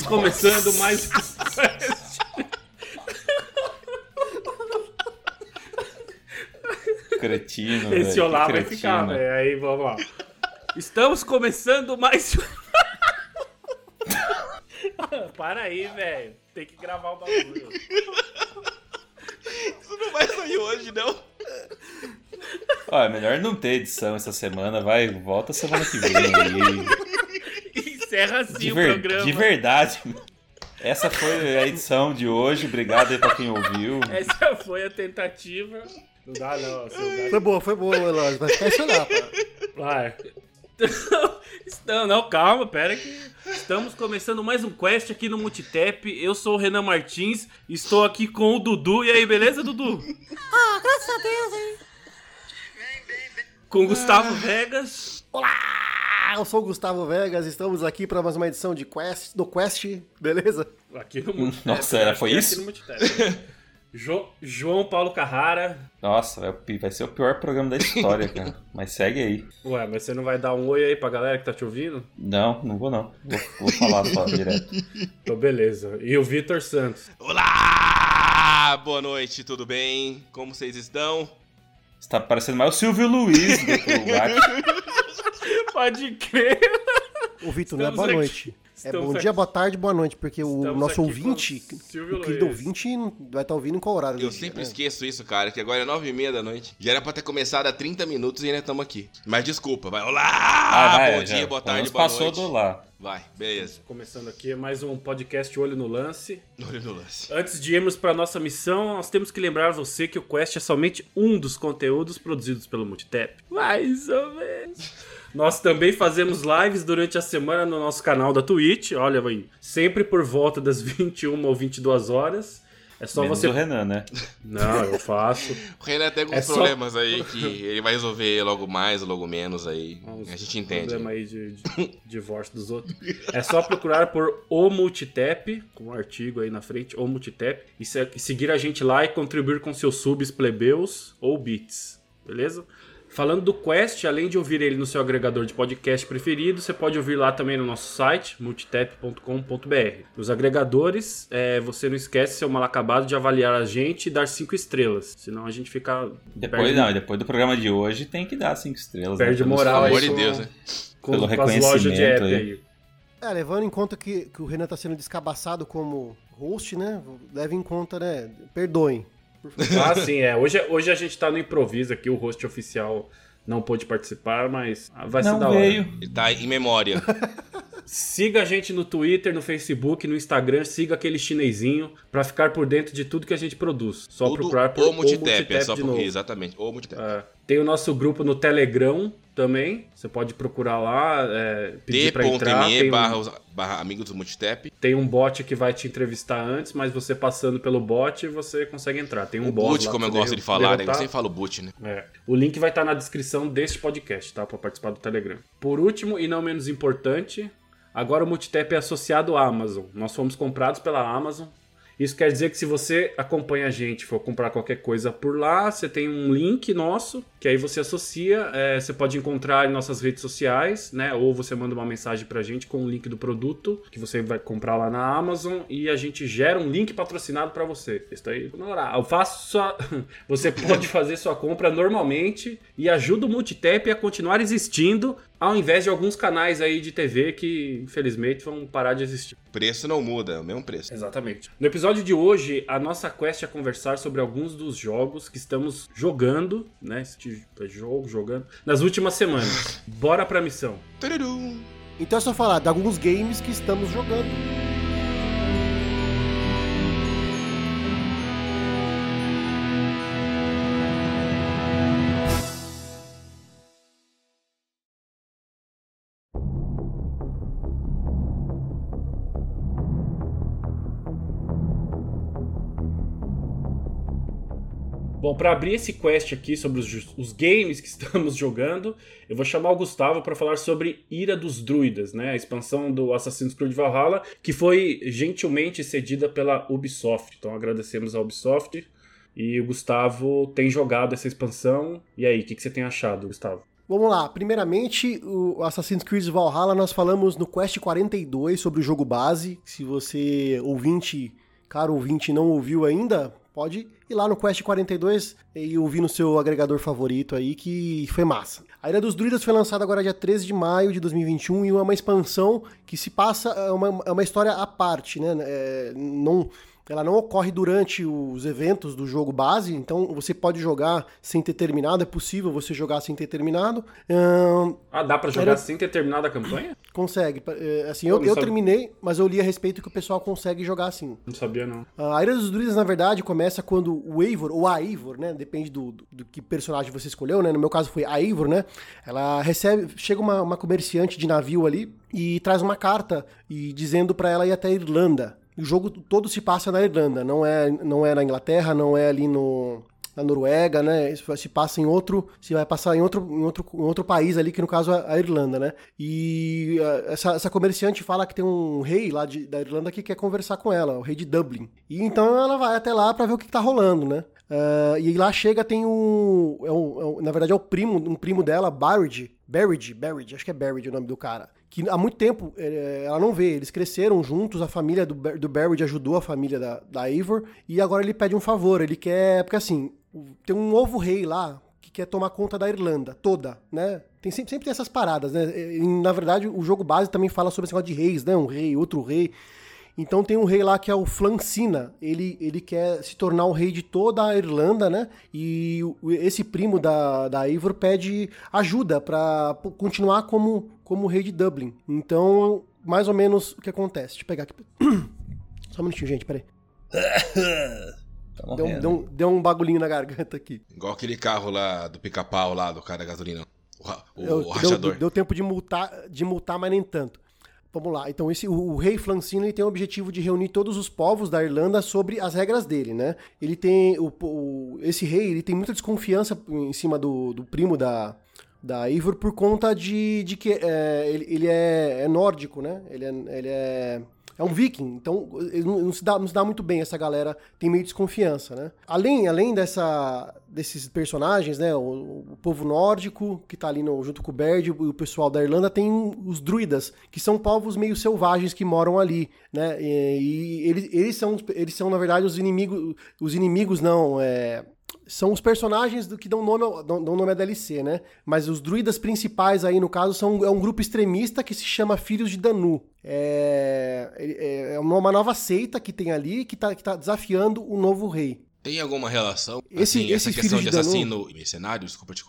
Estamos começando mais um Cretino. Esse velho, olá vai cretino. ficar, velho. Aí vamos lá. Estamos começando mais. Para aí, velho. Tem que gravar o bagulho. Isso não vai sair hoje, não. Ó, é melhor não ter edição essa semana, vai, volta semana que vem aí. Encerra assim De, o ver- programa. de verdade. Essa foi a edição de hoje, obrigado aí pra quem ouviu. Essa foi a tentativa. Não dá, não. Foi boa, foi boa, Eloy. Vai lá, pá. Vai. Estamos, não, calma, pera que estamos começando mais um quest aqui no Multitap. Eu sou o Renan Martins, estou aqui com o Dudu. E aí, beleza, Dudu? Ah, graças a Deus, hein? Com o Gustavo Vegas. Olá! Eu sou o Gustavo Vegas, estamos aqui para mais uma edição de Quest, do Quest, beleza? Aqui no Multitap. Nossa, era- foi que é isso? Aqui no Multitap. Jo- João Paulo Carrara. Nossa, vai- vai ser o pior programa da história, cara. Mas segue aí. Ué, mas você não vai dar um oi aí pra galera que tá te ouvindo? Não, não vou não. Vou, vou falar só direto. Então, beleza. E o Vitor Santos. Olá! Boa noite, tudo bem? Como vocês estão? Você tá parecendo mais o Silvio Luiz do que o. Pode crer. O Vitor, não é boa aqui. noite. É bom aqui. dia, boa tarde, boa noite, porque o Estamos nosso ouvinte, o querido Luiz. ouvinte, vai estar ouvindo em qual horário? Eu dia, sempre né? esqueço isso, cara, que agora é nove e meia da noite. Já era pra ter começado há 30 minutos e ainda estamos aqui. Mas desculpa, vai. Olá! Ah, vai, bom já- dia, boa tarde, boa passou noite. do lá. Vai, beleza. Começando aqui mais um podcast Olho no Lance. Olha no lance. Antes de irmos para nossa missão, nós temos que lembrar você que o Quest é somente um dos conteúdos produzidos pelo Multitap. Mais ou menos. Nós também fazemos lives durante a semana no nosso canal da Twitch. Olha aí, sempre por volta das 21 ou 22 horas. É só Menos você. o Renan, né? Não, eu faço. O Renan tem alguns É só- problemas aí que ele vai resolver logo mais, logo menos aí. A gente entende. Problema aí de, de divórcio dos outros. É só procurar por O Multitap, com um artigo aí na frente, O Multitap, e se- e seguir a gente lá e contribuir com seus subs plebeus ou bits, beleza? Falando do Quest, além de ouvir ele no seu agregador de podcast preferido, você pode ouvir lá também no nosso site, multitap.com.br. Nos agregadores, é, você não esquece, seu mal acabado, de avaliar a gente e dar cinco estrelas. Senão a gente fica. Depois, perde- não, depois do programa de hoje tem que dar cinco estrelas. Perde né? Moral Pelo amor de Deus, né? com, Pelo com as lojas de app reconhecimento aí. aí. É, levando em conta que, que o Renan tá sendo descabaçado como host, né? Leve em conta, né? Perdoem. Ah, sim, é. Hoje, hoje a gente tá no improviso aqui, o host oficial não pôde participar, mas vai ser da Não hora. veio. Ele tá em memória. Siga a gente no Twitter, no Facebook, no Instagram, siga aquele chinesinho pra ficar por dentro de tudo que a gente produz. Só Tudo procurar por o Multitap, Multitap é só de porque, novo. exatamente, o Multitap. É. Tem o nosso grupo no Telegram também. Você pode procurar lá, é, pedir pra entrar. Tem um, barra, os- barra amigos do Multitap. tem um bot que vai te entrevistar antes, mas você passando pelo bot, você consegue entrar. Tem um o bot boot, como eu gosto de falar, né? Eu sempre falo boot, né? É. O link vai estar na descrição deste podcast, tá? Pra participar do Telegram. Por último, e não menos importante, agora o Multitap é associado à Amazon. Nós fomos comprados pela Amazon. Isso quer dizer que se você acompanha a gente, for comprar qualquer coisa por lá, você tem um link nosso, que aí você associa, é, você pode encontrar em nossas redes sociais, né? Ou você manda uma mensagem pra gente com o link do produto que você vai comprar lá na Amazon e a gente gera um link patrocinado pra você. Isso aí. Eu faço sua... Você pode fazer sua compra normalmente e ajuda o Multitap a continuar existindo, ao invés de alguns canais aí de TV que, infelizmente, vão parar de existir. Preço não muda, é o mesmo preço. Exatamente. No episódio de hoje, a nossa quest é conversar sobre alguns dos jogos que estamos jogando, né? Este jogo, jogando, nas últimas semanas. Bora pra missão. Então é só falar de alguns games que estamos jogando. Para abrir esse quest aqui sobre os, os, games que estamos jogando, eu vou chamar o Gustavo para falar sobre Ira dos Druidas, né? A expansão do Assassin's Creed Valhalla, que foi gentilmente cedida pela Ubisoft. Então agradecemos à Ubisoft. E o Gustavo tem jogado essa expansão. E aí, o que, que você tem achado, Gustavo? Vamos lá, primeiramente, o Assassin's Creed Valhalla nós falamos no Quest 42 sobre o jogo base. Se você, ouvinte, caro ouvinte, não ouviu ainda, pode ir lá no Quest 42 e ouvir no seu agregador favorito aí, que foi massa. A Ilha dos Druidas foi lançada agora dia 13 de maio de 2021 e é uma expansão que se passa, é uma, é uma história à parte, né? É, não ela não ocorre durante os eventos do jogo base, então você pode jogar sem ter terminado, é possível você jogar sem ter terminado. ah, dá para jogar era... sem ter terminado a campanha? Consegue. É, assim, eu, eu, terminei, mas eu li a respeito que o pessoal consegue jogar assim. Não sabia, não. A Ilha dos Druidas, na verdade, começa quando o Eivor, ou a Eivor, né? Depende do, do, do, que personagem você escolheu, né? No meu caso foi a Eivor, né? Ela recebe. Chega uma, uma comerciante de navio ali e traz uma carta e dizendo para ela ir até a Irlanda. O jogo todo se passa na Irlanda, não é, não é na Inglaterra, não é ali no, na Noruega, né? Se passa em outro, se vai passar em outro, em outro, em outro país ali, que no caso é a Irlanda, né? E uh, essa, essa, comerciante fala que tem um rei lá de, da Irlanda que quer conversar com ela, o rei de Dublin. E então ela vai até lá para ver o que, que tá rolando, né? Uh, e lá chega, tem um, é um, é um, Na verdade, é o primo, um primo dela, Barrett. Barrett, Barrett, acho que é Barrett o nome do cara que há muito tempo é, ela não vê. Eles cresceram juntos, a família do, do Barrett ajudou a família da, da Eivor, e agora ele pede um favor. Ele quer. Porque assim, tem um novo rei lá que quer tomar conta da Irlanda toda, né? Tem sempre, sempre tem essas paradas, né? E, na verdade, o jogo base também fala sobre esse negócio de reis, né? Um rei, outro rei. Então tem um rei lá que é o Flancina. Ele, ele quer se tornar o rei de toda a Irlanda, né? E esse primo da, da Eivor pede ajuda para continuar como, como rei de Dublin. Então, mais ou menos o que acontece. Deixa eu pegar aqui. Só um minutinho, gente, peraí. Tá deu, deu, deu, um bagulhinho na garganta aqui. Igual aquele carro lá do pica-pau lá, do cara da gasolina. O, o, eu, o rachador. Deu, deu, tempo de multar, de multar, mas nem tanto. Vamos lá. Então, esse, o, o rei ele tem o objetivo de reunir todos os povos da Irlanda sobre as regras dele, né? Ele tem. O, o esse rei ele tem muita desconfiança em cima do, do primo da, da Ivor por conta de, de que é, ele, ele é, é, nórdico, né? Ele é, ele é é um viking, então não, não, se dá, não se dá muito bem, essa galera tem meio desconfiança, né? Além, além dessa, desses personagens, né, o, o povo nórdico, que tá ali no, junto com o Baird e o pessoal da Irlanda, tem os druidas, que são povos meio selvagens que moram ali, né? E, e eles, eles, são, eles são, na verdade, os inimigos, os inimigos não, é são os personagens do que dão nome, ao, dão, dão nome à DLC, né? Mas os druidas principais aí, no caso, são, é um grupo extremista que se chama Filhos de Danu. É, é, é uma nova seita que tem ali que está que tá desafiando o novo rei. Tem alguma relação? Esse, assim, essa questão de, de assassino e mercenário? Desculpa te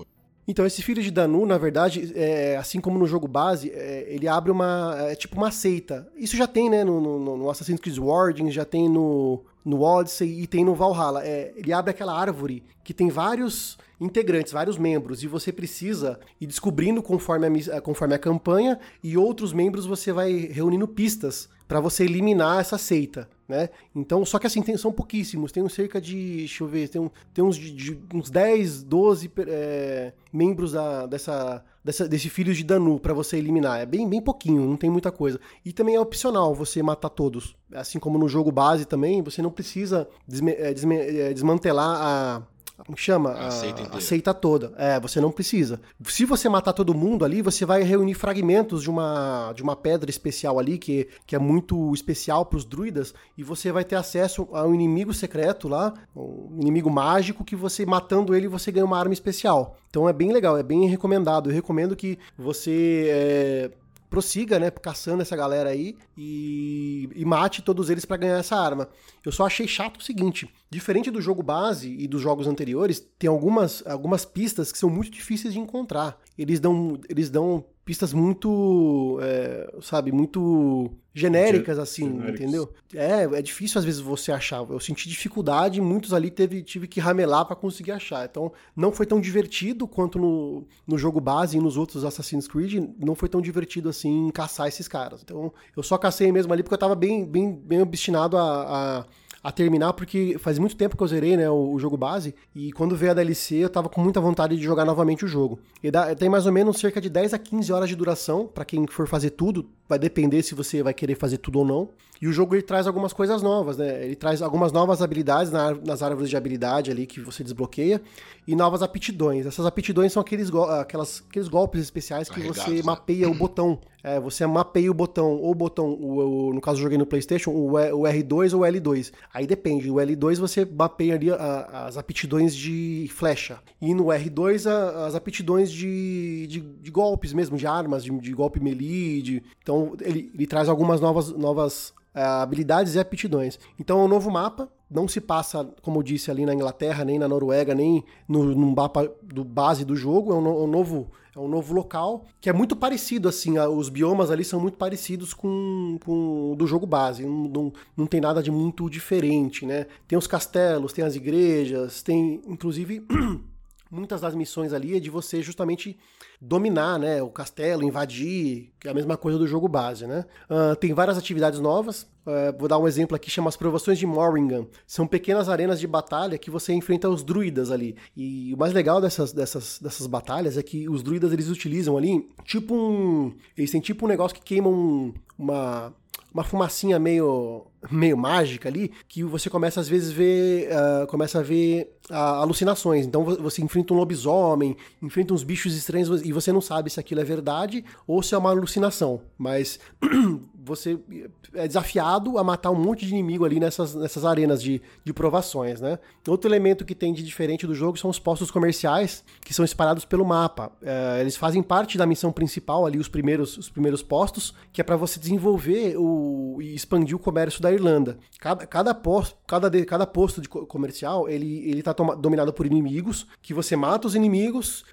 então, esse filho de Danu, na verdade, é, assim como no jogo base, é, ele abre uma. É, tipo uma seita. Isso já tem, né, no, no, no Assassin's Creed Origins, já tem no, no Odyssey e tem no Valhalla. É, ele abre aquela árvore que tem vários integrantes, vários membros, e você precisa ir descobrindo conforme a, conforme a campanha, e outros membros você vai reunindo pistas para você eliminar essa seita, né? Então, só que assim, tem, são pouquíssimos, tem cerca de, deixa eu ver, tem, tem uns, de, de, uns 10, 12 é, membros da, dessa, dessa, desse filho de Danu para você eliminar. É bem, bem pouquinho, não tem muita coisa. E também é opcional você matar todos. Assim como no jogo base também, você não precisa desme, é, desme, é, desmantelar a como chama? A seita, a, a seita toda. É, você não precisa. Se você matar todo mundo ali, você vai reunir fragmentos de uma, de uma pedra especial ali, que, que é muito especial para os druidas, e você vai ter acesso a um inimigo secreto lá, um inimigo mágico, que você, matando ele, você ganha uma arma especial. Então é bem legal, é bem recomendado. Eu recomendo que você é, prossiga, né, caçando essa galera aí e, e mate todos eles para ganhar essa arma. Eu só achei chato o seguinte, diferente do jogo base e dos jogos anteriores, tem algumas, algumas pistas que são muito difíceis de encontrar. Eles dão, eles dão pistas muito, é, sabe, muito genéricas, assim, entendeu? É, é difícil às vezes você achar. Eu senti dificuldade, muitos ali teve, tive que ramelar para conseguir achar. Então, não foi tão divertido quanto no, no jogo base e nos outros Assassin's Creed, não foi tão divertido assim caçar esses caras. Então, eu só cacei mesmo ali porque eu tava bem, bem, bem obstinado a, a a terminar, porque faz muito tempo que eu zerei, né, o, o, jogo base, e quando veio a DLC eu tava com muita vontade de jogar novamente o jogo. E dá, tem mais ou menos cerca de 10 a 15 horas de duração, para quem for fazer tudo, vai depender se você vai querer fazer tudo ou não. E o jogo ele traz algumas coisas novas, né? Ele traz algumas novas habilidades na, nas árvores de habilidade ali que você desbloqueia e novas aptidões. Essas aptidões são aqueles, go aquelas, aqueles golpes especiais que você né? mapeia o botão. É, você mapeia o botão, ou o botão, o, o- no caso eu joguei no PlayStation, o, o R2 ou o L2. Aí depende. O L2 você mapeia ali a- as aptidões de flecha. E no R2 a- as aptidões de, de, de golpes mesmo, de armas, de, de golpe melee. de- então ele, ele traz algumas novas, novas é, habilidades e aptidões. Então é um novo mapa, não se passa, como eu disse, ali na Inglaterra, nem na Noruega, nem no, no mapa do base do jogo, é um, no- um novo. É um novo local que é muito parecido, assim, os biomas ali são muito parecidos com, com o do jogo base, não, não, não tem nada de muito diferente, né? Tem os castelos, tem as igrejas, tem, inclusive, muitas das missões ali é de você justamente dominar, né, o castelo, invadir, que é a mesma coisa do jogo base, né? Ah, tem várias atividades novas. Ah, vou dar um exemplo aqui, chama as provações de Morringham. São pequenas arenas de batalha que você enfrenta os druidas ali. E o mais legal dessas, dessas, dessas batalhas é que os druidas eles utilizam ali tipo um, eles têm tipo um negócio que queima um- uma uma fumacinha meio, meio mágica ali, que você começa às vezes ver, ah, começa a ver ah, alucinações. Então vo- você enfrenta um lobisomem, enfrenta uns bichos estranhos e você não sabe se aquilo é verdade ou se é uma alucinação. Mas você é desafiado a matar um monte de inimigo ali nessas, nessas arenas de, de provações, né? Outro elemento que tem de diferente do jogo são os postos comerciais que são espalhados pelo mapa. É, eles fazem parte da missão principal ali, os primeiros, os primeiros postos, que é para você desenvolver o, e expandir o comércio da Irlanda. Cada, cada, posto, cada, de- cada posto de co- comercial, ele, ele tá toma- dominado por inimigos, que você mata os inimigos,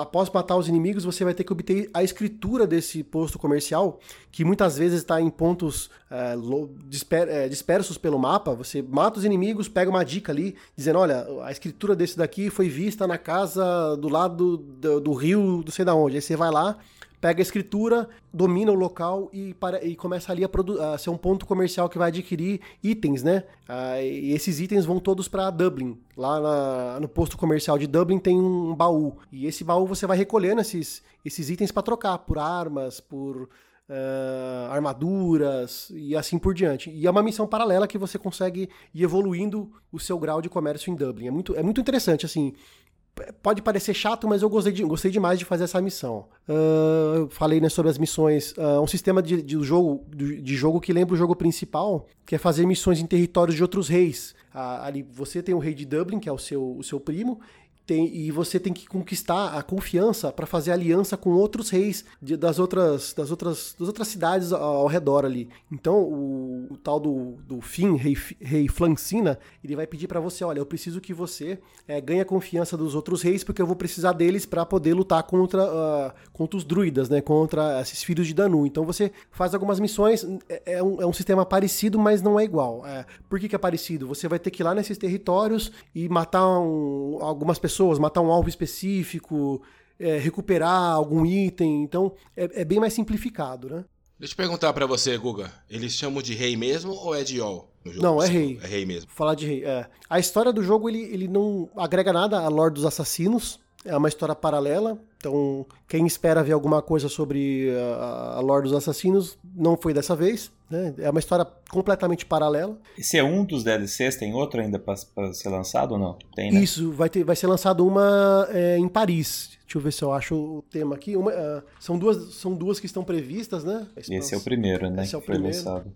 após matar os inimigos, você vai ter que obter a escritura desse posto comercial, que muitas vezes está em pontos lo- disper- eh, dispersos pelo mapa. Você mata os inimigos, pega uma dica ali, dizendo: olha, a escritura desse daqui foi vista na casa do lado do, do rio, não sei da onde. Aí você vai lá. Pega a escritura, domina o local e, para- e começa ali a, a ser um ponto comercial que vai adquirir itens, né? Ah, e esses itens vão todos para Dublin. Lá na- no posto comercial de Dublin tem um baú. E esse baú você vai recolhendo esses, esses itens para trocar por armas, por ah, armaduras e assim por diante. E é uma missão paralela que você consegue ir evoluindo o seu grau de comércio em Dublin. É muito, é muito interessante, assim. Pode parecer chato, mas eu gostei, de- gostei demais de fazer essa missão. Eu falei né, sobre as missões. Ah, um sistema de, de jogo, de, jogo que lembra o jogo principal, que é fazer missões em territórios de outros reis. Ah, ali você tem o rei de Dublin, que é o seu, o seu primo, tem- e você tem que conquistar a confiança para fazer aliança com outros reis de- das, outras, das, outras, das outras cidades ao, ao redor ali. Então, o, o tal do, do Finn, rei, rei Flancina, ele vai pedir para você: olha, eu preciso que você eh, ganhe a confiança dos outros reis, porque eu vou precisar deles para poder lutar contra, ah, contra os druidas, né? Contra esses filhos de Danu. Então, você faz algumas missões, é, é um, é um sistema parecido, mas não é igual. É, por que, que é parecido? Você vai ter que ir lá nesses territórios e matar um- algumas pessoas, matar um alvo específico, é, recuperar algum item. Então, é, é bem mais simplificado, né? Deixa eu perguntar pra você, Guga. Eles chamam de rei mesmo ou é de Yol? Não, é rei. É rei mesmo. Falar de rei. É. A história do jogo ele, ele não agrega nada à lore dos assassinos. É uma história paralela. Então, quem espera ver alguma coisa sobre a, a lore dos assassinos não foi dessa vez. Né? É uma história completamente paralela. Esse é um dos DLCs, tem outro ainda pra ser lançado ou não? Tem, né? Isso, vai, ter, vai ser lançado uma é, em Paris. Deixa eu ver se eu acho o tema aqui. Uma, ah, são, duas, são duas que estão previstas, né? Esse é o primeiro, né? Esse é o primeiro. lançado.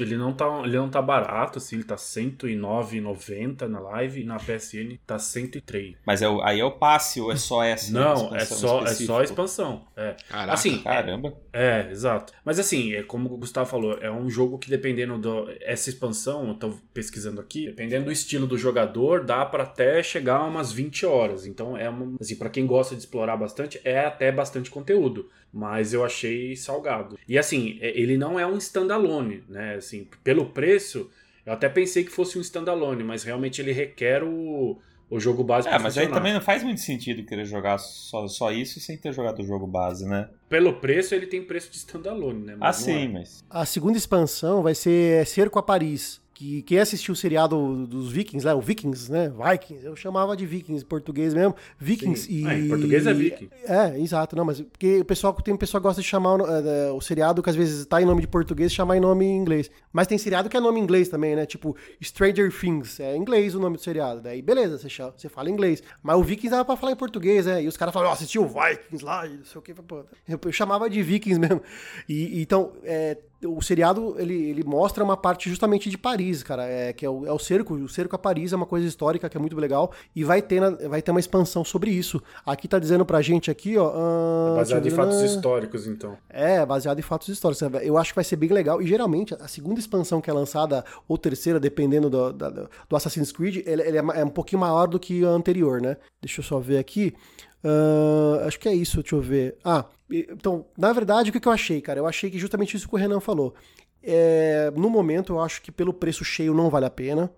Ele não tá, ele não tá barato, assim, ele tá R$ 109,90 na live e na PSN tá 103. Mas é o- aí é o passe ou é só essa? Não, é expansão só, é só a expansão. É. Caraca. Assim, Caramba. É, exato. Mas assim, é como o Gustavo falou, é um jogo que dependendo do essa expansão, eu tô pesquisando aqui, dependendo do estilo do jogador, dá pra até chegar a umas 20 horas. Então é uma, assim, para quem gosta de explorar bastante, é até bastante conteúdo, mas eu achei salgado. E assim, é- ele não é um standalone, né? Assim, pelo preço, eu até pensei que fosse um standalone, mas realmente ele requer o o jogo base É, pra mas aí também não faz muito sentido querer jogar só, só isso sem ter jogado o jogo base, né? Pelo preço, ele tem preço de standalone, né? Ah, Mas não sim, é. mas. A segunda expansão vai ser Cerco a Paris, que que quem assistiu o seriado dos Vikings, né? O Vikings, né? Vikings, eu chamava de Vikings em português mesmo. Vikings Sim. e. Ah, em português é Viking. É, exato, não, mas porque o pessoal tem pessoa que gosta de chamar o, é, o seriado que às vezes tá em nome de português e chamar em nome em inglês. Mas tem seriado que é nome em inglês também, né? Tipo, Stranger Things, é em inglês o nome do seriado. Daí beleza, você, chama- você fala inglês. Mas o Vikings dava pra falar em português, né? E os caras falam, ó, assistiu o Vikings lá, e não sei o que. Eu, eu chamava de Vikings mesmo. E então, é, o seriado, ele, ele mostra uma parte justamente de Paris, cara, é, que é o, é o cerco, o cerco a Paris é uma coisa histórica que é muito legal, e vai ter, na- vai ter uma expansão sobre isso. Aqui tá dizendo pra gente aqui, ó... ah, Baseado em fatos né? históricos, então. É, baseado em fatos históricos. Eu acho que vai ser bem legal. E geralmente, a segunda expansão que é lançada, ou terceira, dependendo do, da- do Assassin's Creed, ele, ele é é um pouquinho maior do que a anterior, né? Deixa eu só ver aqui. Ah, acho que é isso, deixa eu ver. Ah, então, na verdade, o que que eu achei, cara? Eu achei que justamente isso que o Renan falou. É, no momento, eu acho que pelo preço cheio não vale a pena.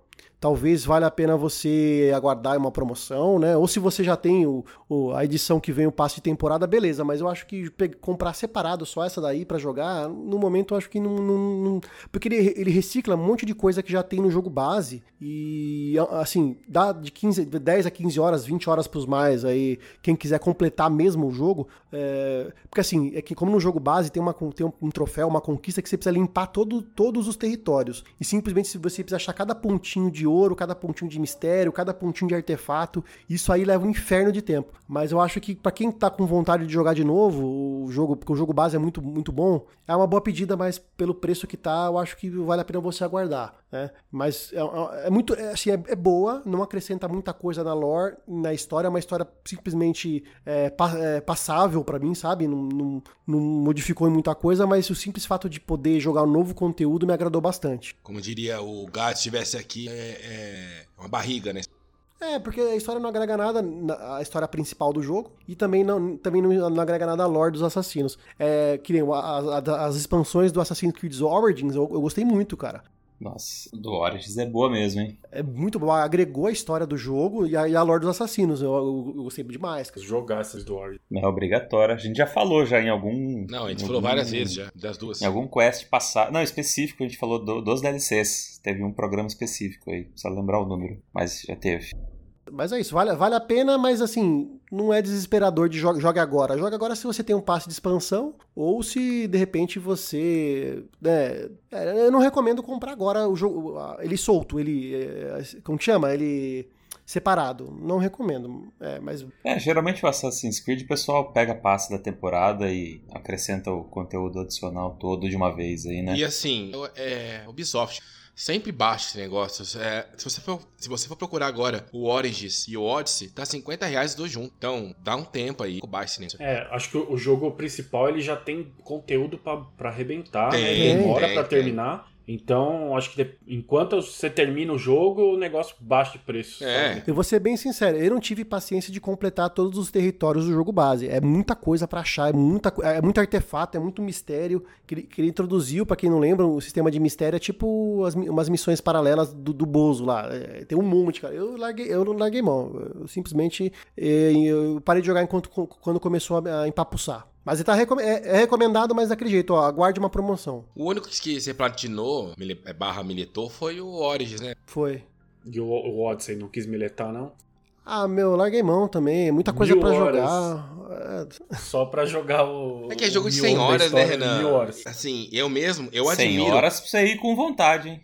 Talvez valha a pena você aguardar uma promoção, né? Ou se você já tem o, o- a edição que vem o passe de temporada, beleza. Mas eu acho que comprar separado só essa daí pra jogar, no momento eu acho que não. não- não- porque ele, ele recicla um monte de coisa que já tem no jogo base. E assim, dá de 15, de 10 a 15 horas, 20 horas pros mais aí, quem quiser completar mesmo o jogo. é, porque assim, é que como no jogo base tem, uma, tem um, um troféu, uma conquista que você precisa limpar todo, todos os territórios. E simplesmente se você precisa achar cada pontinho de ouro, cada pontinho de mistério, cada pontinho de artefato, isso aí leva um inferno de tempo. Mas eu acho que pra quem tá com vontade de jogar de novo, o jogo, porque o jogo base é muito, muito bom, é uma boa pedida, mas pelo preço que tá, eu acho que vale a pena você aguardar, né? Mas é, é- é muito, é, assim, é, é boa, não acrescenta muita coisa na lore, na história, é uma história simplesmente é, pa- é, passável pra mim, sabe? Não, não- não modificou em muita coisa, mas o simples fato de poder jogar um novo conteúdo me agradou bastante. Como diria o Gato, se estivesse aqui, é, é uma barriga, né? É, porque a história não agrega nada na a história principal do jogo e também não, também não, não agrega nada à lore dos assassinos. É, que nem a- a- as expansões do Assassin's Creed Origins, eu, eu gostei muito, cara. Nossa, do Origins é boa mesmo, hein? É muito bom, agregou a história do jogo e a, e a lore dos assassinos. Eu, eu- eu gostei demais. cara. Jogar essas do Ori. Não é obrigatório. A gente já falou já em algum. Não, a gente falou algum- várias vezes já, das duas. Em algum quest passado. Não, específico, a gente falou do- dos DLCs. Teve um programa específico aí. Precisa lembrar o número. Mas já teve. Mas é isso, vale, vale a pena, mas assim, não é desesperador de joga, joga agora. Joga agora se você tem um passe de expansão, ou se de repente você. né, é, eu não recomendo comprar agora o jogo. Ele solto, ele. é, como que chama? Ele. Separado. Não recomendo. É, mas. É, geralmente o Assassin's Creed o pessoal pega a passe da temporada e acrescenta o conteúdo adicional todo de uma vez aí, né? E assim, eu- é, Ubisoft, sempre baixa esse negócio. É, se, você for, se você for procurar agora o Origins e o Odyssey, tá 50 reais os dois juntos. Então, dá um tempo aí, baixa esse. É, acho que o jogo principal ele já tem conteúdo pra, pra arrebentar, né? Tem, demora tem, pra tem. terminar. Então, acho que de- enquanto você termina o jogo, o negócio baixa de preço. É. sabe? Eu vou ser bem sincero, eu não tive paciência de completar todos os territórios do jogo base. É muita coisa pra achar, é, muita, é muito artefato, é muito mistério. Que ele, que ele introduziu, pra quem não lembra, o sistema de mistério é tipo as umas missões paralelas do, do Bozo lá. É, tem um monte, cara. Eu, larguei, eu não larguei mão. Eu simplesmente eh, eu parei de jogar enquanto quando começou a, a empapuçar. Mas ele tá recom- é, é recomendado, mas daquele jeito, ó, aguarde uma promoção. O único que você platinou, é, barra militou, foi o Origins, né? Foi. E o, o Odyssey não quis miletar, não? Ah, meu, larguei mão também. Muita coisa horas. jogar. É, Só pra jogar o. É que é jogo de mil 100 da horas, né, Renan? Mil horas. Assim, eu mesmo, eu 100 admiro. horas pra você ir com vontade, hein?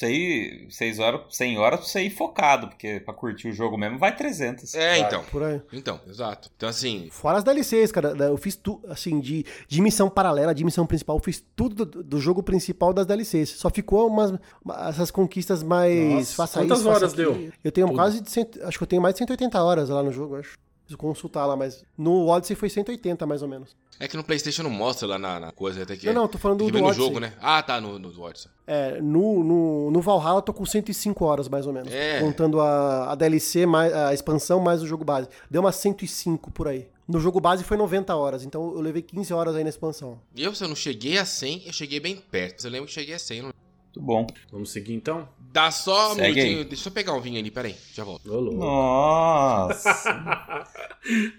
Ir 6 horas, 100 horas pra você ir focado, porque pra curtir o jogo mesmo vai 300. É, Vai. então. por aí. Então, exato. Então, assim, Fora as DLCs, cara. Eu fiz tudo, assim, de, de missão paralela, de missão principal, eu fiz tudo do, do jogo principal das DLCs. Só ficou umas, uma- essas conquistas mais. Nossa, faça quantas isso, horas deu? Eu tenho Tudo. quase de cento, Acho que eu tenho mais de 180 horas lá no jogo, acho. Consultar lá, mas. No Odyssey foi 180, mais ou menos. é que no PlayStation não mostra lá na, na coisa, até que. Não, não, tô falando do, do no Odyssey. jogo, né? Ah, tá, no, no Odyssey. É, no, no, no Valhalla eu tô com 105 horas, mais ou menos. É. Contando a, a DLC, mais, a expansão, mais o jogo base. Deu umas 105 por aí. No jogo base foi 90 horas, então eu levei 15 horas aí na expansão. E eu, se eu não cheguei a 100, eu cheguei bem perto. Eu lembro que cheguei a 100. Não... Muito bom. Vamos seguir então? Dá só um Segue minutinho. aí. Deixa eu pegar um vinho ali, peraí. Já volto. Nossa!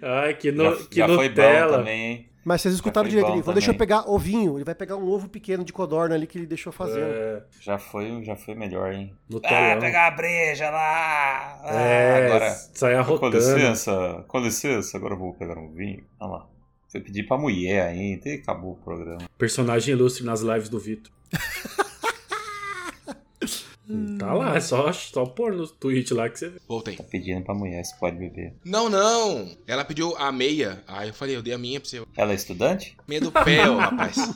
Ai, que, no, já que já foi bom Nutella. também, hein? Mas vocês escutaram direito, ele falou, deixa eu pegar ovinho. Ele vai pegar um ovo pequeno de codorna ali que ele deixou fazendo. É, Já foi, já foi melhor, hein? no Ah, telão. pegar a breja lá! Ah, É, agora. sai Com arrotando. licença, com licença, agora eu vou pegar um vinho. Olha lá. Foi pedir pra mulher ainda e acabou o programa. Personagem ilustre nas lives do Vitor. tá lá, é só, só pôr no tweet lá que você vê. Voltei. Tá pedindo pra mulher se pode beber. Não, não. Ela pediu a meia. Aí eu falei, eu dei a minha pra você. Ela é estudante? Meia do pé, ó, rapaz.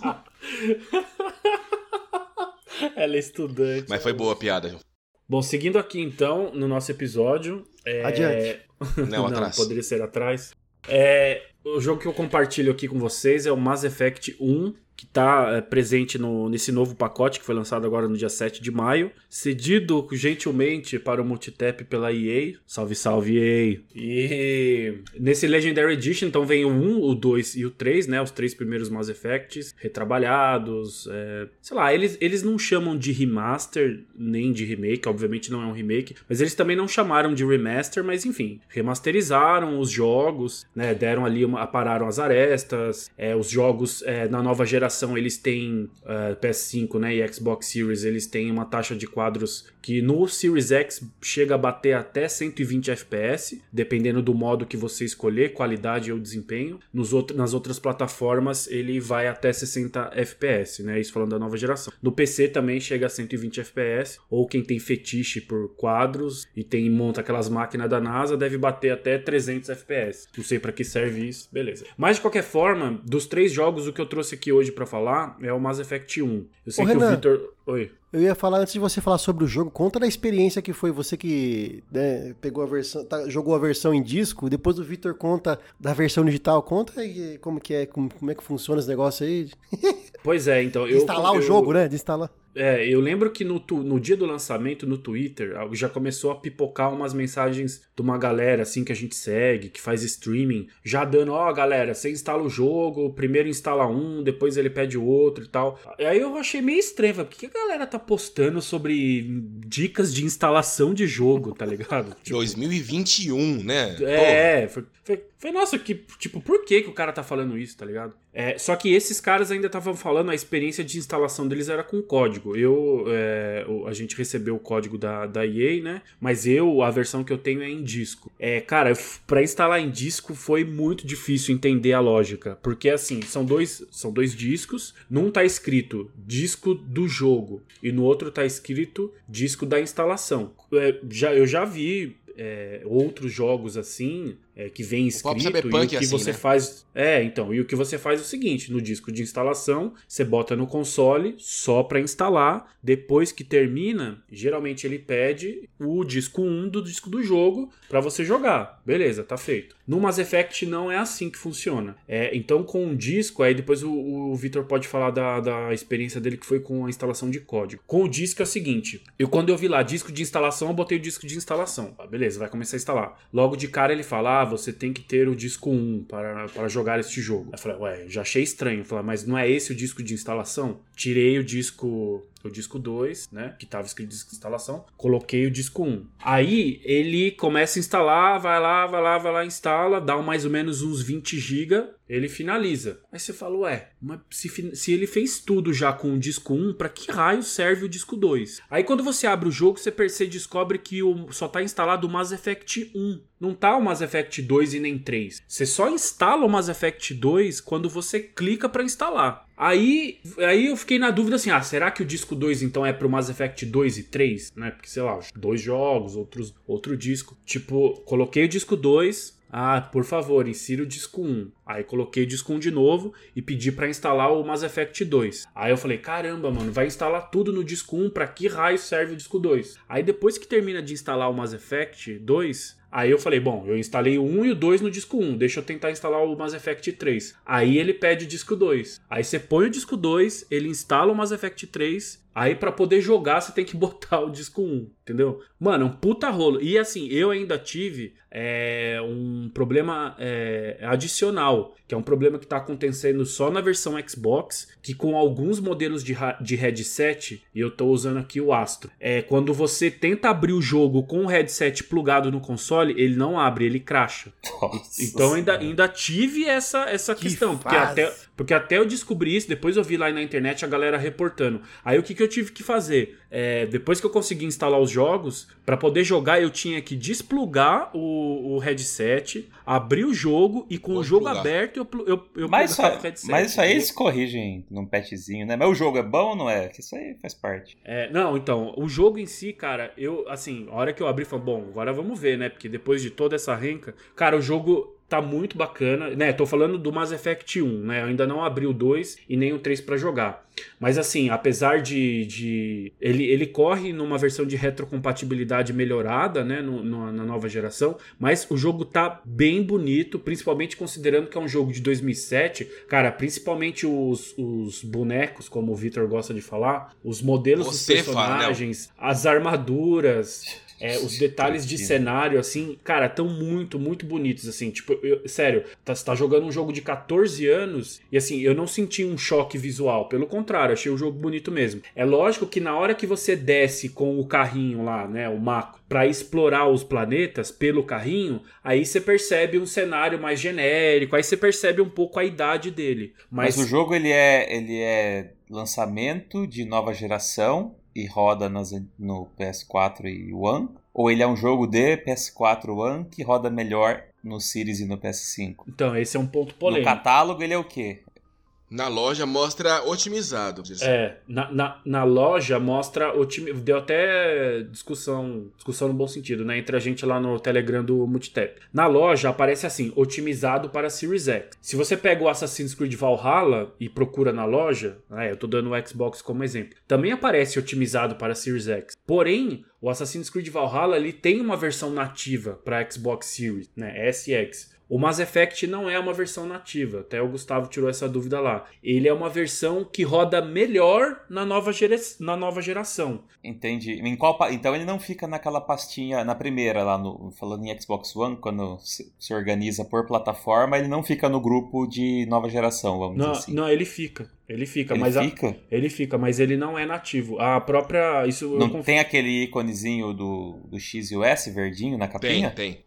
Ela é estudante. Mas foi boa a piada. João. Bom, seguindo aqui então no nosso episódio. é, Adiante. Não, atrás. poderia ser atrás. É, o jogo que eu compartilho aqui com vocês é o Mass Effect 1, que está presente no, nesse novo pacote que foi lançado agora no dia 7 de maio, cedido gentilmente para o Multitap pela EA. Salve, salve EA! E nesse Legendary Edition, então vem o 1, o 2 e o 3, né? Os três primeiros Mass Effects, retrabalhados. é, sei lá, eles, eles não chamam de remaster nem de remake, obviamente não é um remake, mas eles também não chamaram de remaster, mas enfim, remasterizaram os jogos, né? Deram ali, uma, apararam as arestas, é, os jogos é, na nova geração eles têm é, PS5 né, e Xbox Series, eles têm uma taxa de quadros que no Series X chega a bater até 120 FPS, dependendo do modo que você escolher, qualidade ou desempenho. Nos outro, nas outras plataformas ele vai até 60 FPS, né? Isso falando da nova geração. No PC também chega a 120 FPS, ou quem tem fetiche por quadros e tem monta aquelas máquinas da NASA deve bater até 300 FPS. Não sei para que serve isso, beleza. Mas de qualquer forma, dos três jogos o que eu trouxe aqui hoje para falar é o Mass Effect 1. Eu sei Ô, que Renan. o Victor, oi. Eu ia falar, antes de você falar sobre o jogo, conta da experiência que foi você que né, pegou a versão, tá, jogou a versão em disco, depois o Victor conta da versão digital. Conta aí como que é, como, como é que funciona esse negócio aí. Pois é, então De eu instalar o eu- jogo, né? De instalar. É, eu lembro que no, tu- no dia do lançamento, no Twitter, já começou a pipocar umas mensagens de uma galera assim que a gente segue, que faz streaming, já dando, ó, galera, você instala o jogo, primeiro instala um, depois ele pede o outro e tal. Aí eu achei meio estranho, por que a galera tá postando sobre dicas de instalação de jogo, tá ligado? Tipo, 2021, né? é, foi, foi, foi, nossa, que, tipo, por que, que o cara tá falando isso, tá ligado? É, só que esses caras ainda estavam falando, a experiência de instalação deles era com código. Eu, é, a gente recebeu o código da, da EA, né? Mas eu, a versão que eu tenho é em disco. É, cara, pra instalar em disco foi muito difícil entender a lógica. Porque, assim, são dois, são dois discos. Num tá escrito disco do jogo e no outro tá escrito disco da instalação. É, já, eu já vi é, outros jogos assim é, que vem escrito e o Cyberpunk que é assim, você né? faz é então e o que você faz é o seguinte no disco de instalação você bota no console só para instalar depois que termina geralmente ele pede o disco 1 do disco do jogo para você jogar. Beleza tá feito. No Mass Effect não é assim que funciona. É, então com um disco aí depois o, o Victor pode falar da, da experiência dele que foi com a instalação de código. Com o disco é o seguinte eu quando eu vi lá disco de instalação eu botei o disco de instalação. Ah, beleza vai começar a instalar. Logo de cara ele fala ah, você tem que ter o disco 1 para, para jogar este jogo. Eu falei, ué, já achei estranho. Eu falei, mas não é esse o disco de instalação? Tirei o disco o disco 2, né, que tava escrito disco de instalação, coloquei o disco 1. Aí ele começa a instalar, vai lá, vai lá, vai lá, instala, dá mais ou menos uns 20 GB, ele finaliza. Aí você fala, ué, mas se, se ele fez tudo já com o disco 1, pra que raio serve o disco 2? Aí quando você abre o jogo, você percebe, descobre que o, só tá instalado o Mass Effect 1. Não tá o Mass Effect 2 e nem 3. Você só instala o Mass Effect 2 quando você clica pra instalar. Aí, aí eu fiquei na dúvida assim, ah, será que o disco 2 então é pro Mass Effect 2 e 3, né? Porque sei lá, dois jogos, outros, outro disco. Tipo, coloquei o disco 2, ah, por favor, insira o disco 1. Aí coloquei o disco 1 de novo e pedi pra instalar o Mass Effect 2. Aí eu falei, caramba, mano, vai instalar tudo no disco 1, pra que raio serve o disco 2? Aí depois que termina de instalar o Mass Effect 2, Aí eu falei, bom, eu instalei o 1 e o 2 no disco 1, deixa eu tentar instalar o Mass Effect 3. Aí ele pede o disco 2. Aí você põe o disco 2, ele instala o Mass Effect 3, aí pra poder jogar você tem que botar o disco 1, entendeu? Mano, é um puta rolo. E assim, eu ainda tive é, um problema é, adicional, que é um problema que está acontecendo só na versão Xbox, que com alguns modelos de, de headset, e eu estou usando aqui o Astro, é quando você tenta abrir o jogo com o headset plugado no console, ele não abre, ele cracha. Nossa então ainda, ainda tive essa, essa Que questão, porque até, porque até eu descobri isso, depois eu vi lá na internet a galera reportando. Aí o que, que eu tive que fazer? É, depois que eu consegui instalar os jogos, para poder jogar eu tinha que desplugar o, o headset, abrir o jogo e com o jogo plugar. aberto eu, eu, eu Mas isso, o headset. mas isso aí eles corrigem num patchzinho, né? Mas o jogo é bom ou não é? Que isso aí faz parte. É, não, então, o jogo em si, cara, eu, assim, a hora que eu abri, falei, bom, agora vamos ver, né? Porque depois de toda essa renca, cara, o jogo tá muito bacana, né? Tô falando do Mass Effect 1, né? Eu ainda não abri o 2 e nem o 3 pra jogar. Mas assim, apesar de. de ele, ele corre numa versão de retrocompatibilidade melhorada, né? no- no- na nova geração. Mas o jogo tá bem bonito, principalmente considerando que é um jogo de 2007. Cara, principalmente os, os bonecos, como o Victor gosta de falar, os modelos Você dos fala, né? personagens, as armaduras. É, os detalhes de cenário, assim, cara, tão muito, muito bonitos, assim. Tipo, eu- sério, tá, você tá jogando um jogo de 14 anos e, assim, eu não senti um choque visual. Pelo contrário, achei o jogo bonito mesmo. É lógico que na hora que você desce com o carrinho lá, né, o Mako, pra explorar os planetas pelo carrinho, aí você percebe um cenário mais genérico, aí você percebe um pouco a idade dele. Mas, Mas, o jogo ele é, ele é lançamento de nova geração e roda nas, no PS4 e One? Ou ele é um jogo de PS4 One que roda melhor no Series e no PS5? então, esse é um ponto No polêmico. catálogo ele é o quê? Na loja mostra otimizado. É, na, na, na loja mostra otimi... Deu até discussão, discussão no bom sentido, né? Entre a gente lá no Telegram do Multitap. Na loja aparece assim, otimizado para Series X. Se você pega o Assassin's Creed Valhalla e procura na loja, né, eu tô dando o Xbox como exemplo, também aparece otimizado para Series X. Porém, o Assassin's Creed Valhalla ele tem uma versão nativa para Xbox Series, né? S e X. O Mass Effect não é uma versão nativa, até o Gustavo tirou essa dúvida lá. Ele é uma versão que roda melhor na nova, gera- na nova geração. Entendi. Em qual pa- Então ele não fica naquela pastinha, na primeira lá, no, falando em Xbox One, quando se, se organiza por plataforma, ele não fica no grupo de nova geração, vamos Não, dizer assim. não, ele fica. Ele fica, ele mas a- fica? ele fica, mas ele não é nativo. A própria. Isso eu Não conf- tem aquele íconezinho do, do X e o S verdinho na capinha? tem. Tem,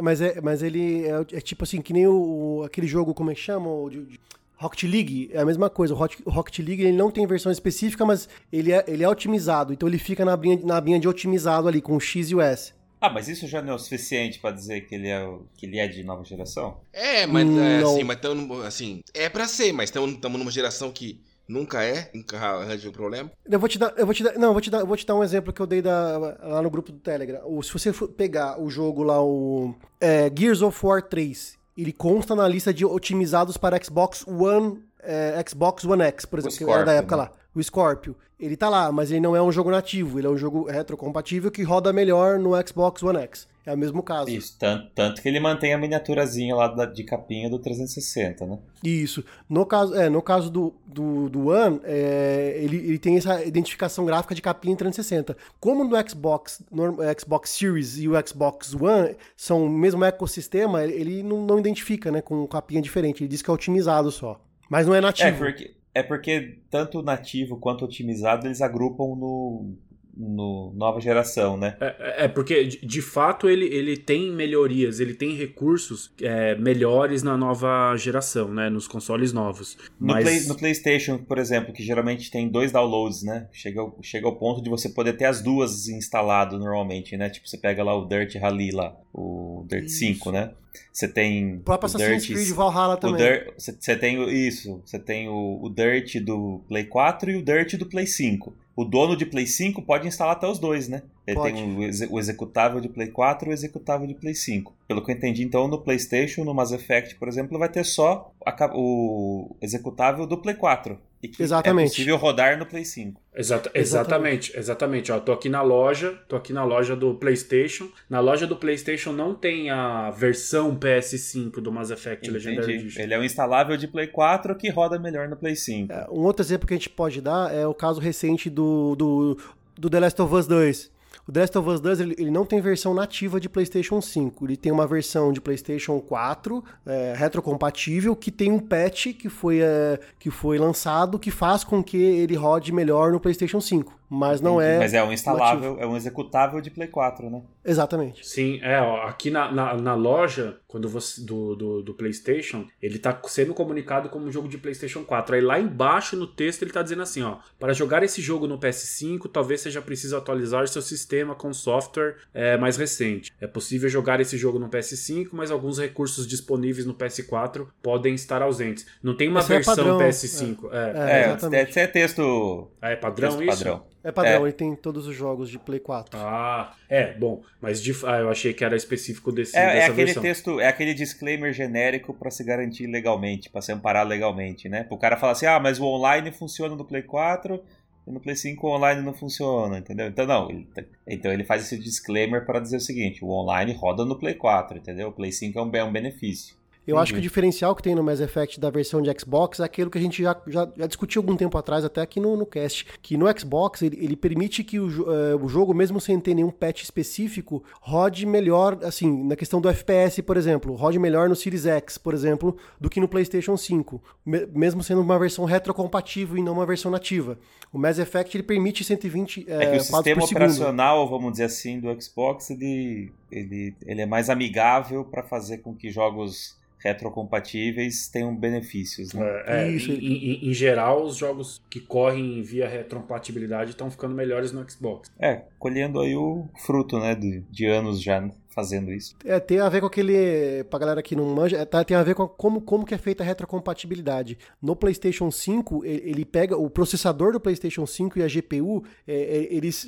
mas, é, mas ele é, é tipo assim, que nem o, o- aquele jogo, como é que chama? O de- de- Rocket League, é a mesma coisa. O Rocket League ele não tem versão específica, mas ele é, ele é otimizado. Então ele fica na abinha, na abinha de otimizado ali, com o X e o S. Ah, mas isso já não é o suficiente pra dizer que ele é, o- que ele é de nova geração? É, mas Hum, é, não. assim, mas tamo, assim, é pra ser, mas estamos numa geração que nunca é, nunca arranja o problema. Eu vou te dar, eu vou te dar, não, vou te dar, eu vou te dar um exemplo que eu dei da- lá no grupo do Telegram. O- se você for pegar o jogo lá, o é, Gears of War 3, ele consta na lista de otimizados para Xbox One, é, Xbox One X, por exemplo, que era da época né? lá. O Scorpio. Ele tá lá, mas ele não é um jogo nativo, ele é um jogo retrocompatível que roda melhor no Xbox One X. É o mesmo caso. Isso, tanto, tanto que ele mantém a miniaturazinha lá da- de capinha do 360, né? Isso. No caso, é, no caso do, do, do One, é, ele, ele tem essa identificação gráfica de capinha em 360. Como no Xbox, no Xbox Series e o Xbox One são o mesmo ecossistema, ele não, não identifica né, com capinha diferente. Ele diz que é otimizado só. Mas não é É nativo. porque, é porque tanto nativo quanto otimizado eles agrupam no, no nova geração, né? É, é, porque de, de fato ele, ele tem melhorias, ele tem recursos é, melhores na nova geração, né? Nos consoles novos. No, Mas Play- no PlayStation, por exemplo, que geralmente tem dois downloads, né? Chega, ao- chega ao ponto de você poder ter as duas instalado normalmente, né? Tipo, você pega lá o Dirt Rally lá, o Dirt Isso. 5, né? Você tem O próprio o Assassin's Dirt, Creed Valhalla também. Você tem isso, você tem o, o Dirt do Play 4 e o Dirt do Play 5. O dono de Play 5 pode instalar até os dois, né? Ele Pode. tem o, o executável de Play 4 e o executável de Play 5. Pelo que eu entendi, então, no PlayStation, no Mass Effect, por exemplo, vai ter só a o executável do Play 4. E que Exatamente. é possível rodar no Play 5. Exata- exatamente, exatamente. Ó, tô aqui na loja, tô aqui na loja do PlayStation. Na loja do PlayStation não tem a versão PS5 do Mass Effect Legendary Entendi. Edition. Ele é um instalável de Play 4 que roda melhor no Play 5. É, Um outro exemplo que a gente pode dar é o caso recente do, do, do The Last of Us 2. O The Last of Us 2 ele, ele não tem versão nativa de PlayStation 5. Ele tem uma versão de PlayStation 4 é, retrocompatível que tem um patch que foi, é, que foi lançado que faz com que ele rode melhor no PlayStation 5. Mas não é. Mas é um instalável, nativo. é um executável de Play 4, né? Exatamente. Sim, é, ó, aqui na, na, na, loja, quando você do, do, do, PlayStation, ele tá sendo comunicado como um jogo de PlayStation 4. Aí lá embaixo no texto ele tá dizendo assim, ó, para jogar esse jogo no PS5, talvez seja preciso atualizar seu sistema com software é, mais recente. É possível jogar esse jogo no PS5, mas alguns recursos disponíveis no PS4 podem estar ausentes. Não tem uma Esse versão é padrão, PS5. É, é, é, é, é texto. É padrão texto isso? Padrão. É padrão, é. ele tem todos os jogos de Play 4. Ah, é, bom, mas de, ah, eu achei que era específico desse, é, é dessa é aquele versão. texto, é aquele disclaimer genérico para se garantir legalmente, para se amparar legalmente, né? O cara fala assim: "Ah, mas o online funciona no Play 4 e no Play 5 o online não funciona", entendeu? Então não, ele, então ele faz esse disclaimer para dizer o seguinte: o online roda no Play 4, entendeu? O Play 5 é um, é um benefício. Eu uhum. acho que o diferencial que tem no Mass Effect da versão de Xbox é aquilo que a gente já, já, já discutiu algum tempo atrás, até aqui no, no cast, que no Xbox ele, ele permite que o, uh, o jogo, mesmo sem ter nenhum patch específico, rode melhor, assim, na questão do FPS, por exemplo, rode melhor no Series X, por exemplo, do que no PlayStation 5, me, mesmo sendo uma versão retrocompatível e não uma versão nativa. O Mass Effect ele permite 120 é, é que o sistema operacional, vamos dizer assim, do Xbox, ele, ele, ele é mais amigável para fazer com que jogos retrocompatíveis tenham benefícios, né? É, é Isso. Em, em, em, geral, os jogos que correm via retrocompatibilidade estão ficando melhores no Xbox. É, colhendo aí o fruto, né, de, de anos já fazendo isso. É, tem a ver com aquele. Pra galera que não manja, é, tá, tem a ver com como, como que é feita a retrocompatibilidade. No PlayStation 5, ele pega o processador do PlayStation 5 e a GPU, é, é, eles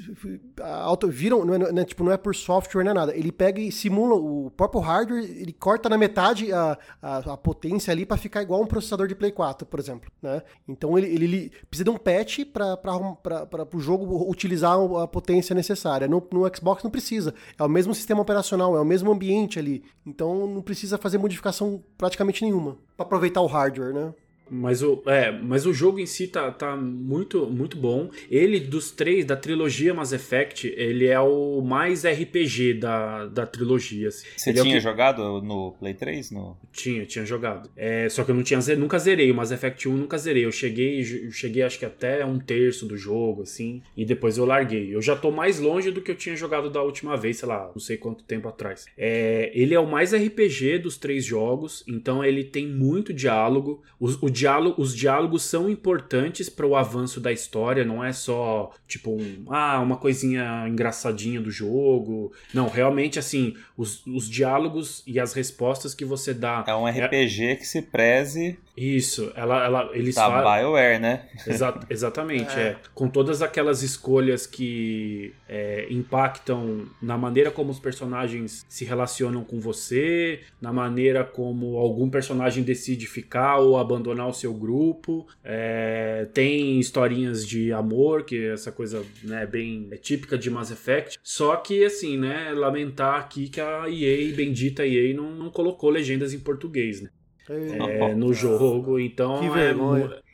auto, viram, não é, não é, tipo, não é por software, não é nada. Ele pega e simula o próprio hardware, ele corta na metade a, a, a potência ali para ficar igual um processador de Play 4, por exemplo. Né? Então ele, ele, ele precisa de um patch para o jogo utilizar a potência necessária. No, no Xbox não precisa. É o mesmo sistema operacional é o mesmo ambiente ali. Então não precisa fazer modificação praticamente nenhuma para aproveitar o hardware, né? Mas o, é, mas o jogo em si tá, tá muito, muito bom. Ele, dos três, da trilogia Mass Effect, ele é o mais RPG da, da trilogia. Assim. Você ele tinha é que... jogado no Play 3? No... Tinha, tinha jogado. É, só que eu não tinha, nunca zerei. O Mass Effect 1 nunca zerei. Eu cheguei, eu cheguei acho que até um terço do jogo, assim, e depois eu larguei. Eu já tô mais longe do que eu tinha jogado da última vez, sei lá, não sei quanto tempo atrás. É, ele é o mais RPG dos três jogos, então ele tem muito diálogo. O, o diálogo, os diálogos são importantes para o avanço da história, não é só tipo um, ah, uma coisinha engraçadinha do jogo. Não, realmente assim, os, os diálogos e as respostas que você dá. É um RPG é... que se preze. Isso, ela, ela, eles da falam. BioWare, né? Exa exatamente, é. é. Com todas aquelas escolhas que é, impactam na maneira como os personagens se relacionam com você, na maneira como algum personagem decide ficar ou abandonar o seu grupo. É, tem historinhas de amor, que é essa coisa né, bem é típica de Mass Effect. Só que, assim, né, lamentar aqui que a EA, bendita EA, não, não colocou legendas em português, né? É, no jogo, então é,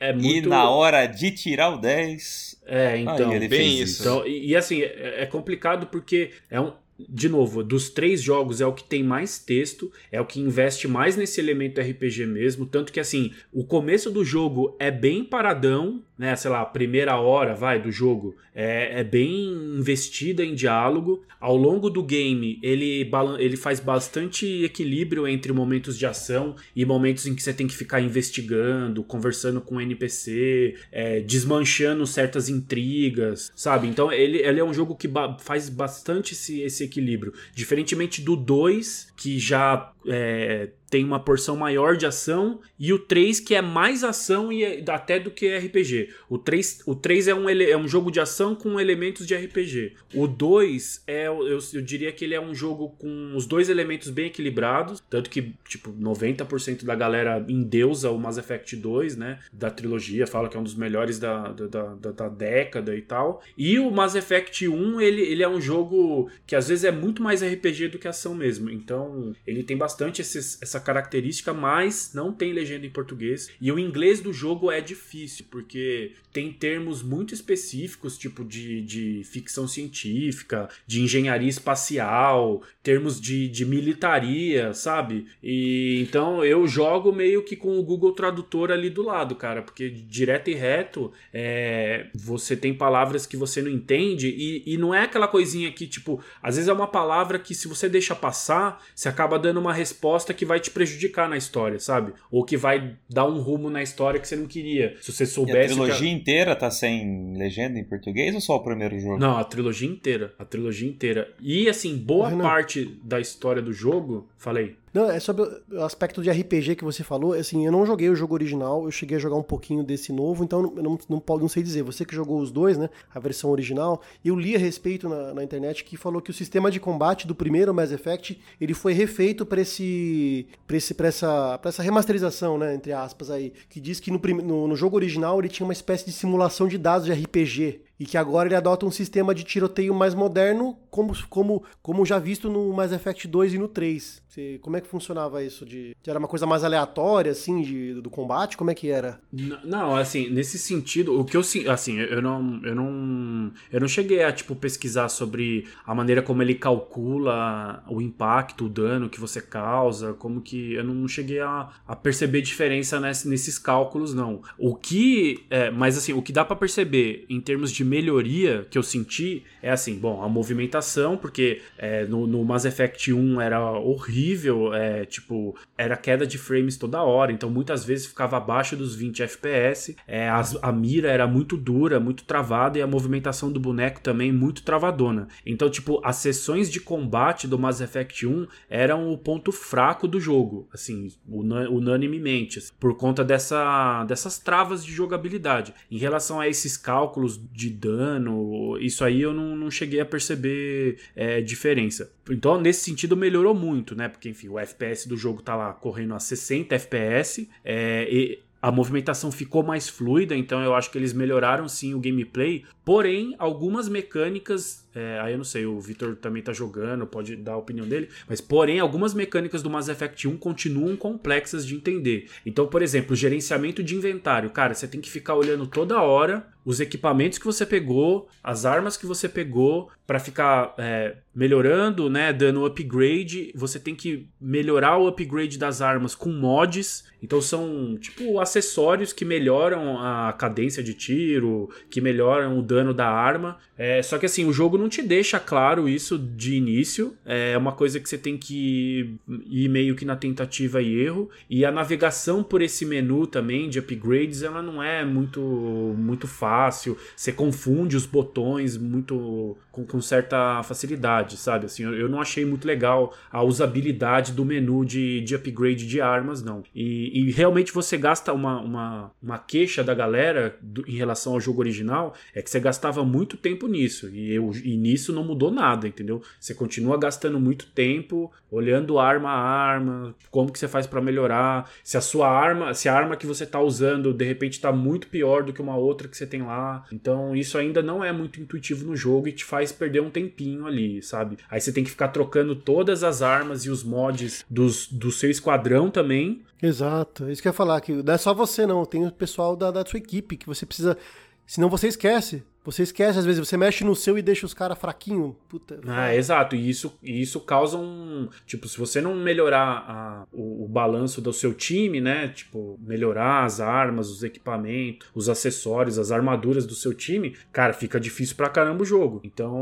é, muito... E na hora de tirar o 10... É, então, bem isso. Então, e, e assim, é, é complicado porque é um, de novo, dos três jogos é o que tem mais texto, é o que investe mais nesse elemento RPG mesmo, tanto que assim, o começo do jogo é bem paradão, né, sei lá, a primeira hora, vai, do jogo, é, é bem investida em diálogo. Ao longo do game, ele, ele faz bastante equilíbrio entre momentos de ação e momentos em que você tem que ficar investigando, conversando com o NPC, é, desmanchando certas intrigas, sabe? Então ele, ele é um jogo que faz bastante esse, esse equilíbrio. Diferentemente do 2, que já é, tem uma porção maior de ação, e o 3 que é mais ação e é, até do que RPG. O 3, o 3 é, um, é um jogo de ação com elementos de RPG. O 2 é, eu, eu diria que ele é um jogo com os dois elementos bem equilibrados, tanto que, tipo, 90% da galera endeusa o Mass Effect 2, né, da trilogia, fala que é um dos melhores da, da, da, da década e tal. E o Mass Effect 1, ele, ele é um jogo que às vezes é muito mais RPG do que ação mesmo. Então, ele tem bastante esses, essa característica, mas não tem legenda em português. E o inglês do jogo é difícil, porque tem termos muito específicos, tipo de, de ficção científica, de engenharia espacial, termos de, de militaria, sabe? E então eu jogo meio que com o Google Tradutor ali do lado, cara, porque direto e reto é, você tem palavras que você não entende e, e não é aquela coisinha que, tipo, às vezes é uma palavra que se você deixa passar, você acaba dando uma resposta que vai te prejudicar na história, sabe? Ou que vai dar um rumo na história que você não queria. Se você soubesse. E a trilogia que... inteira tá sem legenda em português ou só o primeiro jogo? Não, a trilogia inteira. A trilogia inteira. E assim, boa parte da história do jogo. Falei. Não, é sobre o aspecto de RPG que você falou. Assim, eu não joguei o jogo original, eu cheguei a jogar um pouquinho desse novo, então eu não, não, não, não sei dizer. Você que jogou os dois, né? A versão original, eu li a respeito na, na internet que falou que o sistema de combate do primeiro Mass Effect ele foi refeito para esse, pra essa, pra essa remasterização, né? Entre aspas aí. Que diz que no, no, no jogo original ele tinha uma espécie de simulação de dados de RPG e que agora ele adota um sistema de tiroteio mais moderno, como, como, como já visto no Mass Effect 2 e no 3. Você, como é que funcionava isso? De, era uma coisa mais aleatória, assim, de, do combate? Como é que era? Não, assim, nesse sentido, o que eu assim, eu não, eu não, eu não cheguei a tipo pesquisar sobre a maneira como ele calcula o impacto, o dano que você causa, como que eu não cheguei a, a perceber diferença nesse, nesses cálculos, não. O que, é, mas assim, o que dá para perceber em termos de melhoria que eu senti é assim, bom, a movimentação, porque é, no, no Mass Effect 1 era horrível, é, tipo, era queda de frames toda hora, então muitas vezes ficava abaixo dos 20 FPS, é, as, a mira era muito dura, muito travada e a movimentação do boneco também muito travadona. Então, tipo, as sessões de combate do Mass Effect 1 eram o ponto fraco do jogo, assim, unanimemente, por conta dessa, dessas travas de jogabilidade. Em relação a esses cálculos de dano, isso aí eu não, não cheguei a perceber é, diferença. Então, nesse sentido, melhorou muito, né? Porque, enfim, o FPS do jogo tá lá correndo a 60 FPS, é, e a movimentação ficou mais fluida, então eu acho que eles melhoraram sim o gameplay. Porém, algumas mecânicas é, aí eu não sei, o Victor também tá jogando, pode dar a opinião dele. Mas, porém, algumas mecânicas do Mass Effect 1 continuam complexas de entender. Então, por exemplo, gerenciamento de inventário. Cara, você tem que ficar olhando toda hora os equipamentos que você pegou, as armas que você pegou, para ficar é, melhorando, né, dando upgrade. Você tem que melhorar o upgrade das armas com mods. Então são tipo acessórios que melhoram a cadência de tiro, que melhoram o dano da arma. É, só que assim, o jogo não te deixa claro isso de início. É uma coisa que você tem que ir meio que na tentativa e erro. E a navegação por esse menu também de upgrades, ela não é muito, muito fácil. Você confunde os botões muito com, com certa facilidade, sabe? Assim, eu, eu, não achei muito legal a usabilidade do menu de, de upgrade de armas, não. E, e realmente você gasta uma, uma, uma queixa da galera do, em relação ao jogo original, é que você gastava muito tempo nisso. E eu e nisso não mudou nada, entendeu? Você continua gastando muito tempo olhando arma a arma, como que você faz para melhorar, se a sua arma, se a arma que você tá usando de repente tá muito pior do que uma outra que você tem lá. Então isso ainda não é muito intuitivo no jogo e te faz perder um tempinho ali, sabe? Aí você tem que ficar trocando todas as armas e os mods dos, do seu esquadrão também. Exato, isso que eu ia falar, que não é só você não, tem o pessoal da, da sua equipe que você precisa Senão você esquece. Você esquece, às vezes, você mexe no seu e deixa os caras fraquinho. Puta. Ah, exato. E isso, isso causa um. Tipo, se você não melhorar a, o, o, balanço do seu time, né? Tipo, melhorar as armas, os equipamentos, os acessórios, as armaduras do seu time, cara, fica difícil pra caramba o jogo. Então,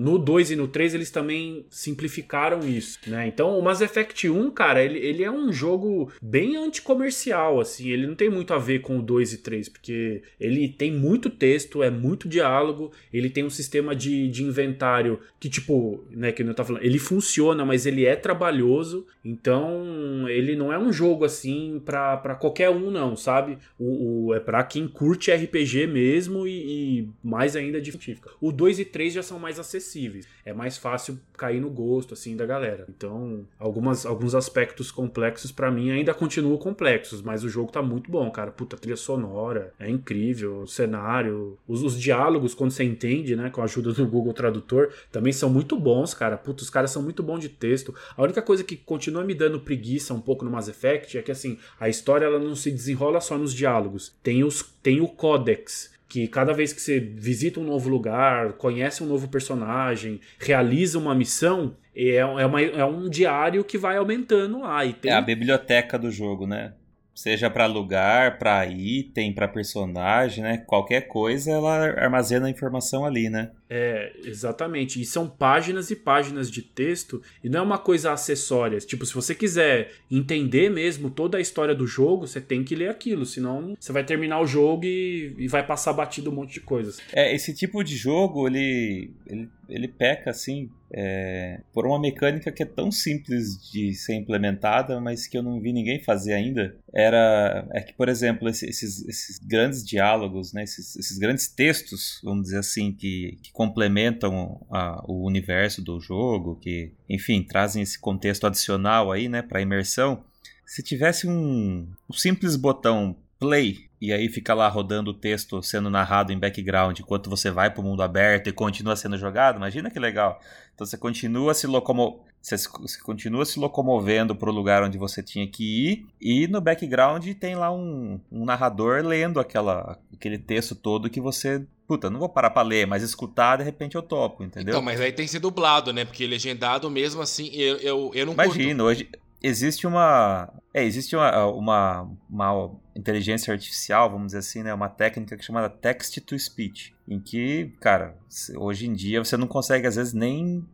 no 2 e no 3 eles também simplificaram isso, né? Então, o Mass Effect 1, cara, ele, ele é um jogo bem anticomercial, assim. Ele não tem muito a ver com o 2 e 3, porque ele tem muito texto, é muito diálogo diálogo, ele tem um sistema de, de inventário que, tipo, né, que eu tá falando, ele funciona, mas ele é trabalhoso, então ele não é um jogo assim para qualquer um, não, sabe? O, o é para quem curte RPG mesmo e, e, mais ainda de científica. O 2 e 3 já são mais acessíveis, é mais fácil cair no gosto, assim, da galera. Então, algumas, alguns aspectos complexos para mim ainda continuam complexos, mas o jogo tá muito bom, cara. Puta, trilha sonora, é incrível, o cenário, os, os diálogos diálogos, quando você entende, né, com a ajuda do Google Tradutor, também são muito bons, cara. Putz, os caras são muito bons de texto. A única coisa que continua me dando preguiça um pouco no Mass Effect é que, assim, a história ela não se desenrola só nos diálogos. Tem, os, tem o Codex, que cada vez que você visita um novo lugar, conhece um novo personagem, realiza uma missão, é, é, uma, é um diário que vai aumentando lá. E tem... É a biblioteca do jogo, né? Seja para lugar, para item, para personagem, né? Qualquer coisa ela armazena a informação ali, né? É, exatamente. E são páginas e páginas de texto, e não é uma coisa acessória. Tipo, se você quiser entender mesmo toda a história do jogo, você tem que ler aquilo, senão você vai terminar o jogo e, e vai passar batido um monte de coisas. É, esse tipo de jogo, ele, ele, ele peca, assim, é, por uma mecânica que é tão simples de ser implementada, mas que eu não vi ninguém fazer ainda. Era é que, por exemplo, esses, esses grandes diálogos, né, esses, esses grandes textos, vamos dizer assim, que, que complementam a, o universo do jogo, que, enfim, trazem esse contexto adicional aí, né, para imersão. Se tivesse um, um simples botão play e aí fica lá rodando o texto sendo narrado em background enquanto você vai para o mundo aberto e continua sendo jogado, imagina que legal. Então você continua se locomo você, você continua se locomovendo para o lugar onde você tinha que ir e no background tem lá um, um narrador lendo aquela, aquele texto todo que você puta, não vou parar pra ler, mas escutar, de repente eu topo, entendeu? Então, mas aí tem que ser dublado, né? Porque legendado mesmo assim, eu, eu, eu não Imagina, hoje existe uma. É, existe uma, uma, uma, inteligência artificial, vamos dizer assim, né? Uma técnica que é chamada text to speech. Em que, cara, hoje em dia você não consegue, às vezes, nem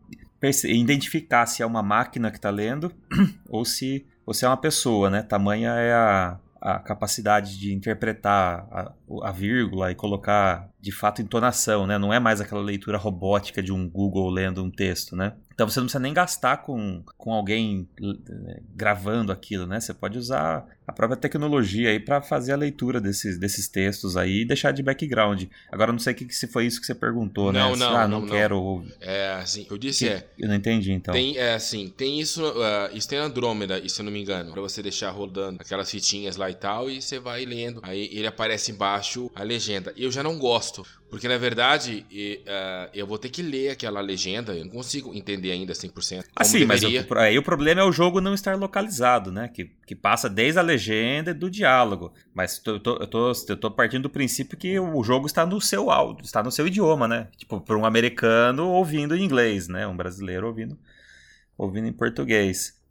identificar se é uma máquina que está lendo ou se, se é uma pessoa, né? Tamanha é a, a capacidade de interpretar a, a, vírgula e colocar de fato entonação, né? Não é mais aquela leitura robótica de um Google lendo um texto, né? Então você não precisa nem gastar com, com alguém eh, gravando aquilo, né? Você pode usar a própria tecnologia aí para fazer a leitura desses, desses textos aí e deixar de background. Agora não sei que, se foi isso que você perguntou, não, né? Não, ah, não, não, quero. É assim, eu disse que, é. Eu não entendi então. Tem, é assim, tem isso, uh, isso tem Andrômeda, se eu não me engano, para você deixar rodando aquelas fitinhas lá e tal e você vai lendo. Aí ele aparece embaixo a legenda. Eu já não gosto, porque na verdade uh, eu vou ter que ler aquela legenda, eu não consigo entender ainda 100%. Ah, sim, mas o, aí o problema é o jogo não estar localizado, né? Que, que passa desde a legenda e do diálogo. Mas eu tô, eu, tô, eu tô partindo do princípio que o jogo está no seu áudio, está no seu idioma, né? Tipo, para um americano ouvindo em inglês, né? Um brasileiro ouvindo, ouvindo em português.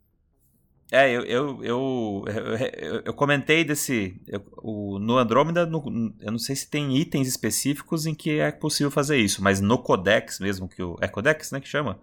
É, eu, eu, eu, eu, comentei desse. O, no Andrômeda, no, eu não sei se tem itens específicos em que é possível fazer isso, mas no Codex mesmo, que o. É Codex, né? Que chama?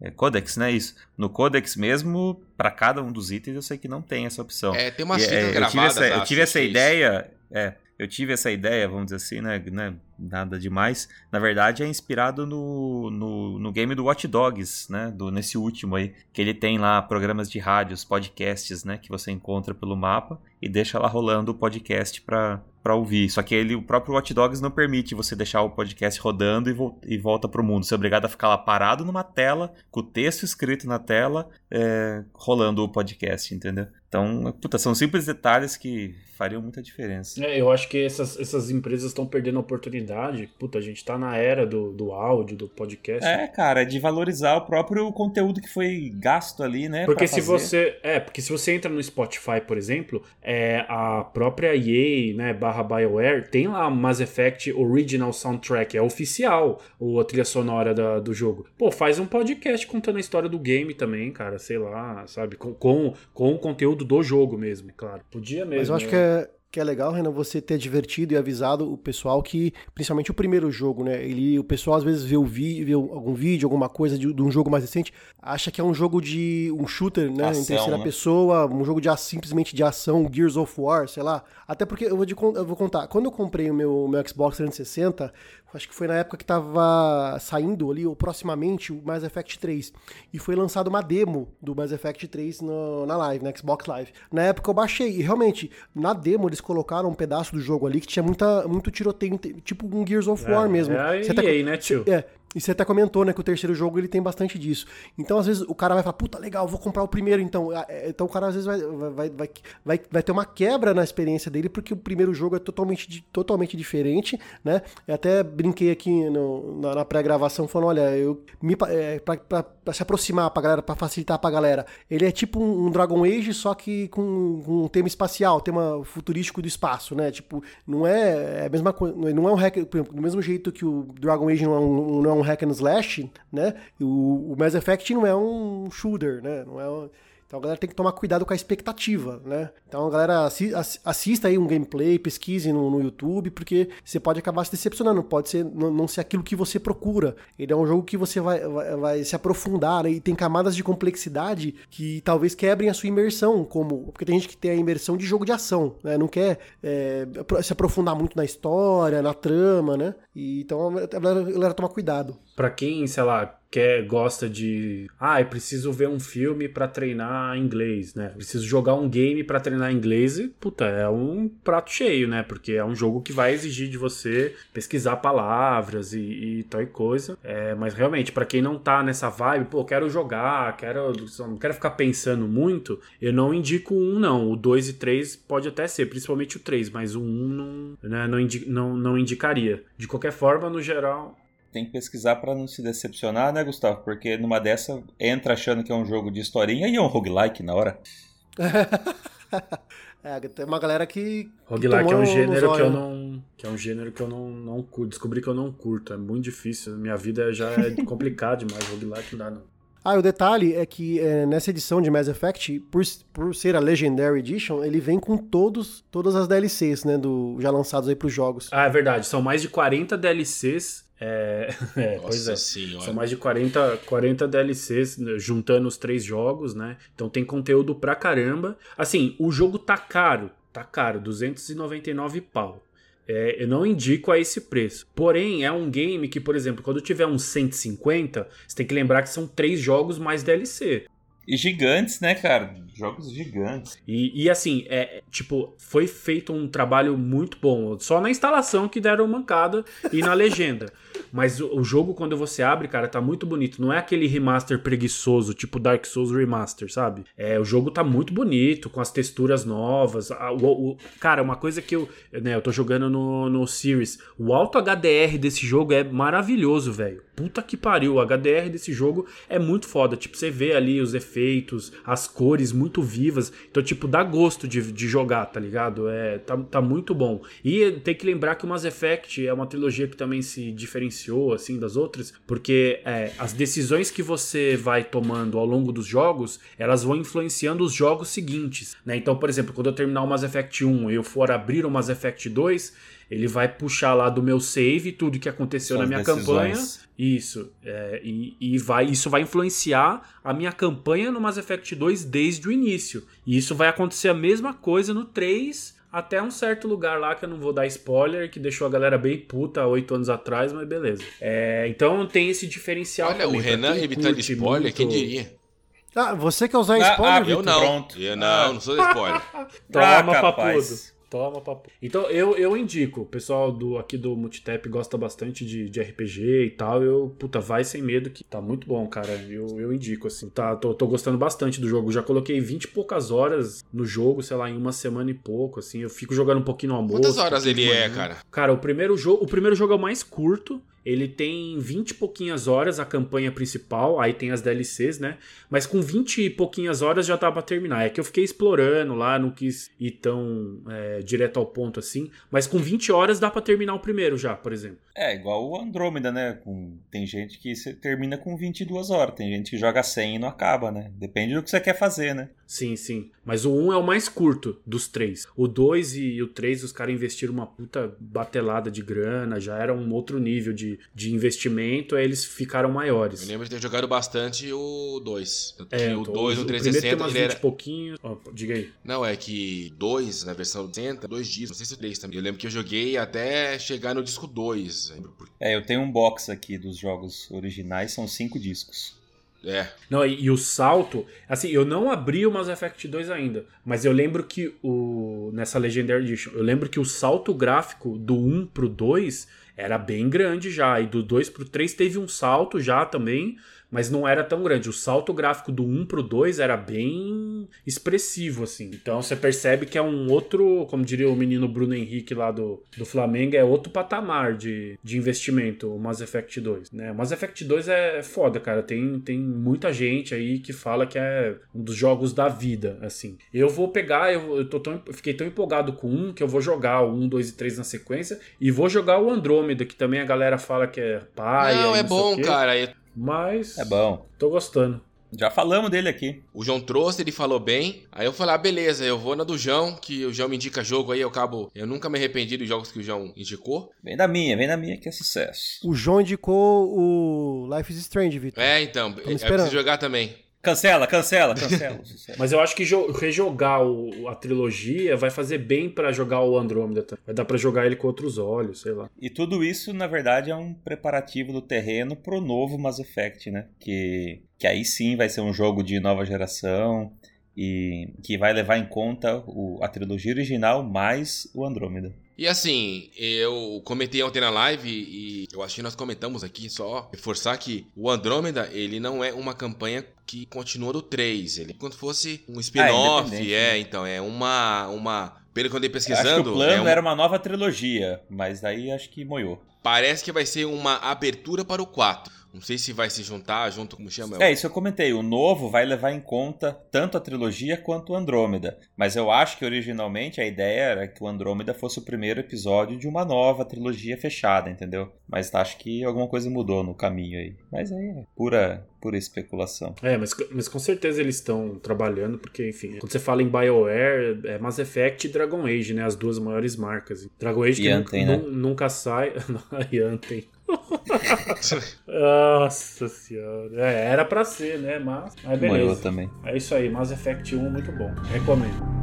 É Codex, né? Isso. No Codex mesmo, para cada um dos itens, eu sei que não tem essa opção. É, tem umas e, fitas é, gravadas. Eu tive essa, eu tive essa é ideia. É, eu tive essa ideia, vamos dizer assim, né? né nada demais. Na verdade, é inspirado no, no, no, game do Watch Dogs, né? Do, nesse último aí. Que ele tem lá programas de rádios, podcasts, né? Que você encontra pelo mapa e deixa lá rolando o podcast para para ouvir. Só que ele, o próprio Watch Dogs não permite você deixar o podcast rodando e, vo e volta pro mundo. Você é obrigado a ficar lá parado numa tela, com o texto escrito na tela, é, rolando o podcast, entendeu? Então, puta, são simples detalhes que fariam muita diferença. É, eu acho que essas, essas empresas estão perdendo a oportunidade. Puta, a gente tá na era do, do áudio, do podcast. É, cara, de valorizar o próprio conteúdo que foi gasto ali, né? Porque se você. É, porque se você entra no Spotify, por exemplo, é, a própria EA, né, barra BioWare, tem lá Mass Effect Original Soundtrack, é oficial a trilha sonora da, do jogo. Pô, faz um podcast contando a história do game também, cara, sei lá, sabe? Com, com, com o conteúdo do jogo mesmo, claro. Podia mesmo. Mas eu acho né? que é, que é legal, Renan, você ter divertido e avisado o pessoal que, principalmente o primeiro jogo, né? Ele, o pessoal às vezes vê, o vi, vê algum vídeo, alguma coisa de, de, um jogo mais recente, acha que é um jogo de um shooter, né? Ação, em terceira né? pessoa, um jogo de simplesmente de ação, Gears of War, sei lá. Até porque eu vou, de, eu vou contar, quando eu comprei o meu, meu Xbox 360, acho que foi na época que tava saindo ali, ou proximamente, o Mass Effect 3. E foi lançado uma demo do Mass Effect 3 no, na live, na Xbox Live. Na época eu baixei, e realmente, na demo eles colocaram um pedaço do jogo ali que tinha muita, muito tiroteio, tipo um Gears of War é, mesmo. É você EA, tá, né, tio? É, E você até comentou, né, que o terceiro jogo ele tem bastante disso. Então, às vezes, o cara vai falar, puta, legal, vou comprar o primeiro, então. É, então o cara às vezes vai, vai, vai, vai, vai ter uma quebra na experiência dele, porque o primeiro jogo é totalmente, totalmente diferente, né? Eu até brinquei aqui no, na, na pré-gravação falando, olha, eu me, é, pra, pra, pra, se aproximar pra galera, pra facilitar pra galera, ele é tipo um, um Dragon Age, só que com, com, um tema espacial, tema futurístico do espaço, né? Tipo, não é, é a mesma coisa, não é um hack, do mesmo jeito que o Dragon Age não é um, não é um hack and slash, né? O, o Mass Effect não é um shooter, né? Não é um, então a galera tem que tomar cuidado com a expectativa, né? Então a galera assi assista aí um gameplay, pesquise no, no, YouTube, porque você pode acabar se decepcionando, pode ser não, ser aquilo que você procura. Ele é um jogo que você vai, vai, vai se aprofundar né? e tem camadas de complexidade que talvez quebrem a sua imersão, como porque tem gente que tem a imersão de jogo de ação, né? Não quer é, se aprofundar muito na história, na trama, né? E, então a galera, a galera toma cuidado. Para quem, sei lá, quer gosta de, ah, eu preciso ver um filme para treinar inglês, né? Preciso jogar um game para treinar inglês, e, puta, é um prato cheio, né? Porque é um jogo que vai exigir de você pesquisar palavras e, e tal e coisa. É, mas realmente, para quem não tá nessa vibe, pô, quero jogar, quero, não quero ficar pensando muito, eu não indico um não. O 2 e 3 pode até ser, principalmente o 3, mas o 1 um não, né, não, indi não, não indicaria. De qualquer forma, no geral, tem que pesquisar para não se decepcionar, né, Gustavo? Porque numa dessa entra achando que é um jogo de historinha e é um roguelike na hora. é, tem uma galera que. Roguelike que é um gênero que eu não. Que é um gênero que eu não, não curto. Descobri que eu não curto. É muito difícil. Minha vida já é complicada demais. Roguelike não dá, não. Ah, o detalhe é que é, nessa edição de Mass Effect, por, por ser a Legendary Edition, ele vem com todos, todas as DLCs, né, do, já lançados aí pros jogos. Ah, é verdade. São mais de 40 DLCs é, é, pois é. Senhora. São mais de 40, 40 DLCs juntando os três jogos, né? Então tem conteúdo pra caramba. Assim, o jogo tá caro, tá caro, 299 pau. É, eu não indico a esse preço. Porém, é um game que, por exemplo, quando tiver uns 150, você tem que lembrar que são três jogos mais DLC. E gigantes, né, cara? Jogos gigantes. E, e assim, é, tipo, foi feito um trabalho muito bom. Só na instalação que deram mancada e na legenda. Mas o, o, jogo, quando você abre, cara, tá muito bonito. Não é aquele remaster preguiçoso, tipo Dark Souls Remaster, sabe? É, o jogo tá muito bonito, com as texturas novas. A, o, o, cara, uma coisa que eu. Né, eu tô jogando no, no Series. O alto HDR desse jogo é maravilhoso, velho. Puta que pariu. O HDR desse jogo é muito foda. Tipo, você vê ali os efeitos, as cores muito vivas. Então, tipo, dá gosto de, de jogar, tá ligado? É, tá, tá muito bom. E tem que lembrar que o Mass Effect é uma trilogia que também se diferenciou assim das outras, porque é, as decisões que você vai tomando ao longo dos jogos, elas vão influenciando os jogos seguintes, né? Então, por exemplo, quando eu terminar o Mass Effect 1 e eu for abrir o Mass Effect 2, ele vai puxar lá do meu save tudo que aconteceu São na minha decisões. campanha. Isso. É, e, e vai, isso vai influenciar a minha campanha no Mass Effect 2 desde o início. E isso vai acontecer a mesma coisa no 3 até um certo lugar lá que eu não vou dar spoiler, que deixou a galera bem puta oito anos atrás, mas beleza. É, então tem esse diferencial. Olha, também, o Renan evitando spoiler, muito... quem diria? Ah, você quer usar ah, spoiler? Ah, eu não. Pronto. Eu não, ah. não sou spoiler. Toma, ah, papudo. Toma, papo. Então eu, eu indico, o pessoal do, aqui do Multitap gosta bastante de, de RPG e tal. Eu, puta, vai sem medo que tá muito bom, cara. Eu, eu indico, assim. Tá, tô, tô gostando bastante do jogo. Já coloquei 20 e poucas horas no jogo, sei lá, em uma semana e pouco, assim. Eu fico jogando um pouquinho no almoço. Quantas horas ele é, cara? Cara, o primeiro jogo, o primeiro jogo é o mais curto. Ele tem 20 e pouquinhas horas a campanha principal, aí tem as DLCs, né? Mas com 20 e pouquinhas horas já dá pra terminar. É que eu fiquei explorando lá, não quis ir tão é, direto ao ponto assim. Mas com 20 horas dá para terminar o primeiro já, por exemplo. É, igual o Andrômeda, né? Com... Tem gente que termina com 22 horas, tem gente que joga 100 e não acaba, né? Depende do que você quer fazer, né? Sim, sim. Mas o 1 é o mais curto dos três. O 2 e o 3, os caras investiram uma puta batelada de grana, já era um outro nível de, de investimento, aí eles ficaram maiores. Eu lembro de ter jogado bastante o 2. É, o 2 no 360 ele era... pouquinho. Oh, diga aí. Não, é que 2 na versão 60, 2 discos, não sei se o 3 também. Eu lembro que eu joguei até chegar no disco 2. É, eu tenho um box aqui dos jogos originais, são 5 discos. É. Não, e, e, o salto, assim, eu não abri o Mass Effect 2 ainda, mas eu lembro que o nessa Legendary Edition, eu lembro que o salto gráfico do 1 pro 2 era bem grande já. E do 2 pro 3 teve um salto já também, mas não era tão grande. O salto gráfico do 1 pro 2 era bem expressivo, assim. Então você percebe que é um outro, como diria o menino Bruno Henrique lá do, do Flamengo, é outro patamar de, de investimento, o Mass Effect 2. Né? O Mass Effect 2 é foda, cara. Tem, tem muita gente aí que fala que é um dos jogos da vida, assim. Eu vou pegar, eu, eu, tô tão, eu fiquei tão empolgado com um que eu vou jogar o 1, 2 e 3 na sequência e vou jogar o Andrômeda, que também a galera fala que é pai. Não, é bom, cara. Mas. É bom. Tô gostando. Já falamos dele aqui. O João trouxe, ele falou bem. Aí eu falei, ah, beleza, eu vou na do João, que o João me indica jogo aí, eu acabo. Eu nunca me arrependi dos jogos que o João indicou. Vem da minha, vem da minha que é sucesso. O João indicou o Life is Strange, Vitor. É, então, eu preciso jogar também. Cancela, cancela, cancela. Mas eu acho que rejogar o, a trilogia vai fazer bem para jogar o Andrômeda. Vai dar para jogar ele com outros olhos, sei lá. E tudo isso, na verdade, é um preparativo do terreno pro novo Mass Effect, né? Que, que aí sim vai ser um jogo de nova geração e que vai levar em conta o, a trilogia original mais o Andrômeda. E assim, eu comentei ontem na live e eu acho que nós comentamos aqui só reforçar que o Andrômeda, ele não é uma campanha que continua do 3, ele é como se fosse um spin-off, ah, é, é, então é uma uma pelo que eu andei pesquisando, acho que o plano é um... era uma nova trilogia, mas aí acho que moiou. Parece que vai ser uma abertura para o 4. Não sei se vai se juntar junto, como chama? É, isso eu comentei. O novo vai levar em conta tanto a trilogia quanto o Andrômeda. Mas eu acho que originalmente a ideia era que o Andrômeda fosse o primeiro episódio de uma nova trilogia fechada, entendeu? Mas acho que alguma coisa mudou no caminho aí. Mas aí é pura, pura especulação. É, mas, mas com certeza eles estão trabalhando, porque, enfim, quando você fala em BioWare, é Mass Effect e Dragon Age, né? As duas maiores marcas. Dragon Age e que Anthem, nunca, né? nunca sai. e Anthem. Nossa senhora. É, era pra ser, né? Mas, mas beleza. também. É isso aí, Mass Effect 1 muito bom. Recomendo.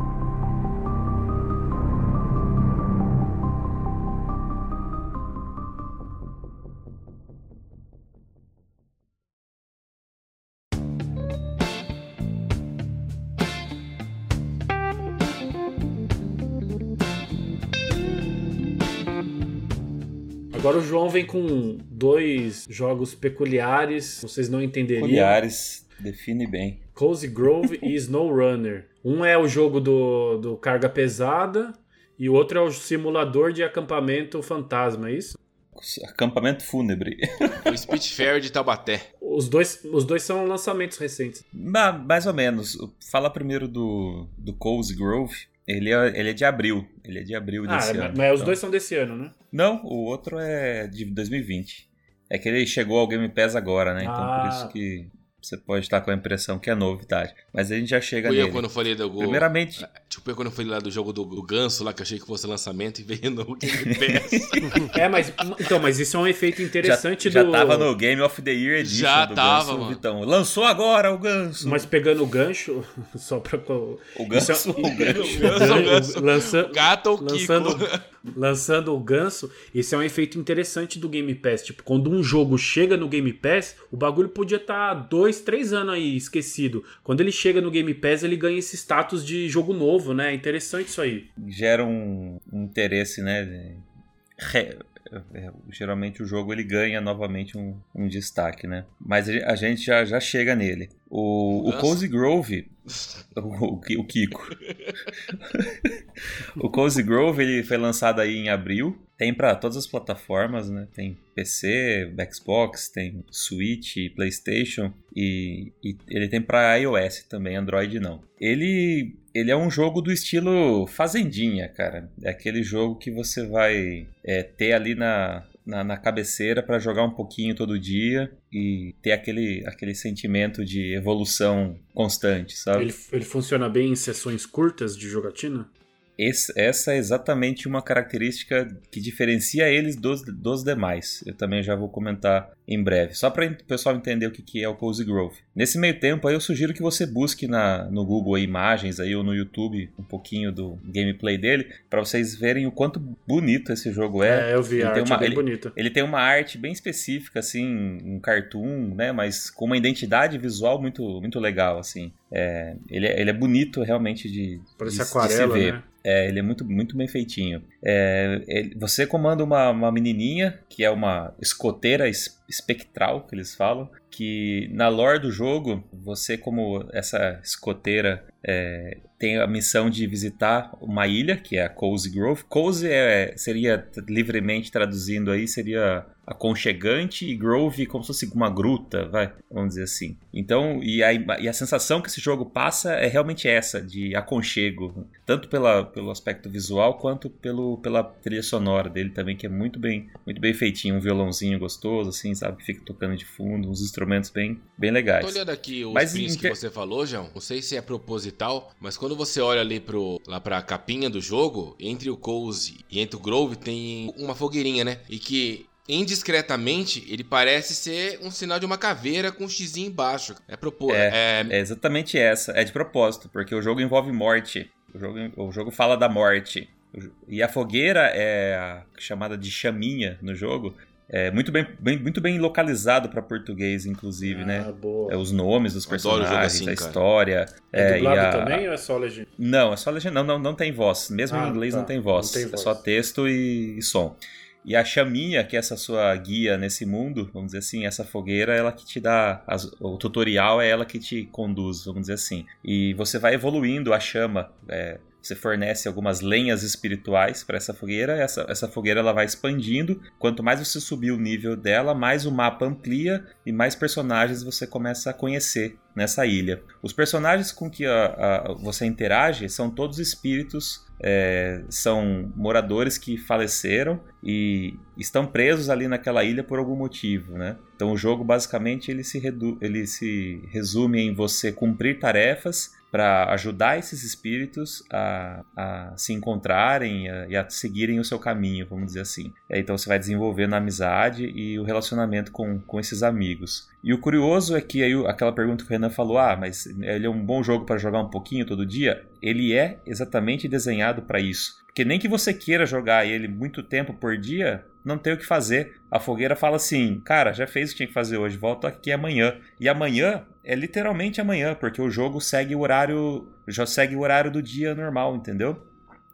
João vem com dois jogos peculiares, vocês não entenderiam. Peculiares, define bem. Cozy Grove e Snow Runner. Um é o jogo do, do carga pesada e o outro é o simulador de acampamento fantasma, é isso? Acampamento fúnebre. O Spitfire de Taubaté. Os dois, os dois são lançamentos recentes. mais ou menos. Fala primeiro do, do Cozy Grove. Ele é, ele é de abril. Ele é de abril ah, desse mas, ano. Mas então. os dois são desse ano, né? Não, o outro é de 2020. É que ele chegou ao Game Pass agora, né? Então ah. por isso que você pode estar com a impressão que é novidade. Mas a gente já chega nele. Eu quando falei do Primeiramente... Tipo, eu quando falei lá do jogo do, do Ganso, lá que eu achei que fosse lançamento e veio no Game Pass. é, mas... Então, mas isso é um efeito interessante já, do... Já tava no Game of the Year Edition Já do tava, Ganso, mano. Vitão. Lançou agora o Ganso. Mas pegando o gancho, só pra... O Ganso? Isso, o Gancho. O Ganso, o Ganso. Lança, O gato ou lançando, Kiko? lançando o ganso, esse é um efeito interessante do Game Pass. Tipo, quando um jogo chega no Game Pass, o bagulho podia estar tá dois, três anos aí esquecido. Quando ele chega no Game Pass, ele ganha esse status de jogo novo, né? É interessante isso aí. Gera um, interesse, né? Re, é, geralmente o jogo ele ganha novamente um, um, destaque, né? Mas a gente já, já chega nele. O, o Cozy Grove, o, o Kiko. o Cozy Grove ele foi lançado aí em abril. Tem para todas as plataformas, né? Tem PC, Xbox, tem Switch, PlayStation e, e ele tem para iOS também, Android não. Ele ele é um jogo do estilo fazendinha, cara. É aquele jogo que você vai é, ter ali na, na, na cabeceira para jogar um pouquinho todo dia e ter aquele, aquele sentimento de evolução constante, sabe? Ele, ele funciona bem em sessões curtas de jogatina? Esse, essa é exatamente uma característica que diferencia eles dos, dos demais. Eu também já vou comentar em breve. Só para o pessoal entender o que, que é o Cozy Grove. Nesse meio tempo aí eu sugiro que você busque na, no Google aí, imagens aí ou no YouTube um pouquinho do gameplay dele para vocês verem o quanto bonito esse jogo é. É, eu vi ele a tem arte uma, bem ele, bonita. ele tem uma arte bem específica, assim, um cartoon, né? Mas com uma identidade visual muito, muito legal, assim. É, ele, é, ele é bonito realmente de, Parece de, de aquarela, se ver. né? É, ele é muito, muito bem feitinho. É, ele- você comanda uma, uma menininha, que é uma escoteira es- espectral, que eles falam, que na lore do jogo, você como essa escoteira é, tem a missão de visitar uma ilha, que é a Cozy Grove. Cozy é, seria, livremente traduzindo aí, seria aconchegante e Grove como se fosse uma gruta, vai, vamos dizer assim. Então, e a, e a sensação que esse jogo passa é realmente essa, de aconchego, tanto pela, pelo aspecto visual quanto pelo, pela trilha sonora dele também, que é muito bem, muito bem feitinho, um violãozinho gostoso, assim, sabe, que fica tocando de fundo, uns instrumentos bem, bem legais. Tô olhando aqui os Mas que você falou, João. Não sei se é proposital, mas quando você olha ali pro, lá pra capinha do jogo, entre o Cozy e entre o Grove tem uma fogueirinha, né? E que indiscretamente ele parece ser um sinal de uma caveira com um xizinho embaixo. É propor. É, É exatamente essa, é de propósito, porque o jogo envolve morte, o jogo, o jogo fala da morte. E a fogueira é a chamada de chaminha no jogo, é muito bem, bem- muito bem localizado para português, inclusive, né? Ah, boa. É, os nomes dos personagens, assim, a história. É, é, e dublado a- também ou é só legenda? Não, é só legenda. Não, não, não tem voz. Mesmo Ah, em inglês tá. não tem voz. Não tem É voz. só texto e, e som. E a chaminha, que é essa sua guia nesse mundo, vamos dizer assim, essa fogueira, ela que te dá. as- o tutorial é ela que te conduz, vamos dizer assim. E você vai evoluindo a chama. é, você fornece algumas lenhas espirituais para essa fogueira. Essa, essa fogueira ela vai expandindo. Quanto mais você subir o nível dela, mais o mapa amplia e mais personagens você começa a conhecer nessa ilha. Os personagens com que a- a- você interage são todos espíritos, é, são moradores que faleceram e estão presos ali naquela ilha por algum motivo, né? Então o jogo basicamente ele se, ele se resume em você cumprir tarefas para ajudar esses espíritos a, a se encontrarem e a, a seguirem o seu caminho, vamos dizer assim. É, Então você vai desenvolvendo a amizade e o relacionamento com, com esses amigos. E o curioso é que aí aquela pergunta que o Renan falou, ah, mas ele é um bom jogo para jogar um pouquinho todo dia? Ele é exatamente desenhado para isso. Porque nem que você queira jogar ele muito tempo por dia, não tem o que fazer. A fogueira fala assim, cara, já fez o que tinha que fazer hoje, volta aqui amanhã. E amanhã é literalmente amanhã, porque o jogo segue o horário, já segue o horário do dia normal, entendeu?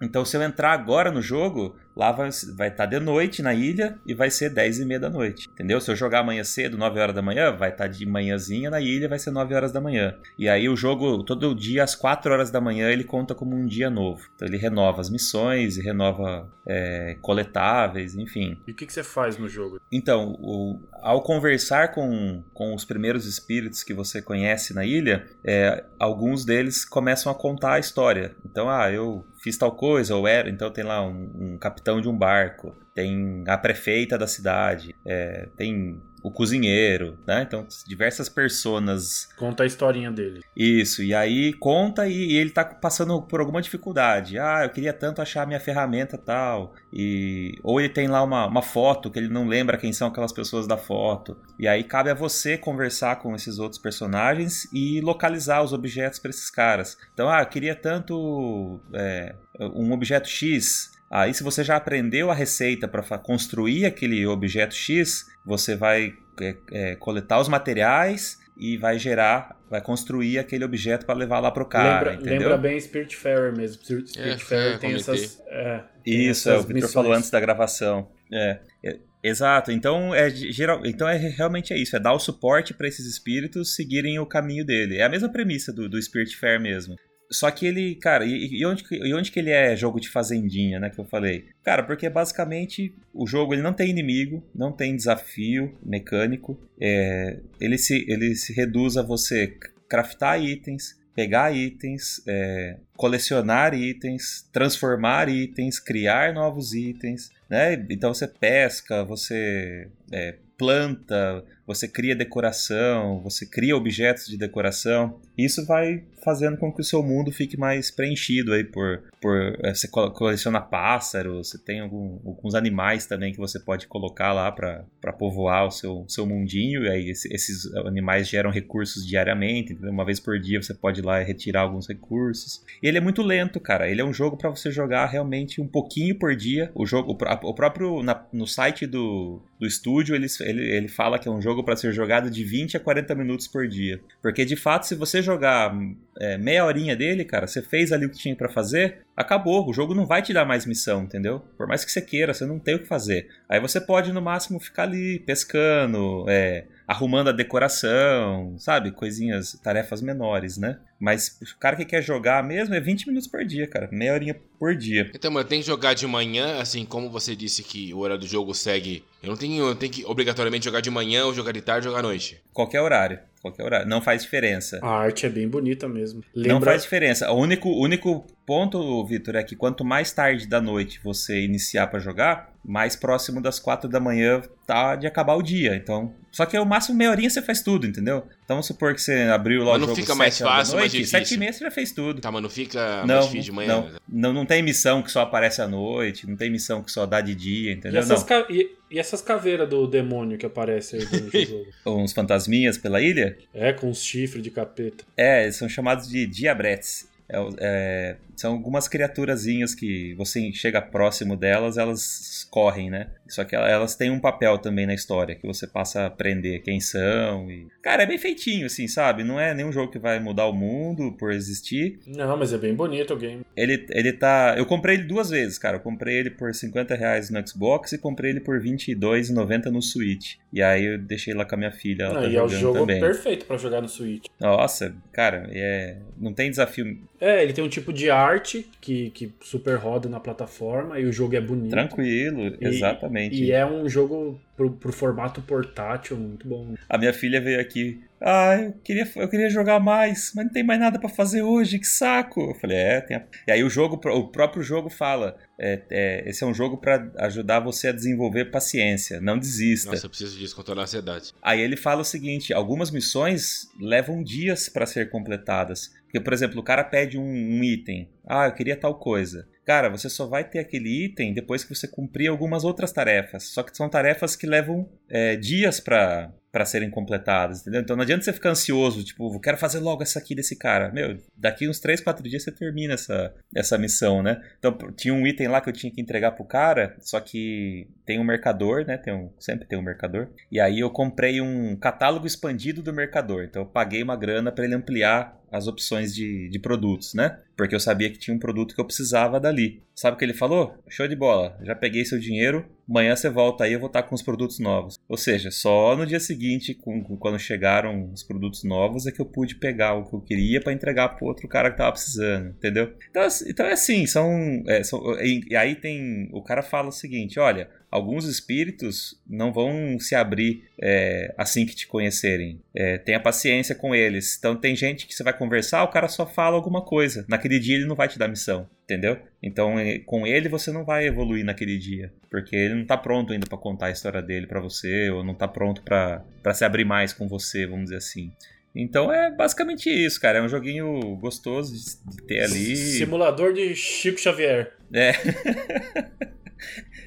Então, se eu entrar agora no jogo, lá vai estar de noite na ilha e vai ser 10 e meia da noite, entendeu? Se eu jogar amanhã cedo, 9 horas da manhã, vai estar de manhãzinha na ilha vai ser 9 horas da manhã. E aí o jogo, todo dia às 4 horas da manhã, ele conta como um dia novo. Então ele renova as missões e renova é, coletáveis, enfim. E o que, que você faz no jogo? Então, o- ao conversar com, com os primeiros espíritos que você conhece na ilha, é, alguns deles começam a contar a história. Então, ah, eu fiz tal coisa, ou era. Então, tem lá um, um capitão de um barco, tem a prefeita da cidade, é, tem o cozinheiro, né? Então, diversas personas Conta a historinha dele. isso, e aí conta e, e ele tá passando por alguma dificuldade. Ah, eu queria tanto achar minha ferramenta tal. E ou ele tem lá uma, uma foto que ele não lembra quem são aquelas pessoas da foto. E aí cabe a você conversar com esses outros personagens e localizar os objetos para esses caras. Então, ah, eu queria tanto é, um objeto X. Aí, se você já aprendeu a receita para construir aquele objeto X, você vai é, é, coletar os materiais e vai gerar, vai construir aquele objeto para levar lá pro cara, lembra, entendeu? lembra bem Spiritfarer mesmo. Spirit É, Spiritfarer é, tem essas. É, tem Isso, é, o essas Victor falou antes da gravação. É, é, exato. Então é geral, então é realmente é isso, é dar o suporte para esses espíritos seguirem o caminho dele. É a mesma premissa do, do Spirit Fair mesmo. Só que ele, cara, e, e onde, e onde que ele é jogo de fazendinha, né, que eu falei? Cara, porque basicamente o jogo ele não tem inimigo, não tem desafio mecânico, é, ele, se, ele se reduz a você craftar itens, pegar itens, é, colecionar itens, transformar itens, criar novos itens, né? Então você pesca, você é, planta, você cria decoração, você cria objetos de decoração. Isso vai fazendo com que o seu mundo fique mais preenchido aí por, por é, você coleciona pássaros, você tem algum, alguns animais também que você pode colocar lá para povoar o seu, seu mundinho, e aí esses animais geram recursos diariamente, entendeu? uma vez por dia você pode ir lá e retirar alguns recursos. E ele é muito lento, cara. Ele é um jogo para você jogar realmente um pouquinho por dia. O jogo, o próprio na, no site do, do estúdio, ele, ele, ele fala que é um jogo para ser jogado de 20 a 40 minutos por dia. Porque de fato, se você jogar é, meia horinha dele, cara, você fez ali o que tinha para fazer, acabou. O jogo não vai te dar mais missão, entendeu? Por mais que você queira, você não tem o que fazer. Aí você pode, no máximo, ficar ali pescando, é, arrumando a decoração, sabe? Coisinhas, tarefas menores, né? Mas o cara que quer jogar mesmo é 20 minutos por dia, cara. Meia horinha por dia. Então, mas tem que jogar de manhã, assim, como você disse que o horário do jogo segue. Eu não tenho, eu tenho que obrigatoriamente jogar de manhã ou jogar de tarde ou jogar à noite. Qualquer horário qualquer horário. Não faz diferença. A arte é bem bonita mesmo. Lembra... Não faz diferença. O único, único ponto, Vitor, é que quanto mais tarde da noite você iniciar para jogar, mais próximo das quatro da manhã tá de acabar o dia. Então, só que é o máximo meia horinha você faz tudo, entendeu? Então vamos supor que você abriu lá mas o jogo não fica mais fácil, mais difícil. Sete e meia você já fez tudo. Tá, mas não fica não, mais difícil de manhã. Não, não, não tem missão que só aparece à noite, não tem missão que só dá de dia, entendeu? E essas, ca... e, e essas caveiras do demônio que aparecem aí durante o jogo? Uns fantasminhas pela ilha? É, com uns chifres de capeta. É, eles são chamados de diabretes. É, é, são algumas criaturazinhas que você chega próximo delas, elas correm, né? Só que elas têm um papel também na história, que você passa a aprender quem são. E... Cara, é bem feitinho, assim, sabe? Não é nenhum jogo que vai mudar o mundo por existir. Não, mas é bem bonito o game. Ele, ele tá. Eu comprei ele duas vezes, cara. Eu comprei ele por 50 reais no Xbox e comprei ele por R$22,90 no Switch. E aí eu deixei lá com a minha filha. Ela tá e é o jogo também. perfeito para jogar no Switch. Nossa, cara, é... não tem desafio. É, ele tem um tipo de arte que, que super roda na plataforma e o jogo é bonito. Tranquilo, e, exatamente. E é um jogo pro, pro formato portátil muito bom. A minha filha veio aqui. Ah, eu queria, eu queria jogar mais, mas não tem mais nada para fazer hoje, que saco. Eu falei, é, tem a... E aí o jogo, o próprio jogo fala: é, é, esse é um jogo para ajudar você a desenvolver paciência, não desista. Nossa, eu preciso disso, controlar a ansiedade. Aí ele fala o seguinte: algumas missões levam dias para ser completadas. Porque, por exemplo, o cara pede um, um item. Ah, eu queria tal coisa. Cara, você só vai ter aquele item depois que você cumprir algumas outras tarefas. Só que são tarefas que levam é, dias para para serem completadas, entendeu? Então não adianta você ficar ansioso, tipo, quero fazer logo essa aqui desse cara. Meu, daqui uns 3, 4 dias você termina essa, essa missão, né? Então tinha um item lá que eu tinha que entregar pro cara, só que tem um mercador, né? Tem um, sempre tem um mercador. E aí eu comprei um catálogo expandido do mercador. Então eu paguei uma grana para ele ampliar as opções de, de produtos, né? Porque eu sabia que tinha um produto que eu precisava dali. Sabe o que ele falou? Show de bola, já peguei seu dinheiro, amanhã você volta aí, eu vou estar com os produtos novos. Ou seja, só no dia seguinte, com, com, quando chegaram os produtos novos, é que eu pude pegar o que eu queria para entregar pro outro cara que tava precisando, entendeu? Então, então é assim, são, é, são. E aí tem. O cara fala o seguinte: olha, alguns espíritos não vão se abrir é, assim que te conhecerem. É, tenha paciência com eles. Então tem gente que você vai conversar, o cara só fala alguma coisa. Naquele dia ele não vai te dar missão, entendeu? Então é, com ele você não vai evoluir naquele dia, porque ele não tá pronto ainda para contar a história dele para você, ou não tá pronto para se abrir mais com você, vamos dizer assim. Então é basicamente isso, cara. É um joguinho gostoso de, de ter ali. Simulador de Chico Xavier. É.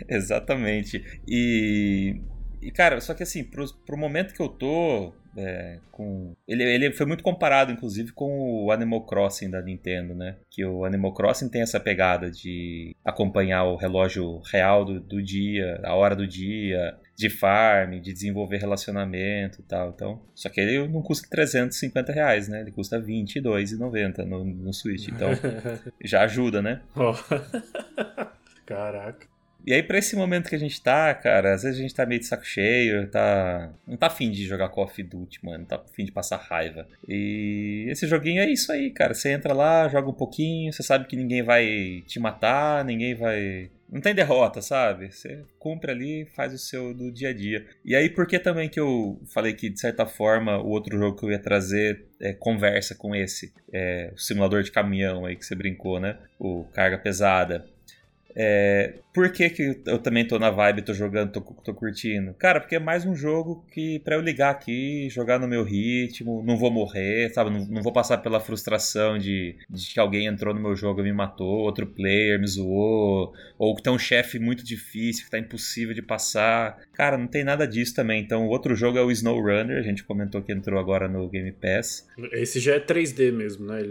Exatamente. E, e, cara, só que assim, pro, pro momento que eu tô. É, com ele, ele foi muito comparado, inclusive, com o Animal Crossing da Nintendo, né? Que o Animal Crossing tem essa pegada de acompanhar o relógio real do, do dia, a hora do dia, de farm, de desenvolver relacionamento e tal. Então, só que ele não custa 350 reais, né? Ele custa R$22,90 no, no Switch. Então, já ajuda, né? Oh. Caraca. E aí, pra esse momento que a gente tá, cara, às vezes a gente tá meio de saco cheio, tá. Não tá afim de jogar Call of Duty, mano. Não tá afim de passar raiva. E esse joguinho é isso aí, cara. Você entra lá, joga um pouquinho, você sabe que ninguém vai te matar, ninguém vai. Não tem derrota, sabe? Você cumpre ali, faz o seu do dia a dia. E aí, por que também que eu falei que, de certa forma, o outro jogo que eu ia trazer é, conversa com esse? É, o simulador de caminhão aí que você brincou, né? O carga pesada. É, por que, que eu também tô na vibe, tô jogando, tô, tô curtindo? Cara, porque é mais um jogo que para eu ligar aqui, jogar no meu ritmo, não vou morrer, sabe? Não, não vou passar pela frustração de, de, que alguém entrou no meu jogo e me matou, outro player me zoou, ou que tem um chefe muito difícil, que tá impossível de passar. Cara, não tem nada disso também. Então, o outro jogo é o Snow Runner, a gente comentou que entrou agora no Game Pass. Esse já é 3D mesmo, né?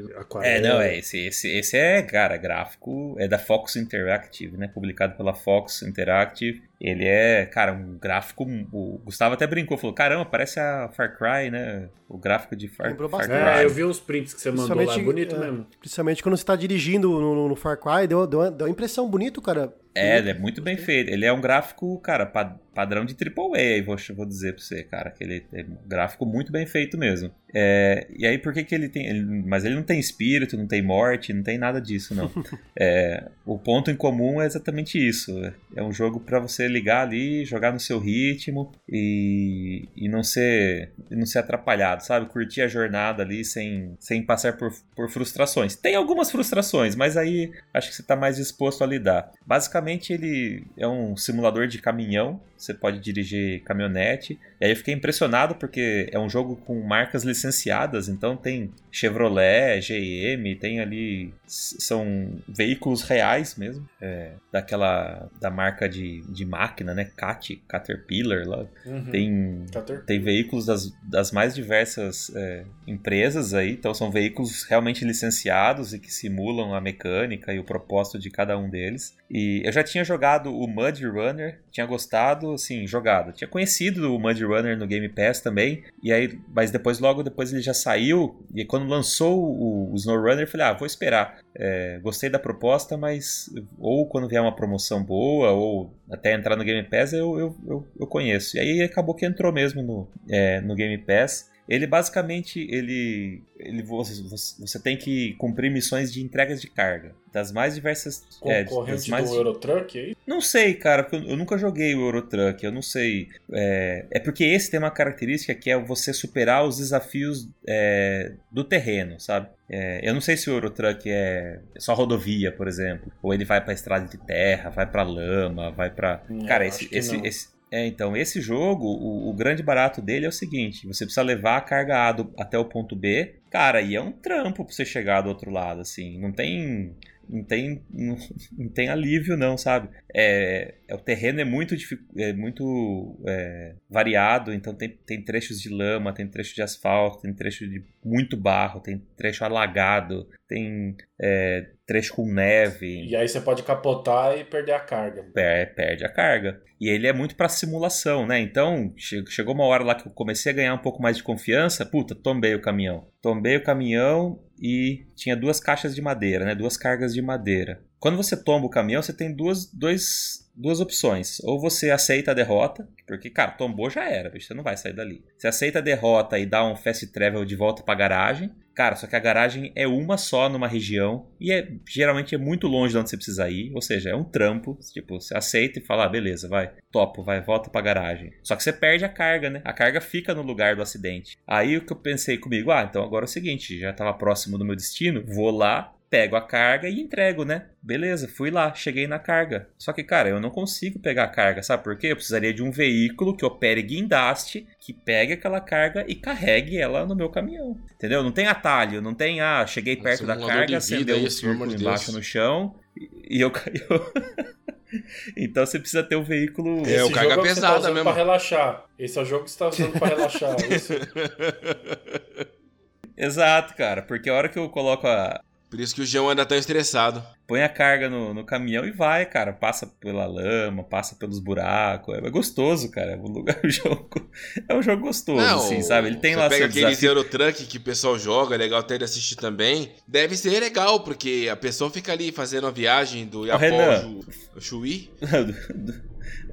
É, não, é. Esse, esse, esse é, cara, gráfico, é da Fox Interactive, né? Publicado pela Fox Interactive. Ele é, cara, um gráfico. O Gustavo até brincou, falou: caramba, parece a Far Cry, né? O gráfico de Far, Far Cry. É, eu vi uns prints que você mandou lá, bonito é, mesmo. Principalmente quando você tá dirigindo no, no Far Cry, deu, deu, deu uma impressão bonito, cara. É, ele é muito bem feito. Ele é um gráfico, cara, padrão de AAA, vou, vou dizer pra você, cara. Que ele é um gráfico muito bem feito mesmo. É, e aí, por que, que ele tem. Ele, mas ele não tem espírito, não tem morte, não tem nada disso, não. é, o ponto em comum é exatamente isso. É um jogo para você ligar ali, jogar no seu ritmo e, e não ser não ser atrapalhado, sabe? Curtir a jornada ali sem, sem passar por, por frustrações. Tem algumas frustrações, mas aí acho que você tá mais disposto a lidar. Basicamente, ele é um simulador de caminhão você pode dirigir caminhonete. E aí eu fiquei impressionado porque é um jogo com marcas licenciadas, então tem Chevrolet, GM, tem ali são veículos reais mesmo, é, daquela da marca de, de máquina, né? Cat, Caterpillar lá. Uhum. Tem Caterpillar. tem veículos das, das mais diversas é, empresas aí, então são veículos realmente licenciados e que simulam a mecânica e o propósito de cada um deles. E eu já tinha jogado o Mud Runner, tinha gostado, assim, jogado. Tinha conhecido o Mud Runner no Game Pass também, e aí, mas depois, logo depois ele já saiu, e quando lançou o, o Snow Runner, eu falei, ah, vou esperar. É, gostei da proposta, mas ou quando vier uma promoção boa, ou até entrar no Game Pass, eu, eu, eu, eu conheço. E aí acabou que entrou mesmo no, é, no Game Pass. Ele basicamente ele, ele você, você tem que cumprir missões de entregas de carga das mais diversas concorrente é, das mais... do Eurotruck aí? Não sei, cara, porque eu, nunca joguei o Eurotruck, eu não sei. É, é porque esse tem uma característica que é você superar os desafios é, do terreno, sabe? É, eu não sei se o Eurotruck é só rodovia, por exemplo, ou ele vai para estrada de terra, vai para lama, vai para hum, cara, esse, esse, esse, é, então, esse jogo, o, o, grande barato dele é o seguinte: você precisa levar a carga A do, até o ponto B. Cara, e é um trampo pra você chegar do outro lado, assim. Não tem não tem, não, não, tem alívio não, sabe? É, o terreno é muito, é muito é, variado, então tem, tem trechos de lama, tem trecho de asfalto, tem trecho de muito barro, tem trecho alagado, tem é, trecho com neve. E aí você pode capotar e perder a carga. É, perde a carga. E ele é muito para simulação, né? Então, chegou uma hora lá que eu comecei a ganhar um pouco mais de confiança, puta, tombei o caminhão. Tombei o caminhão e tinha duas caixas de madeira, né? Duas cargas de madeira. Quando você tomba o caminhão, você tem duas, dois, duas opções. Ou você aceita a derrota, porque, cara, tombou já era, bicho, você não vai sair dali. Você aceita a derrota e dá um fast travel de volta pra garagem. Cara, só que a garagem é uma só numa região e é, geralmente é muito longe de onde você precisa ir, ou seja, é um trampo. Tipo, você aceita e fala, ah, beleza, vai, topo, vai, volta pra garagem. Só que você perde a carga, né? A carga fica no lugar do acidente. Aí o que eu pensei comigo, ah, então agora é o seguinte, já tava próximo do meu destino, vou lá, pego a carga e entrego, né? Beleza, fui lá, cheguei na carga. Só que, cara, eu não consigo pegar a carga, sabe por quê? Eu precisaria de um veículo que opere guindaste, que pegue aquela carga e carregue ela no meu caminhão. Entendeu? Não tem atalho, não tem, ah, cheguei perto da carga, acendeu um círculo embaixo no chão e eu caí. então você precisa ter um veículo. É, o carga é pesada tá mesmo. Pra relaxar. Esse é o jogo que você tá usando pra relaxar. Exato, cara, porque a hora que eu coloco a, por isso que o João anda tão estressado. Põe a carga no, no caminhão e vai, cara. Passa pela lama, passa pelos buracos. É, gostoso, cara. O, lugar, o jogo é um jogo gostoso, Não, assim, sabe? Ele tem lá pega aquele Zero Truck que o pessoal joga, é legal até de assistir também. Deve ser legal, porque a pessoa fica ali fazendo a viagem do Iapó ao Chuí.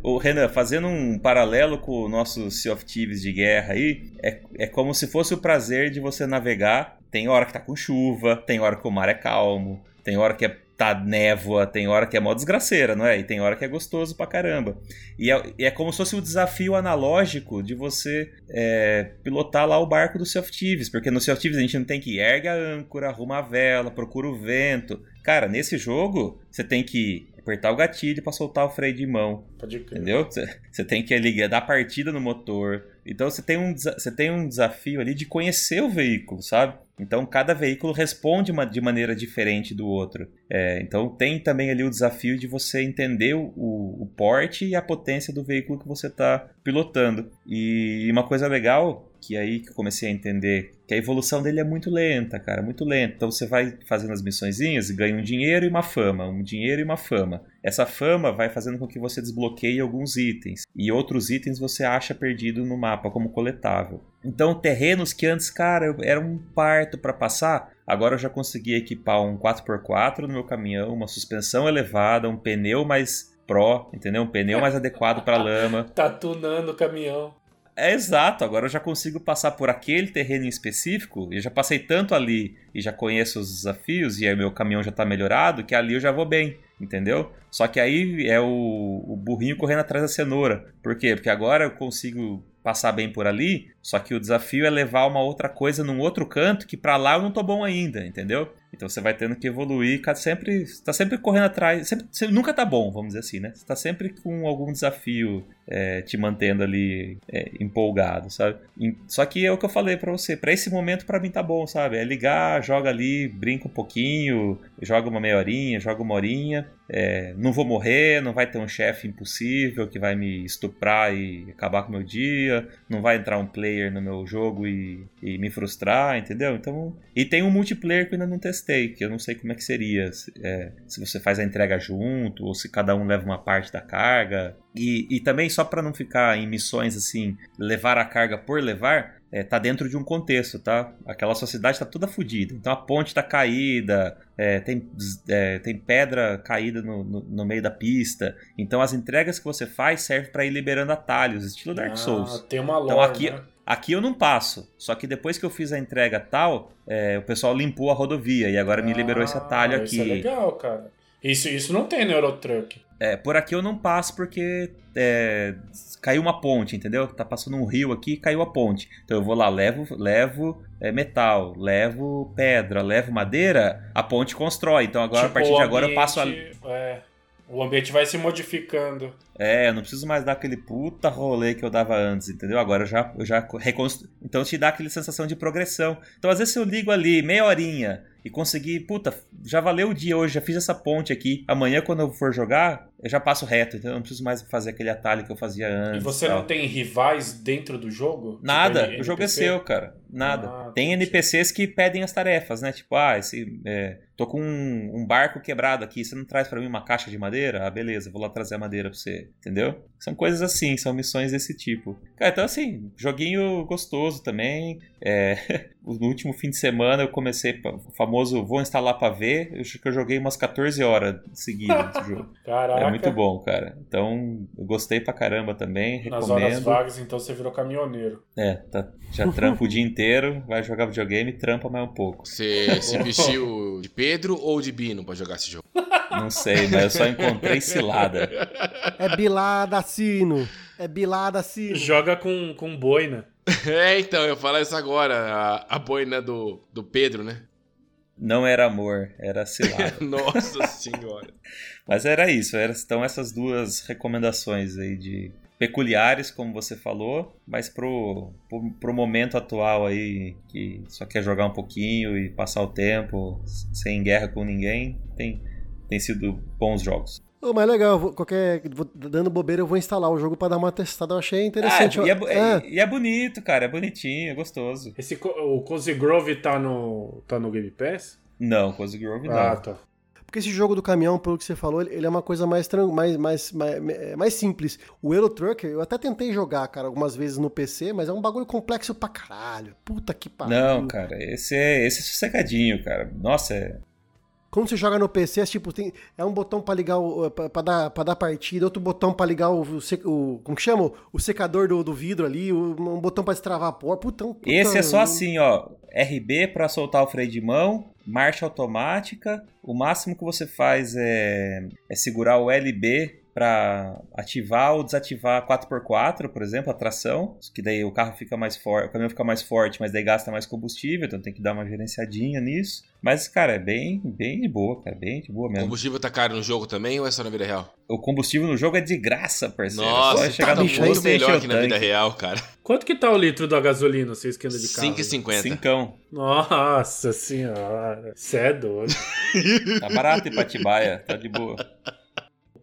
O Renan, fazendo um paralelo com o nosso Sea of Thieves de guerra aí, é, é como se fosse o prazer de você navegar tem hora que tá com chuva, tem hora que o mar é calmo, tem hora que é, tá névoa, tem hora que é mó desgraceira, não é? E tem hora que é gostoso pra caramba. E é, e é como se fosse o um desafio analógico de você é, pilotar lá o barco do Self Thieves, porque no Self Thieves a gente não tem que ergue a âncora, arruma a vela, procura o vento. Cara, nesse jogo você tem que apertar o gatilho para soltar o freio de mão. Pode crer. Entendeu? Você tem que ligar, dar partida no motor. Então você tem, um, você tem um desafio ali de conhecer o veículo, sabe? Então cada veículo responde uma, de maneira diferente do outro. É, então tem também ali o desafio de você entender o, o porte e a potência do veículo que você está pilotando. E uma coisa legal que aí que eu comecei a entender que a evolução dele é muito lenta, cara, muito lenta. Então você vai fazendo as missõezinhas e ganha um dinheiro e uma fama, um dinheiro e uma fama. Essa fama vai fazendo com que você desbloqueie alguns itens e outros itens você acha perdido no mapa como coletável. Então terrenos que antes, cara, era um parto para passar, agora eu já consegui equipar um 4x4 no meu caminhão, uma suspensão elevada, um pneu mais Pro, entendeu? Um pneu mais adequado para lama. Tá tunando o caminhão. É exato, agora eu já consigo passar por aquele terreno em específico, eu já passei tanto ali e já conheço os desafios e aí meu caminhão já está melhorado que ali eu já vou bem, entendeu? Só que aí é o, o burrinho correndo atrás da cenoura. Por quê? Porque agora eu consigo passar bem por ali, só que o desafio é levar uma outra coisa num outro canto que para lá eu não tô bom ainda, entendeu? Então você vai tendo que evoluir, sempre, está sempre correndo atrás, sempre, você nunca tá bom, vamos dizer assim, né? Você tá sempre com algum desafio é, te mantendo ali é, empolgado, sabe? Só que é o que eu falei para você, para esse momento para mim tá bom, sabe? É ligar, joga ali, brinca um pouquinho, joga uma meia horinha, joga uma horinha, é, não vou morrer, não vai ter um chefe impossível que vai me estuprar e acabar com o meu dia, não vai entrar um player no meu jogo e, e me frustrar, entendeu? Então, e tem um multiplayer que eu ainda não testei, que eu não sei como é que seria, se, é, se você faz a entrega junto ou se cada um leva uma parte da carga. E, e também, só para não ficar em missões assim, levar a carga por levar, é, tá dentro de um contexto, tá? Aquela sociedade tá toda fodida. Então a ponte tá caída, é, tem, é, tem pedra caída no, no, no, meio da pista. Então as entregas que você faz servem para ir liberando atalhos, estilo Dark ah, Souls. Tem uma lore, então aqui, né? aqui eu não passo. Só que depois que eu fiz a entrega tal, é, o pessoal limpou a rodovia e agora me liberou esse atalho aqui. Isso é legal, cara. Isso, isso não tem no Eurotruck. É, por aqui eu não passo porque é, caiu uma ponte, entendeu? Tá passando um rio aqui caiu a ponte. Então eu vou lá, levo, levo é, metal, levo pedra, levo madeira, a ponte constrói. Então agora, tipo, a partir de agora, eu passo a. É, o ambiente vai se modificando. É, eu não preciso mais dar aquele puta rolê que eu dava antes, entendeu? Agora eu já, eu já reconstruo. Então te dá aquela sensação de progressão. Então às vezes eu ligo ali meia horinha e consegui, puta, já valeu o dia hoje, já fiz essa ponte aqui. Amanhã, quando eu for jogar, eu já passo reto, então eu não preciso mais fazer aquele atalho que eu fazia antes. E você tal. não tem rivais dentro do jogo? Nada, tipo, o jogo é seu, cara. Nada. Ah, tem NPCs que pedem as tarefas, né? Tipo, ah, esse, é, tô com um, um, barco quebrado aqui, você não traz para mim uma caixa de madeira? Ah, beleza, vou lá trazer a madeira pra você, entendeu? São coisas assim, são missões desse tipo. Cara, então assim, joguinho gostoso também. É, no último fim de semana eu comecei o famoso vou instalar pra ver. Eu acho que eu joguei umas 14 horas seguidas esse jogo. Caraca. É muito bom, cara. Então, eu gostei pra caramba também. Recomendo. Nas horas vagas, então você virou caminhoneiro. É, tá, já trampa o dia inteiro, vai jogar videogame, trampa mais um pouco. Você se vestiu de Pedro ou de Bino pra jogar esse jogo? Não sei, mas eu só encontrei cilada. É bilada sino. É bilada sino. Joga com, com boina. É, então, eu falo isso agora, a, a boina do, do Pedro, né? Não era amor, era cilada. Nossa senhora. Mas era isso, eram então essas duas recomendações aí de peculiares, como você falou, mas pro, pro, pro, momento atual aí, que só quer jogar um pouquinho e passar o tempo sem guerra com ninguém, tem, tem sido bons jogos. Oh, mas legal, vou, qualquer. Vou, dando bobeira, eu vou instalar o jogo para dar uma testada. Eu achei interessante. Ah, e, é, é. e, é, bonito, cara. É bonitinho, é gostoso. Esse, o Cozy Grove tá no, tá no Game Pass? Não, Cozy Grove não. Ah, tá. Porque esse jogo do caminhão, pelo que você falou, ele é uma coisa mais, mais, mais, mais, mais simples. O Euro Trucker, eu até tentei jogar, cara, algumas vezes no PC, mas é um bagulho complexo pra caralho. Puta que pariu. Não, cara, esse é, esse é sossegadinho, cara. Nossa, é. Quando você joga no PC, é tipo, tem, é um botão para ligar o. Pra, dar, pra dar partida, outro botão para ligar o, o, Como que chama? O secador do, do vidro ali, um botão para destravar a porta. Putão, puta, Esse é só assim, ó. RB para soltar o freio de mão, marcha automática. O máximo que você faz é, é segurar o LB para ativar ou desativar 4x4, por exemplo, a tração, que daí o carro fica mais forte, o caminhão fica mais forte, mas daí gasta mais combustível, então tem que dar uma gerenciadinha nisso. Mas, cara, é bem, bem de boa, cara, bem de boa O mesmo. combustível tá caro no jogo também ou é só na vida real? O combustível no jogo é de graça, parceiro. Nossa, Só chegar tá no muito melhor o que na vida real, cara. Quanto que tá o litro da gasolina, você esquenta de carro? 5,50. Cincão. Nossa senhora. Cê é doido. Tá barato em Patibaia, tá de boa.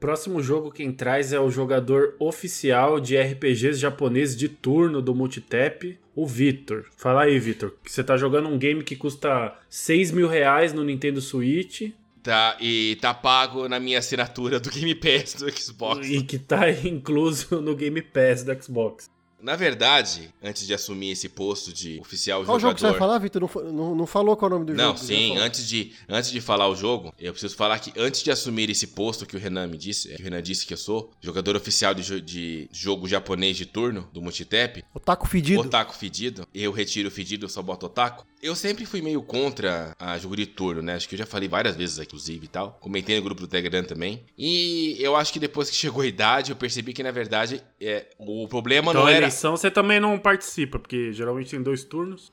Próximo jogo quem traz é o jogador oficial de RPGs japoneses de turno do Multitap, o Vitor. Fala aí, Vitor, que você tá jogando um game que custa 6 mil reais no Nintendo Switch Tá, e tá pago na minha assinatura do Game Pass do Xbox. e que tá incluso no Game Pass do Xbox. Na verdade, antes de assumir esse posto de oficial Qual jogo jogador... que você vai falar, Vitor? Não, não, não falou qual é o nome do Não, jogo. você sim, antes de, antes de falar o jogo, eu preciso falar que antes de assumir esse posto que o Renan me disse, que o Renan disse que eu sou, jogador oficial de, de jogo japonês de turno do Multitap, Otaku fedido. Otaku fedido, eu retiro o fedido, eu só boto otaku. Eu sempre fui meio contra a jogo de turno, né? Acho que eu já falei várias vezes, aqui, inclusive e tal. Comentei no grupo do Telegram também. E eu acho que depois que chegou a idade, eu percebi que na verdade é, o problema Então não era. Você também não participa, porque geralmente tem dois turnos.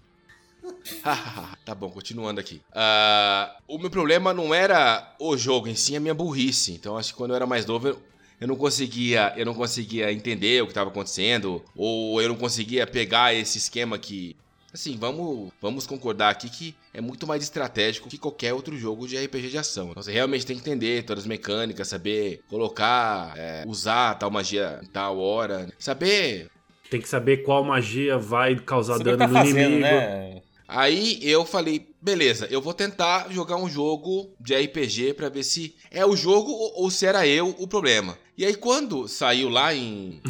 tá bom, continuando aqui. Ah, o meu problema não era o jogo em si, a minha burrice. Então acho que quando eu era mais novo, eu, eu não conseguia, eu não conseguia entender o que estava acontecendo, ou eu não conseguia pegar esse esquema que Assim, vamos, vamos concordar aqui que é muito mais estratégico que qualquer outro jogo de RPG de ação. Então, você realmente tem que entender todas as mecânicas, saber colocar, é, usar tal magia em tal hora, saber Tem que saber qual magia vai causar Saber dano tá no fazendo, inimigo. né? Aí eu falei, beleza, eu vou tentar jogar um jogo de RPG pra ver se é o jogo ou, ou se era eu o problema. E aí quando saiu lá em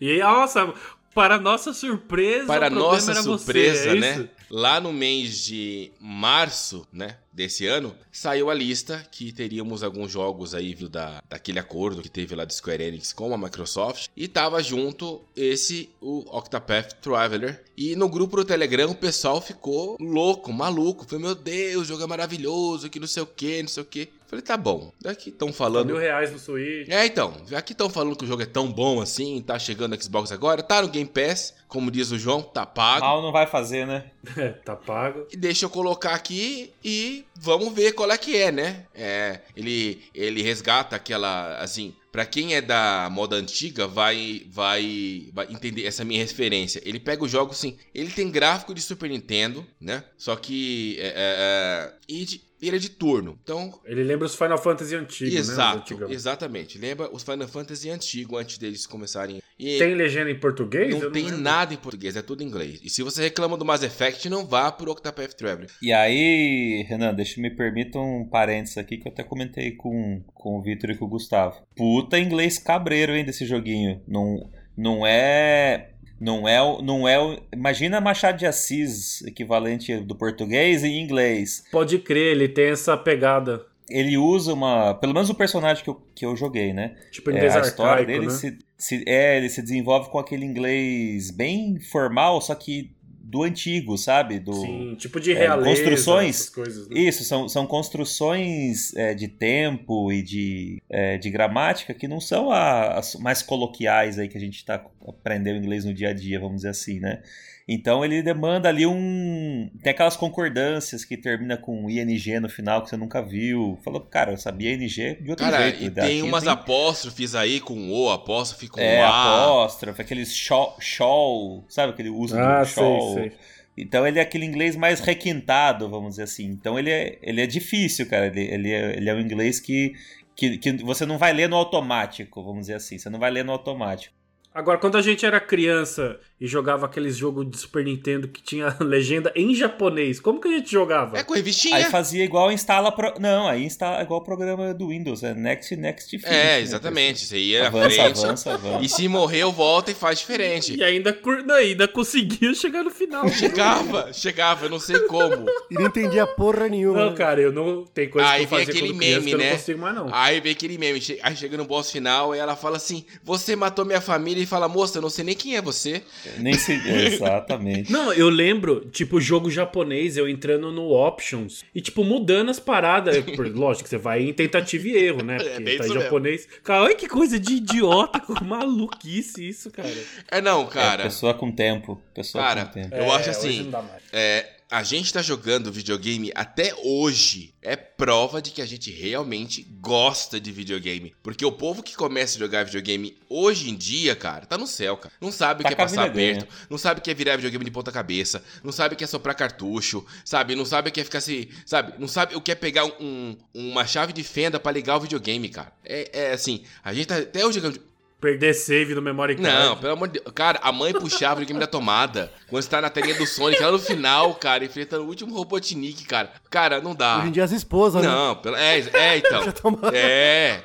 E aí, nossa, para nossa surpresa, para o problema nossa era surpresa, você, é né? Lá no mês de março, né, desse ano, saiu a lista que teríamos alguns jogos aí viu, da, daquele acordo que teve lá do Square Enix com a Microsoft. E tava junto esse o Octopath Traveler. E no grupo do Telegram o pessoal ficou louco, maluco, foi meu Deus, o jogo é maravilhoso, que não sei o que, não sei o que. Falei, tá bom, daqui estão falando Mil reais no Switch. é, então, já que estão falando que o jogo é tão bom assim, tá chegando no Xbox agora, tá no Game Pass, como diz o João, tá pago. Mal não vai fazer, né? É, tá pago. E deixa eu colocar aqui e vamos ver qual é que é, né? É, ele, ele resgata aquela, assim, pra quem é da moda antiga vai, vai, vai entender essa minha referência. Ele pega o jogo, assim, ele tem gráfico de Super Nintendo, né? Só que, é, é, é, e de- ele é de turno, então Ele lembra os Final Fantasy antigos, né? Exato, antigão. exatamente. Lembra os Final Fantasy antigo antes deles começarem. E Tem legenda em português? Eu não tem lembro. nada em português, é tudo em inglês. E se você reclama do Mass Effect, não vá pro Octopath Traveler. E aí, Renan, deixa me permita um parênteses aqui que eu até comentei com, com o Vitor e com o Gustavo. Puta inglês cabreiro, hein, desse joguinho. Não, não é. Não é, o- não é. Imagina Machado de Assis, equivalente do português em inglês. Pode crer, ele tem essa pegada. Ele usa uma. Pelo menos o personagem que eu, que eu joguei, né? Tipo, É, a história arcaico, dele né? se, se- é, ele se desenvolve com aquele inglês bem formal, só que do antigo, sabe? Do, Sim, tipo de é, realeza, construções. essas coisas, né? Isso, são, são construções é, de tempo e de, é, de gramática que não são a- as mais coloquiais aí que a gente está aprendendo inglês no dia a dia, vamos dizer assim, né? Então ele demanda ali um. Tem aquelas concordâncias que termina com ING no final que você nunca viu. Falou, cara, eu sabia ING de outro Cara, jeito. e tem umas tem- apóstrofes aí com O, apóstrofe com É, A. apóstrofe, aqueles shawl, sabe aquele uso Ah, do sei, sei. Então ele é aquele inglês mais requintado, vamos dizer assim. Então ele é, ele é difícil, cara. Ele, ele, é, ele é um inglês que, que, que você não vai ler no automático, vamos dizer assim. Você não vai ler no automático. Agora, quando a gente era criança e jogava aqueles jogos de Super Nintendo que tinha legenda em japonês, como que a gente jogava? É com revistinha. Aí fazia igual instala. Pro... Não, aí instala igual o programa do Windows. É Next, Next, Finish. É, né, exatamente. Você ia Avança, frente. avança, avança. E se morreu, volta e faz diferente. E ainda, cur- não, ainda conseguia chegar no final. Chegava, chegava, eu não sei como. E não entendia porra nenhuma. Não, cara, eu não. Tem coisa Aí que eu vem fazia aquele criança meme, eu né? não consigo mais, não. Aí vem aquele meme, aí chega no boss final e ela fala assim: Você matou minha família vira e fala, moça, eu não sei nem quem é você. Nem se... Exatamente. Não, eu lembro, tipo, jogo japonês, eu entrando no Options e, tipo, mudando as paradas. Por- Lógico você vai em tentativa e erro, né? Porque bem tá em isso mesmo. japonês. Cara, olha que coisa de idiota, maluquice isso, cara. É não, É, cara. pessoa com tempo. Pessoa Cara, com tempo. Eu É, acho hoje assim, não dá mais. É, a gente tá jogando videogame até hoje. É prova de que a gente realmente gosta de videogame. Porque o povo que começa a jogar videogame hoje em dia, cara, tá no céu, cara. Não sabe o Tá que é passar ganha. aperto, não sabe o que é virar videogame de ponta cabeça, não sabe o que é soprar cartucho, sabe? Não sabe o que é ficar se. Sabe? Não sabe o que é pegar um- uma chave de fenda pra ligar o videogame, cara. É, é assim, a gente tá até hoje jogando. Perder save no memory card. Não, pelo amor de Deus. Cara, a mãe puxava o videogame da tomada. Quando você tá na telinha do Sonic, lá no final, cara, enfrentando o último Robotnik, cara. Cara, não dá. Hoje em dia as esposas, né? Não, pelo- é, é, então. É.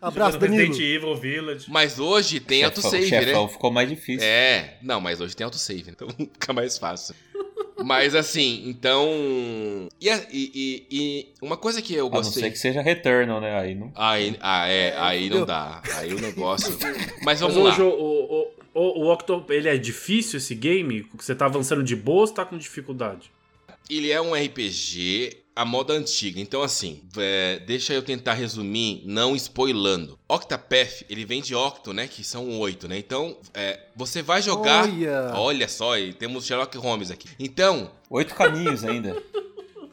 Abraço, Danilo. Resident Evil Village. Mas hoje tem Chefão- autosave, chefão né? ficou mais difícil. É. Não, mas hoje tem autosave, então fica mais fácil. Mas assim, então. E, e- e- e uma coisa que eu A não gostei. ser que seja Returnal, né? Aí não. Aí, ah, é, aí não dá. Aí o negócio. Mas vamos Mas lá. hoje o, o, o, o, o Octo, ele é difícil esse game? Você tá avançando de boa ou você tá com dificuldade? Ele é um RPG a moda antiga. Então, assim, é, deixa eu tentar resumir, não spoilando. Octapath, ele vem de Octo, né? Que são oito, né? Então, é, você vai jogar. Olha. Olha só, e temos Sherlock Holmes aqui. Então, Oito caminhos ainda.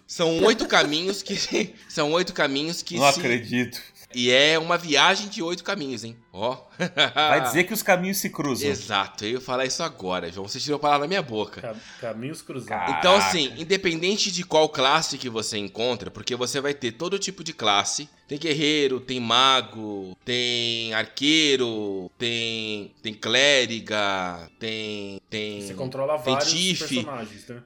são oito caminhos que. são oito caminhos que. não se- acredito. E é uma viagem de oito caminhos, hein? Ó. Vai dizer que os caminhos se cruzam. Exato, eu ia falar isso agora, João. Você tirou a palavra da minha boca. Ca- Caminhos cruzados. Cara. Então, Caraca. assim, independente de qual classe que você encontra, porque você vai ter todo tipo de classe. Tem guerreiro, tem mago, tem arqueiro, tem tem clériga, tem tem Você controla tem vários Tiff. personagens, né?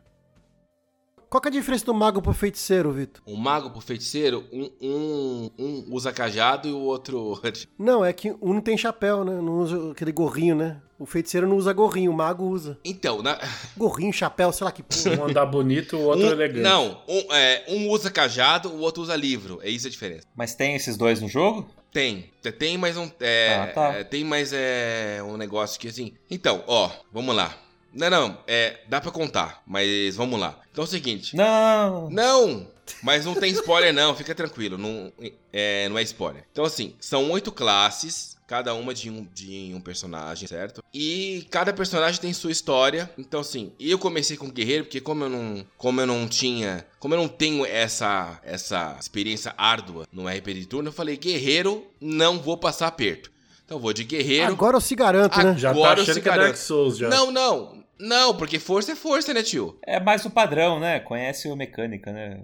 Qual que é a diferença do mago pro feiticeiro, Vitor? um mago pro feiticeiro, um, um, um usa cajado e o outro Não, é que um não tem chapéu, né? Não usa aquele gorrinho, né? O feiticeiro não usa gorrinho, o mago usa. Então, na, Gorrinho, chapéu, sei lá que porra. Um andar bonito, o outro um, elegante. não, um, é, um usa cajado, o outro usa livro. É isso a diferença. Mas tem esses dois no jogo? Tem. Tem, mas um. É, Ah, tá. é, tem, mas é um negócio que assim. Então, ó, vamos lá. Não, não, é. Dá pra contar, mas vamos lá. Então é o seguinte. Não. Não! Mas não tem spoiler, não, fica tranquilo. Não é, não é spoiler. Então, assim, são oito classes, cada uma de um, de um personagem, certo? E cada personagem tem sua história. Então, assim, eu comecei com guerreiro, porque como eu não. Como eu não tinha. Como eu não tenho essa, essa experiência árdua no RPG de turno, eu falei, guerreiro, não vou passar aperto. Então eu vou de guerreiro. Agora eu se garanto, né? Já tá eu achando se que é Dark. Souls já. Não, não. Não, porque força é força, né, tio? É mais o padrão, né? Conhece a mecânica, né?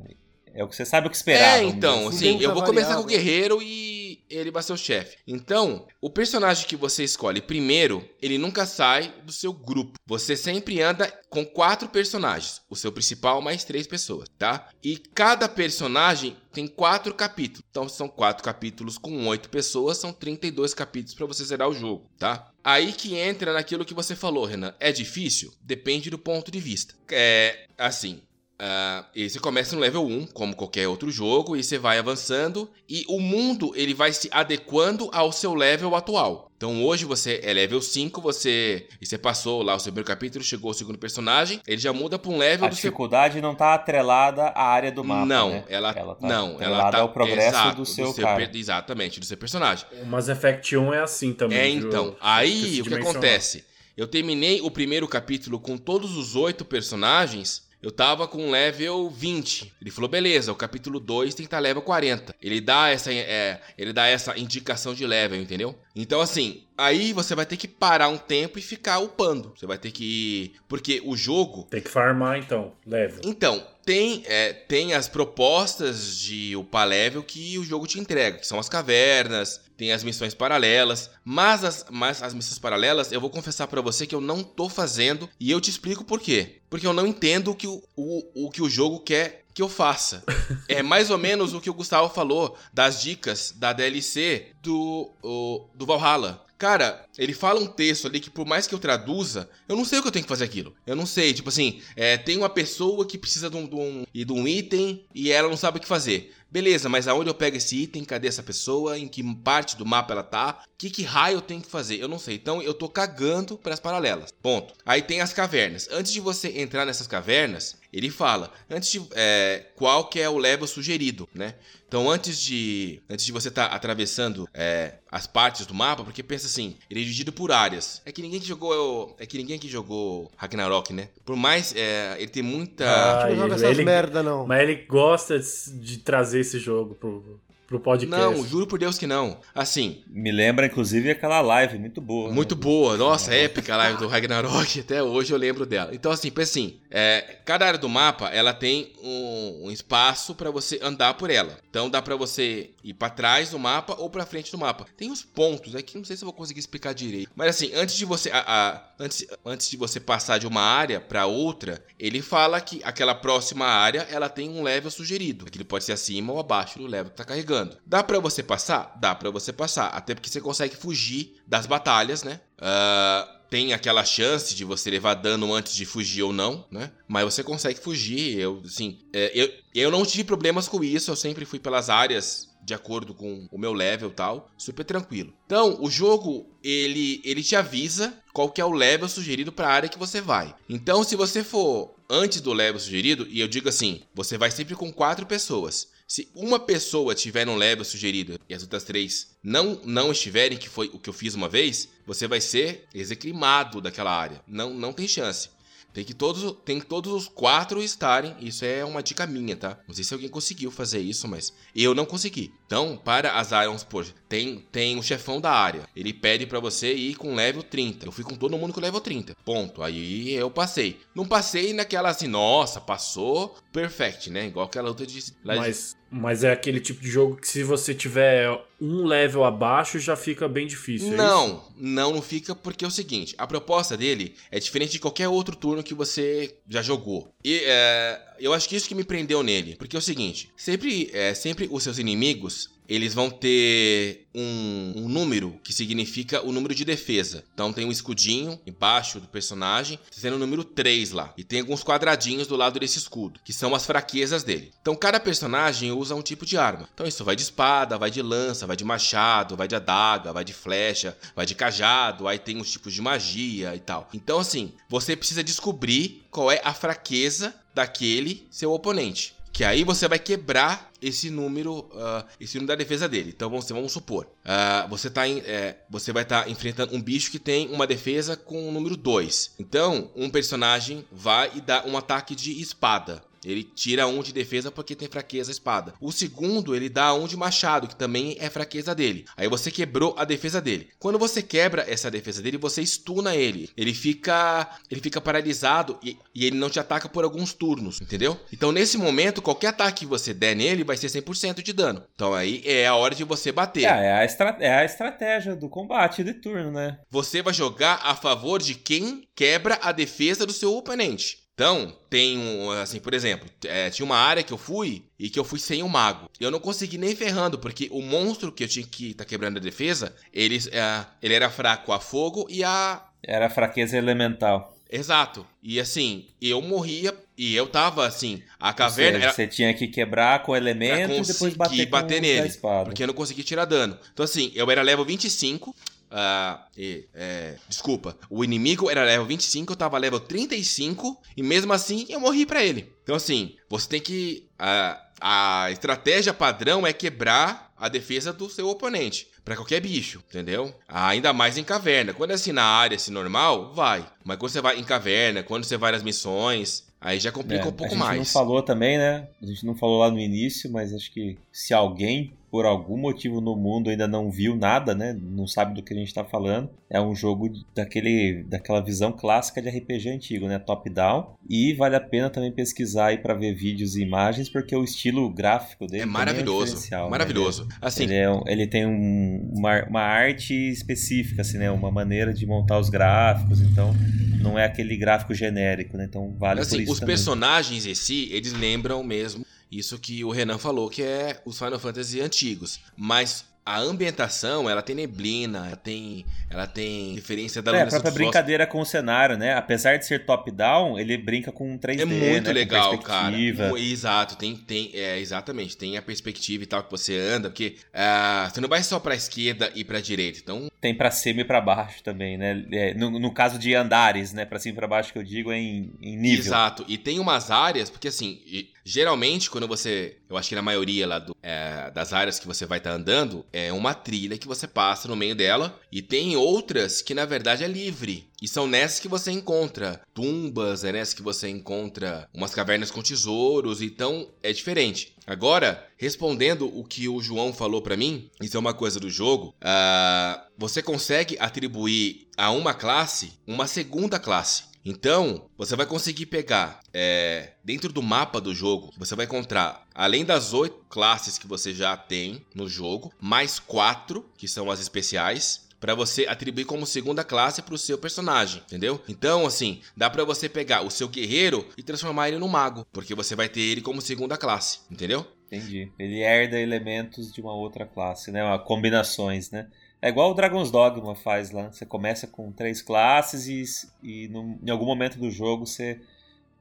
É o que você sabe o que esperar. É, então, assim, eu vou começar com o variável. guerreiro e ele vai ser o chefe. Então, o personagem que você escolhe primeiro, ele nunca sai do seu grupo. Você sempre anda com quatro personagens, o seu principal mais três pessoas, tá? E cada personagem tem quatro capítulos. Então, são quatro capítulos com oito pessoas, são 32 capítulos pra você zerar o jogo, tá? Aí que entra naquilo que você falou, Renan. É difícil? Depende do ponto de vista. É, assim, ah, e você começa no level 1, como qualquer outro jogo, e você vai avançando, e o mundo ele vai se adequando ao seu level atual. Então hoje você é level 5, você. E você passou lá o seu primeiro capítulo, chegou o segundo personagem, ele já muda pra um level A do seu. dificuldade não tá atrelada à área do mapa. não, né? ela, tá não, ela atrelada tá ao progresso exato, do seu cara. per- exatamente, do seu personagem. O Mass Effect 1 é assim também. É, então. Aí o que acontece? Eu terminei o primeiro capítulo com todos os oito personagens. Eu tava com level 20. Ele falou: beleza, o capítulo 2 tem que estar level 40. Ele dá essa, é, ele dá essa indicação de level, entendeu? Então, assim, aí você vai ter que parar um tempo e ficar upando. Você vai ter que. Porque o jogo, Tem que farmar então, leva. então, tem, é, tem as propostas de upar level que o jogo te entrega, que são as cavernas, tem as missões paralelas, mas as, mas as missões paralelas, eu vou confessar pra você que eu não tô fazendo e eu te explico por quê. Porque eu não entendo o que o, o, o que o jogo quer que eu faça. É mais ou menos o que o Gustavo falou das dicas da DLC do, o- do Valhalla. Cara, ele fala um texto ali que por mais que eu traduza, eu não sei o que eu tenho que fazer aquilo. Eu não sei, tipo assim, é, tem uma pessoa que precisa de um, de um- de um item e ela não sabe o que fazer. Beleza, mas aonde eu pego esse item? Cadê essa pessoa? Em que parte do mapa ela tá? O que, que raio eu tenho que fazer? Eu não sei. Então eu tô cagando para as paralelas. Ponto. Aí tem as cavernas. Antes de você entrar nessas cavernas, ele fala antes de é, qual que é o level sugerido, né? Então antes de antes de você estar tá atravessando é, as partes do mapa, porque pensa assim, ele é dividido por áreas. É que ninguém que jogou é que ninguém que jogou Ragnarok, né? Por mais é, ele tem muita ah, não joga essas merda não. Mas ele gosta de trazer esse jogo pro pro podcast. Não, juro por Deus que não. Assim. Me lembra, inclusive, aquela live muito boa. Né? Muito né? boa. Nossa, épica a live do Ragnarok. Até hoje eu lembro dela. Então, assim, assim, é, cada área do mapa ela tem um, um espaço para você andar por ela. Então dá para você ir para trás do mapa ou para frente do mapa. Tem os pontos aqui, não sei se eu vou conseguir explicar direito. Mas assim, antes de você, a, a, antes, antes de você passar de uma área para outra, ele fala que aquela próxima área ela tem um level sugerido. Que ele pode ser acima ou abaixo do level que tá carregando Dá para você passar? Dá para você passar. Até porque você consegue fugir das batalhas, né? Uh, tem aquela chance de você levar dano antes de fugir ou não, né? Mas você consegue fugir. Eu, assim, é, eu, eu não tive problemas com isso. Eu sempre fui pelas áreas de acordo com o meu level e tal, super tranquilo. Então, o jogo, ele, ele te avisa qual que é o level sugerido para a área que você vai. Então, se você for antes do level sugerido, e eu digo assim, você vai sempre com quatro pessoas. Se uma pessoa tiver um level sugerido e as outras três não não estiverem, que foi o que eu fiz uma vez, você vai ser execrimado daquela área. Não, não tem chance. Tem que todos, tem que todos os quatro estarem. Isso é uma dica minha, tá? Não sei se alguém conseguiu fazer isso, mas eu não consegui. Então, para as áreas, pô, tem tem um chefão da área. Ele pede para você ir com level 30. Eu fui com todo mundo com level 30. Ponto. Aí eu passei. Não passei naquela assim, nossa, passou perfect, né? Igual aquela luta de Mas mas é aquele tipo de jogo que se você tiver um level abaixo já fica bem difícil. É não, não, não fica porque é o seguinte: a proposta dele é diferente de qualquer outro turno que você já jogou. E é, eu acho que isso que me prendeu nele, porque é o seguinte: sempre, é, sempre os seus inimigos eles vão ter um, um, número que significa o número de defesa. Então tem um escudinho embaixo do personagem, sendo o número 3 lá. E tem alguns quadradinhos do lado desse escudo, que são as fraquezas dele. Então cada personagem usa um tipo de arma. Então isso vai de espada, vai de lança, vai de machado, vai de adaga, vai de flecha, vai de cajado, aí tem os tipos de magia e tal. Então assim, você precisa descobrir qual é a fraqueza daquele seu oponente. Que aí você vai quebrar esse número, uh, esse número da defesa dele. Então vamos, vamos supor, uh, você, tá em, é, você vai estar tá enfrentando um bicho que tem uma defesa com o número 2. Então, um personagem vai e dá um ataque de espada. Ele tira um de defesa porque tem fraqueza a espada. O segundo, ele dá um de machado, que também é fraqueza dele. Aí você quebrou a defesa dele. Quando você quebra essa defesa dele, você estuna ele. Ele fica, ele fica paralisado e, e ele não te ataca por alguns turnos, entendeu? Então nesse momento, qualquer ataque que você der nele vai ser 100% de dano. Então aí é a hora de você bater. É, é a, estra é a estratégia do combate de turno, né? Você vai jogar a favor de quem quebra a defesa do seu oponente. Então, tem um, assim, por exemplo, é, tinha uma área que eu fui e que eu fui sem o um mago. Eu não consegui nem ferrando, porque o monstro que eu tinha que estar tá quebrando a defesa, ele, é, ele era fraco a fogo e a. Era fraqueza elemental. Exato. E assim, eu morria e eu tava assim, a caverna. Seja, era... Você tinha que quebrar com o elemento e depois bater, bater nele. Porque eu não consegui tirar dano. Então, assim, eu era level 25, Uh, e, é, desculpa, o inimigo era level 25, eu tava level 35 e mesmo assim eu morri para ele. Então assim, você tem que uh, a estratégia padrão é quebrar a defesa do seu oponente para qualquer bicho, entendeu? Ainda mais em caverna. Quando é assim na área assim normal, vai. Mas quando você vai em caverna, quando você vai nas missões, Aí já complica é, um pouco mais. A gente não falou também, né? A gente não falou lá no início, mas acho que se alguém por algum motivo no mundo ainda não viu nada, né? Não sabe do que a gente está falando. É um jogo daquele, daquela visão clássica de RPG antigo, né? Top down. E vale a pena também pesquisar aí para ver vídeos e imagens, porque o estilo gráfico dele é maravilhoso, é maravilhoso. Né? Assim, ele, é ele tem um, uma, uma arte específica, assim, né? Uma maneira de montar os gráficos. Então não é aquele gráfico genérico, né? Então vale assim, por isso Os também. personagens em si, eles lembram mesmo isso que o Renan falou, que é os Final Fantasy antigos. Mas a ambientação, ela tem neblina, ela tem, ela tem referência da É, a própria brincadeira com o cenário, né? Apesar de ser top-down, ele brinca com 3D, É muito né? legal, cara. Exato, tem, tem, é, exatamente, tem a perspectiva e tal que você anda, porque ah, você não vai só pra esquerda e pra direita, então Tem pra cima e pra baixo também, né? É, no, no caso de andares, né? Pra cima e pra baixo que eu digo é em, em nível. Exato. E tem umas áreas, porque assim, geralmente quando você. Eu acho que na maioria lá do- é, das áreas que você vai estar andando, é uma trilha que você passa no meio dela. E tem outras que na verdade é livre. E são nessas que você encontra tumbas, é nessas que você encontra umas cavernas com tesouros. Então é diferente. Agora, respondendo o que o João falou pra mim, isso é uma coisa do jogo. ah, você consegue atribuir a uma classe uma segunda classe. Então, você vai conseguir pegar é, dentro do mapa do jogo, você vai encontrar, além das oito classes que você já tem no jogo, mais quatro, que são as especiais, Pra você atribuir como segunda classe pro seu personagem, entendeu? Então, assim, dá pra você pegar o seu guerreiro e transformar ele no mago, porque você vai ter ele como segunda classe, entendeu? Entendi. Ele herda elementos de uma outra classe, né? Combinações, né? É igual o Dragon's Dogma faz lá. Você começa com três classes e, e num- em algum momento do jogo você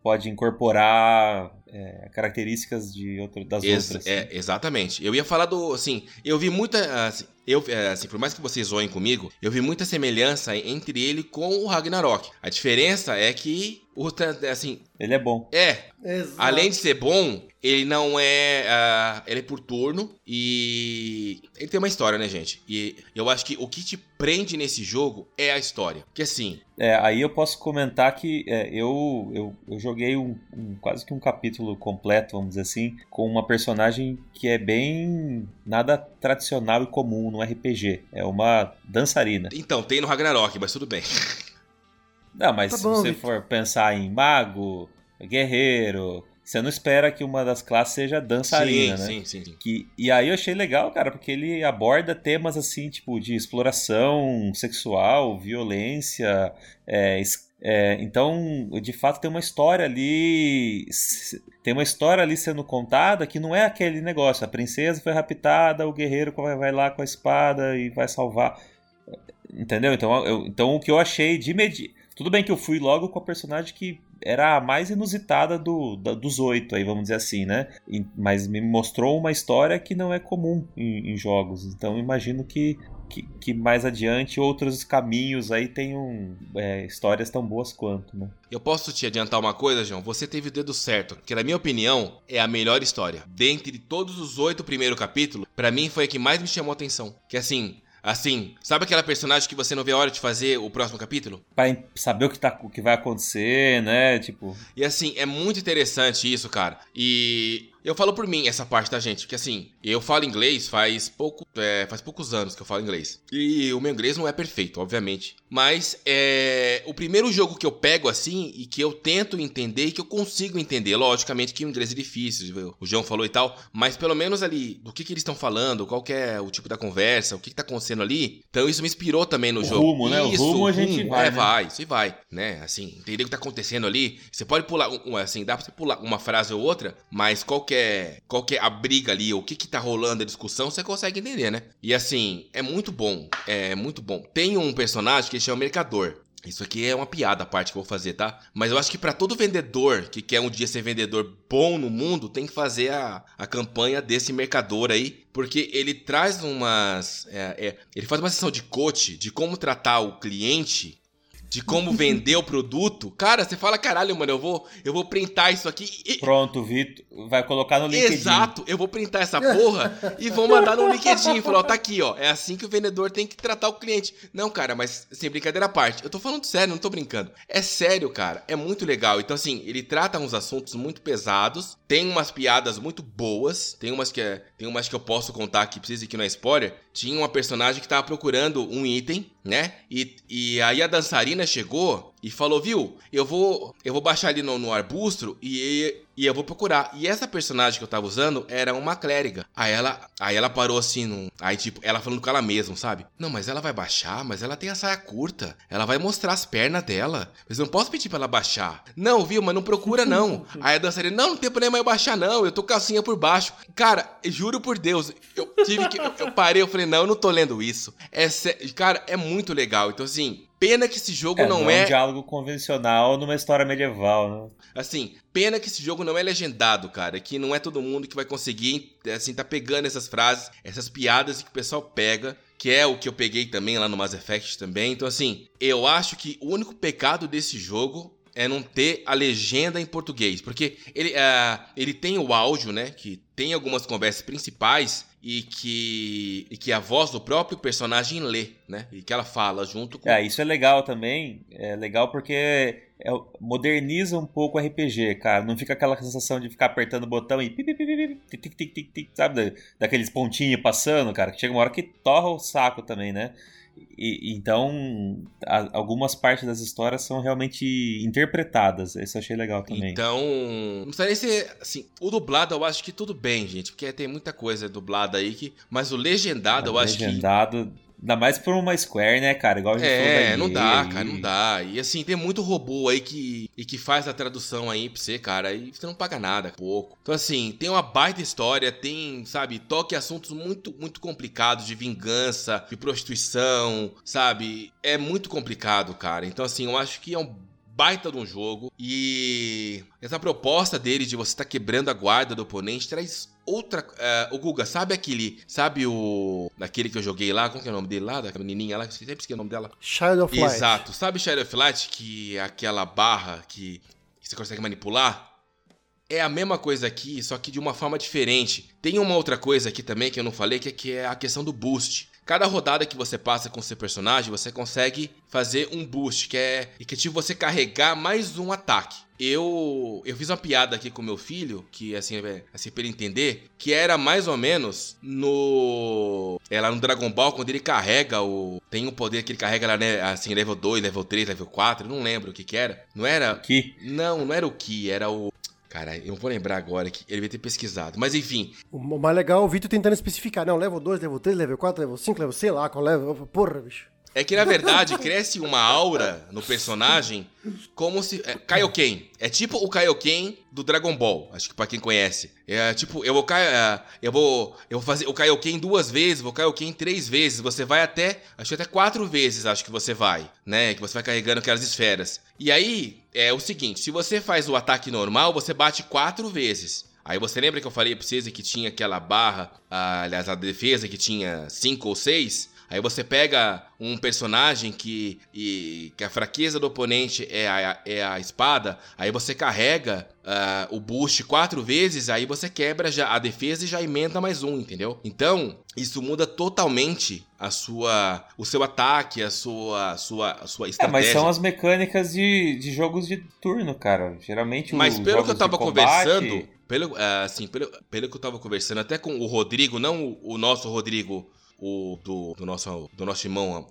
pode incorporar é, características de outro, das Ex- outras. é, exatamente. Eu ia falar do, assim, eu vi muita, assim, eu, é, assim, por mais que vocês zoem comigo, eu vi muita semelhança entre ele com o Ragnarok. A diferença é que o, tra- assim, Ele é bom. é, Exato. além de ser bom, ele não é, ah, ele é por turno e ele tem uma história, né, gente? E eu acho que o que te prende nesse jogo é a história. Que assim, É, aí eu posso comentar que é, eu, eu, eu joguei um, um- quase que um capítulo completo, vamos dizer assim, com uma personagem que é bem nada tradicional e comum no RPG. É uma dançarina. então, tem no Ragnarok, mas tudo bem. Não, mas Tá se bom, você Victor. for pensar em mago, guerreiro, você não espera que uma das classes seja dançarina, sim, né? sim, sim, sim. Que, e aí eu achei legal, cara, porque ele aborda temas assim, tipo, de exploração sexual, violência. é, é, então, de fato, tem uma história ali. Tem uma história ali sendo contada que não é aquele negócio. A princesa foi raptada, o guerreiro vai vai lá com a espada e vai salvar. Entendeu? Então, eu- então o que eu achei de imediato. Tudo bem que eu fui logo com a personagem que era a mais inusitada do, da- dos oito, aí vamos dizer assim, né? E- mas me mostrou uma história que não é comum em, em jogos. Então imagino que, que, que mais adiante outros caminhos aí tenham é, histórias tão boas quanto, né? Eu posso te adiantar uma coisa, João? Você teve o dedo certo, que na minha opinião é a melhor história. Dentre todos os oito primeiros capítulos, pra mim foi a que mais me chamou a atenção. Que assim, assim, sabe aquela personagem que você não vê a hora de fazer o próximo capítulo? Pra saber o que, tá, o que vai acontecer, né? Tipo, E assim, é muito interessante isso, cara. E eu falo por mim essa parte da gente, porque assim, eu falo inglês faz pouco, é, faz poucos anos que eu falo inglês. E o meu inglês não é perfeito, obviamente. Mas é o primeiro jogo que eu pego assim e que eu tento entender e que eu consigo entender. Logicamente que o inglês é difícil, o João falou e tal, mas pelo menos ali do que, que eles estão falando, qual que é o tipo da conversa, o que, que tá acontecendo ali. Então isso me inspirou também no O jogo. rumo, né? O Isso, rumo a gente vai, É, né? vai, isso vai, né? Assim, entender o que tá acontecendo ali. Você pode pular, assim, dá pra você pular uma frase ou outra, mas qual que é, qual é a briga ali, o que que tá rolando a discussão, você consegue entender, né? E assim, é muito bom, é muito bom. Tem um personagem que chama Mercador. Isso aqui é uma piada a parte que eu vou fazer, tá? Mas eu acho que pra todo vendedor que quer um dia ser vendedor bom no mundo, tem que fazer a, a campanha desse mercador aí. Porque ele traz umas. é, é, ele faz uma sessão de coach de como tratar o cliente de como vender o produto. Cara, você fala, caralho, mano, eu vou, eu vou printar isso aqui. E- pronto, Vitor, vai colocar no LinkedIn. Exato, eu vou printar essa porra e vou mandar no LinkedIn. Falar, ó, tá aqui, ó. É assim que o vendedor tem que tratar o cliente. Não, cara, mas sem brincadeira à parte. Eu tô falando sério, não tô brincando. É sério, cara. É muito legal. Então, assim, ele trata uns assuntos muito pesados. Tem umas piadas muito boas. Tem umas que, é, tem umas que eu posso contar que precisa que não é spoiler. Tinha uma personagem que tava procurando um item, né? E, e aí a dançarina chegou e falou, viu? Eu vou, eu vou baixar ali no, no arbusto e, e eu vou procurar. E essa personagem que eu tava usando era uma clériga. Aí ela, aí ela parou assim, num, aí tipo, ela falando com ela mesma, sabe? Não, mas ela vai baixar, mas ela tem a saia curta. Ela vai mostrar as pernas dela. Mas eu não posso pedir pra ela baixar. Não, viu? Mas não procura não. aí a dançarina, não, não tem problema eu baixar não. Eu tô calcinha por baixo. Cara, juro por Deus, eu tive que, eu, eu parei, eu falei, não, eu não tô lendo isso. É, cara, é muito legal. Então assim, Pena que esse jogo é, não, não é. um diálogo convencional numa história medieval, né? Assim, pena que esse jogo não é legendado, cara. Que não é todo mundo que vai conseguir, assim, tá pegando essas frases, essas piadas que o pessoal pega. Que é o que eu peguei também lá no Mass Effect também. Então, assim, eu acho que o único pecado desse jogo é não ter a legenda em português. Porque ele, uh, ele tem o áudio, né? Que tem algumas conversas principais e que, e que a voz do próprio personagem lê, né? E que ela fala junto com. É, isso é legal também. É legal porque é, moderniza um pouco o RPG, cara. Não fica aquela sensação de ficar apertando o botão e. Sabe? Daqueles pontinhos passando, cara. Que chega uma hora que torra o saco também, né? E, então, a, algumas partes das histórias são realmente interpretadas. Isso eu achei legal também. Então, não precisaria ser. Assim, o dublado eu acho que tudo bem, gente, porque tem muita coisa dublada aí que. Mas o legendado eu acho que. Legendado Ainda mais por uma Square, né, cara? Igual a gente É, não dá, cara, não dá. E assim, tem muito robô aí que, e que faz a tradução aí pra você, cara, e você não paga nada, pouco. Então, assim, tem uma baita história, tem, sabe, toque assuntos muito, muito complicados de vingança, de prostituição, sabe? É muito complicado, cara. Então, assim, eu acho que é um baita de um jogo. E essa proposta dele de você estar tá quebrando a guarda do oponente traz outra. Uh, o Guga, sabe aquele. Sabe o. Daquele que eu joguei lá? Como que é o nome dele lá? Da menininha lá? Sempre esqueci o nome dela. Shadow of Light. Exato. Sabe Shadow of Light? Que é aquela barra que, que você consegue manipular? É a mesma coisa aqui, só que de uma forma diferente. Tem uma outra coisa aqui também que eu não falei, que é, que é a questão do boost. Cada rodada que você passa com seu personagem, você consegue fazer um boost, que é, que tipo você carregar mais um ataque. Eu eu fiz uma piada aqui com meu filho, que assim, é, assim para ele entender, que era mais ou menos no é lá no Dragon Ball quando ele carrega o tem um poder que ele carrega lá, né, assim, level 2, level 3, level 4, não lembro o que que era. Não era Ki? Não, não era o Ki, era o Cara, eu não vou lembrar agora que ele vai ter pesquisado. Mas enfim. O mais legal é o Vitor tentando especificar. Não, level 2, level 3, level 4, level 5, level sei lá qual level. Porra, bicho. É que na verdade cresce uma aura no personagem como se. É, Kaioken. É tipo o Kaioken do Dragon Ball. Acho que pra quem conhece. É tipo, eu vou. É, eu vou. Eu vou fazer o Kaioken duas vezes, vou Kaioken três vezes. Você vai até. Acho que até quatro vezes, acho que você vai. Né? Que você vai carregando aquelas esferas. E aí, é o seguinte: se você faz o ataque normal, você bate quatro vezes. Aí você lembra que eu falei pra vocês que tinha aquela barra, aliás, a defesa que tinha cinco ou seis? Aí você pega um personagem que, e, que a fraqueza do oponente é a, é a espada, aí você carrega uh, o boost quatro vezes, aí você quebra já a defesa e já emenda mais um, entendeu? Então, isso muda totalmente a sua, o seu ataque, a sua, a sua, a sua estratégia. É, mas são as mecânicas de, de jogos de turno, cara. Geralmente Mas pelo que eu tava conversando, pelo, assim, pelo, pelo que eu tava conversando até com o Rodrigo, não o, o nosso Rodrigo o do, do, nosso, do nosso irmão,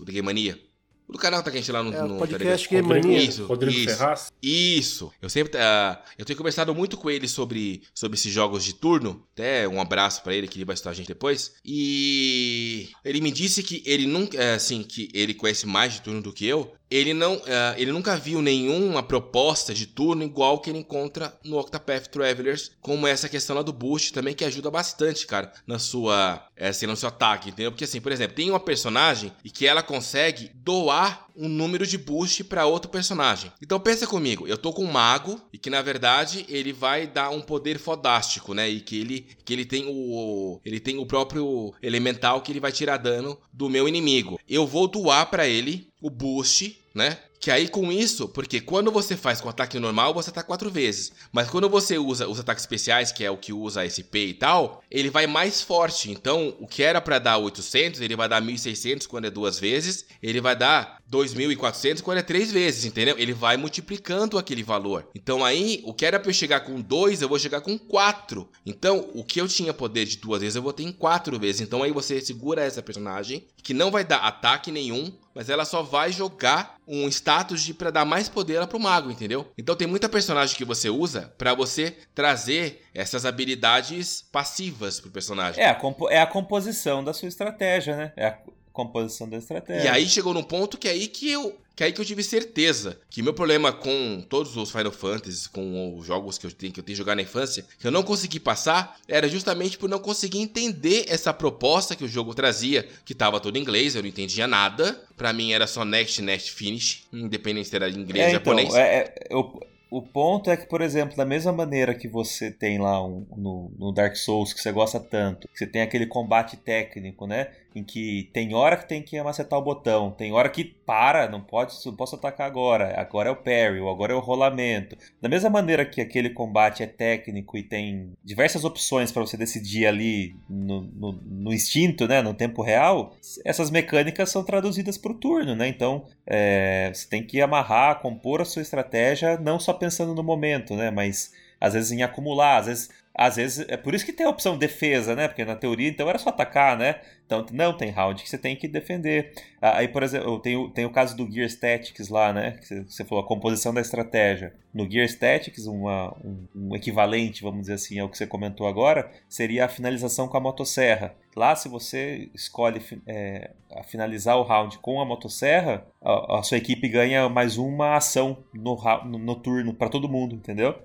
o do Game Mania. O do canal tá quente lá no, é, no podcast Game Mania. Isso, Rodrigo isso, Ferraz. Isso. Eu sempre uh, eu tenho conversado muito com ele sobre, sobre esses jogos de turno. Até um abraço para ele que ele vai escutar a gente depois. E ele me disse que ele nunca, é, assim, que ele conhece mais de turno do que eu. Ele não, uh, ele nunca viu nenhuma proposta de turno igual que ele encontra no Octopath Travelers, como essa questão lá do boost também que ajuda bastante, cara, na sua, é, assim, no seu ataque, entendeu? Porque assim, por exemplo, tem uma personagem e que ela consegue doar um número de boost para outro personagem. Então pensa comigo, eu tô com um mago e que na verdade ele vai dar um poder fodástico, né? E que ele que ele tem o ele tem o próprio elemental que ele vai tirar dano do meu inimigo. Eu vou doar para ele o boost, né? Que aí com isso, porque quando você faz com ataque normal, você tá quatro vezes. Mas quando você usa os ataques especiais, que é o que usa SP e tal, ele vai mais forte. Então, o que era para dar 800, ele vai dar 1600 quando é duas vezes. Ele vai dar 2.400 quando é três vezes, entendeu? Ele vai multiplicando aquele valor. Então aí, o que era para eu chegar com dois, eu vou chegar com quatro. Então, o que eu tinha poder de duas vezes, eu vou ter em quatro vezes. Então aí você segura essa personagem, que não vai dar ataque nenhum, mas ela só vai jogar um status de para dar mais poder pro mago, entendeu? Então tem muita personagem que você usa para você trazer essas habilidades passivas pro personagem. É a, é a composição da sua estratégia, né? É a composição da estratégia. E aí chegou num ponto que é aí que eu que é aí que eu tive certeza que meu problema com todos os Final Fantasy, com os jogos que eu tenho que eu tenho jogar na infância, que eu não consegui passar, era justamente por não conseguir entender essa proposta que o jogo trazia, que tava todo em inglês, eu não entendia nada. Para mim era só next, next, finish, independente se era inglês ou é, então, japonês. É, é, eu, o ponto é que, por exemplo, da mesma maneira que você tem lá um, no, no, Dark Souls, que você gosta tanto, que você tem aquele combate técnico, né? Em que tem hora que tem que macetar o botão, tem hora que para, não pode, não posso atacar agora, agora é o parry, ou agora é o rolamento. Da mesma maneira que aquele combate é técnico e tem diversas opções para você decidir ali no, no, no, instinto, né? No tempo real, essas mecânicas são traduzidas para o turno, né? Então é, você tem que amarrar, compor a sua estratégia, não só pensando no momento, né? Mas às vezes em acumular, às vezes, às vezes é por isso que tem a opção defesa, né? Porque na teoria então era só atacar, né? Então não tem round que você tem que defender. Ah, aí por exemplo, tem, tem o caso do Gear Statics lá, né? Que você falou a composição da estratégia. No Gear Statics, uma, um, um, equivalente, vamos dizer assim, ao que você comentou agora, seria a finalização com a motosserra. Lá, se você escolhe é, finalizar o round com a motosserra, a, a, sua equipe ganha mais uma ação no, no, no turno para todo mundo, entendeu?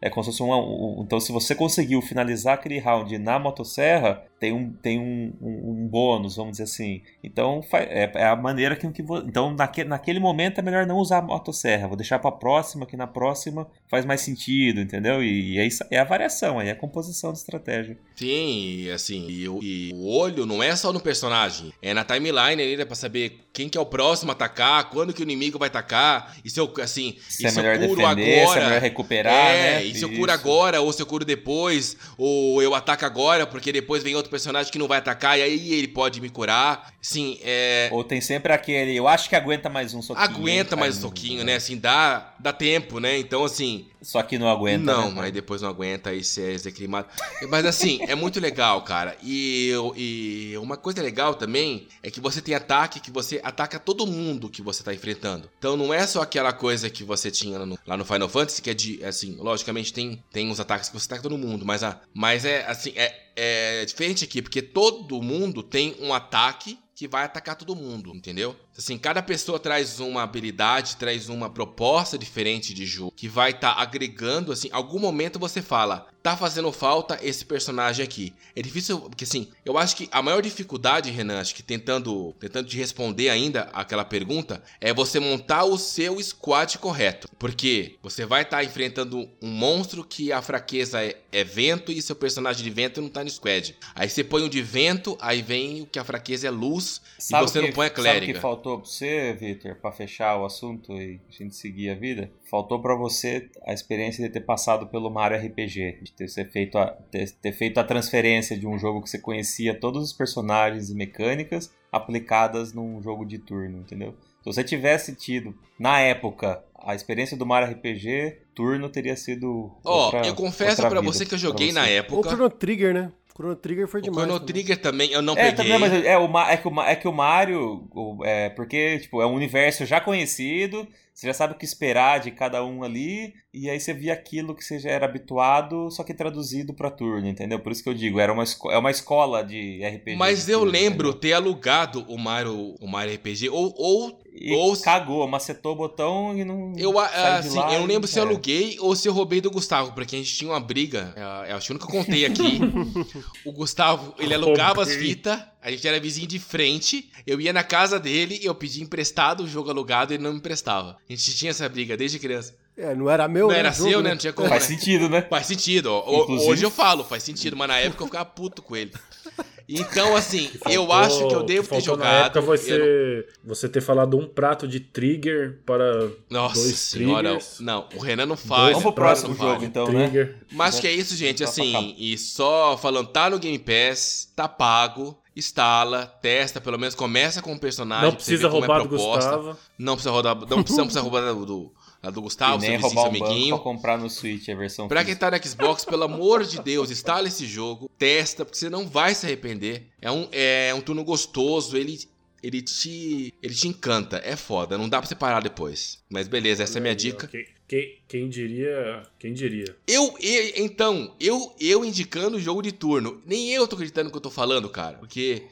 É como se fosse um, um, Então, se você conseguiu finalizar aquele round na motosserra, tem um, tem um, um, um bônus, vamos dizer assim. Então, é, é a maneira que. que então, naque, naquele momento é melhor não usar a motosserra. Vou deixar para próxima, que na próxima faz mais sentido, entendeu? E, e aí é a variação, aí é a composição de estratégia. Sim, assim, e, e, o olho não é só no personagem, é na timeline ali, né, pra saber quem que é o próximo a atacar, quando que o inimigo vai atacar, e se eu, assim, se, é se é eu curo defender, agora. Se é melhor recuperar, é, né? E se eu curo agora, ou se eu curo depois, ou eu ataco agora, porque depois vem outro personagem que não vai atacar, e aí ele pode me curar. Sim, é. Ou tem sempre aquele, eu acho que aguenta mais um soquinho. Aguenta mais um soquinho, né? Assim, dá, dá tempo, né? Então, assim. Só que não aguenta. Não, né? mas depois não aguenta, aí você é execrimado. mas assim, é muito legal, cara. E, e uma coisa legal também é que você tem ataque que você ataca todo mundo que você tá enfrentando. Então não é só aquela coisa que você tinha no, lá no Final Fantasy, que é de, assim, logicamente tem, tem os ataques que você ataca todo mundo, mas, a, mas é assim, é, é diferente aqui, porque todo mundo tem um ataque que vai atacar todo mundo, entendeu? Assim, cada pessoa traz uma habilidade, traz uma proposta diferente de jogo que vai estar tá agregando, assim, algum momento você fala, tá fazendo falta esse personagem aqui. É difícil, porque assim, eu acho que a maior dificuldade, Renan, acho que tentando, tentando te responder ainda aquela pergunta, é você montar o seu squad correto. Porque você vai estar tá enfrentando um monstro que a fraqueza é, é, vento e seu personagem de vento não tá no squad. Aí você põe o de vento, aí vem o que a fraqueza é luz sabe e você que, não põe a clériga. Sabe que faltou pra você, Victor, pra fechar o assunto e a gente seguir a vida? Faltou para você a experiência de ter passado pelo Mario RPG, de ter, feito a, ter, ter feito a transferência de um jogo que você conhecia todos os personagens e mecânicas aplicadas num jogo de turno, entendeu? Se você tivesse tido, na época, a experiência do Mario RPG, turno teria sido. Ó, oh, eu confesso para você que eu joguei na época. O Chrono Trigger, né? Chrono Trigger foi demais. O Chrono também. Trigger também eu não é, peguei. Também, mas é, o, é, que o, é que o Mario. É, porque, tipo, é um universo já conhecido. Você já sabe o que esperar de cada um ali, e aí você via aquilo que você já era habituado, só que traduzido para turno, entendeu? Por isso que eu digo, era uma, é uma escola de RPG. Mas de eu turno, lembro entendeu? ter alugado o Mario, o Mario RPG, ou, ou e ou cagou, macetou o botão e não. Eu, assim, eu não lembro se eu aluguei ou se eu roubei do Gustavo, porque a gente tinha uma briga. É, eu acho que eu nunca contei aqui. o Gustavo, ele alugava as fitas, a gente era vizinho de frente. Eu ia na casa dele e eu pedi emprestado o jogo alugado e ele não me emprestava. A gente tinha essa briga desde criança. É, não era meu, Não era jogo, seu, né? né? Não tinha como. Faz né? sentido, né? Faz sentido. Hoje eu falo, faz sentido, mas na época eu ficava puto com ele. Então, assim, faltou, eu acho que eu devo que ter jogado. Na época você, não... você ter falado um prato de trigger para Nossa dois senhora, triggers. Não, o Renan não faz. Vamos pro próximo jogo, então, né? trigger. né? Mas que é isso, gente. Assim, e só falando, tá no Game Pass, tá pago instala, testa, pelo menos começa com o personagem. Não precisa é roubar é do Gustavo. Não precisa roubar, não precisa, não precisa roubar do, a do Gustavo, e nem seu roubar vizinho, amiguinho. Pra comprar no Switch a versão Pra quem tá no Xbox, pelo amor de Deus, instala esse jogo, testa, porque você não vai se arrepender. É um, é um turno gostoso, ele ele te. ele te encanta. É foda, não dá pra você parar depois. Mas beleza, essa é a minha dica. Quem, quem, quem diria. Quem diria? Eu, eu- então, eu, eu indicando o jogo de turno. Nem eu tô acreditando no que eu tô falando, cara. Porque.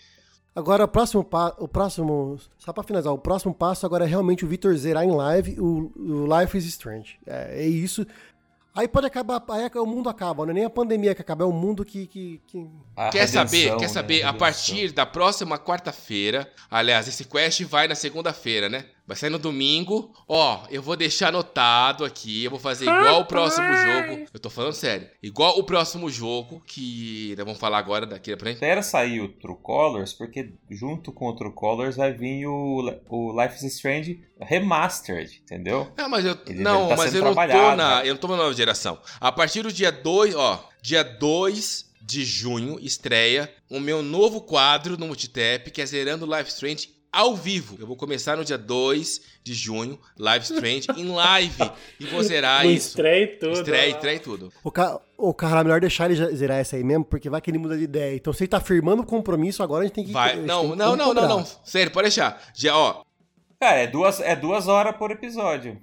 Agora, o próximo passo. O próximo. Só pra finalizar, o próximo passo agora é realmente o Vitor zerar em live o, o Life is Strange. É, é isso. Aí pode acabar. Aí é- o mundo acaba, não é nem a pandemia que acaba, é o mundo que. que, que- A Quer saber? Quer né? saber? A Redenção. partir da próxima quarta-feira. Aliás, esse quest vai na segunda-feira, né? Vai sair no domingo. Ó, eu vou deixar anotado aqui. Eu vou fazer igual o próximo jogo. Eu tô falando sério. Igual o próximo jogo que nós vamos falar agora daqui pra frente. Espera sair o True Colors, porque junto com o True Colors vai vir o, o Life is Strange Remastered, entendeu? Não, mas eu Ele não, tá mas eu não tô na, né? eu não tô na nova geração. A partir do dia 2, ó, dia 2 de junho estreia o meu novo quadro no Multitap, que é Zerando Life Strange ao vivo. Eu vou começar no dia 2 de junho, Life Strange em live e vou zerar Com isso. estreia e tudo. Estreia, ó. estreia e tudo. O, ca... o cara, melhor deixar ele já- zerar essa aí mesmo, porque vai que ele muda de ideia. Então, se ele tá firmando o compromisso, agora a gente tem que. Vai. Não, tem que não, não, não, não. Sério, pode deixar. Já, ó, Cara, é duas, é duas horas por episódio.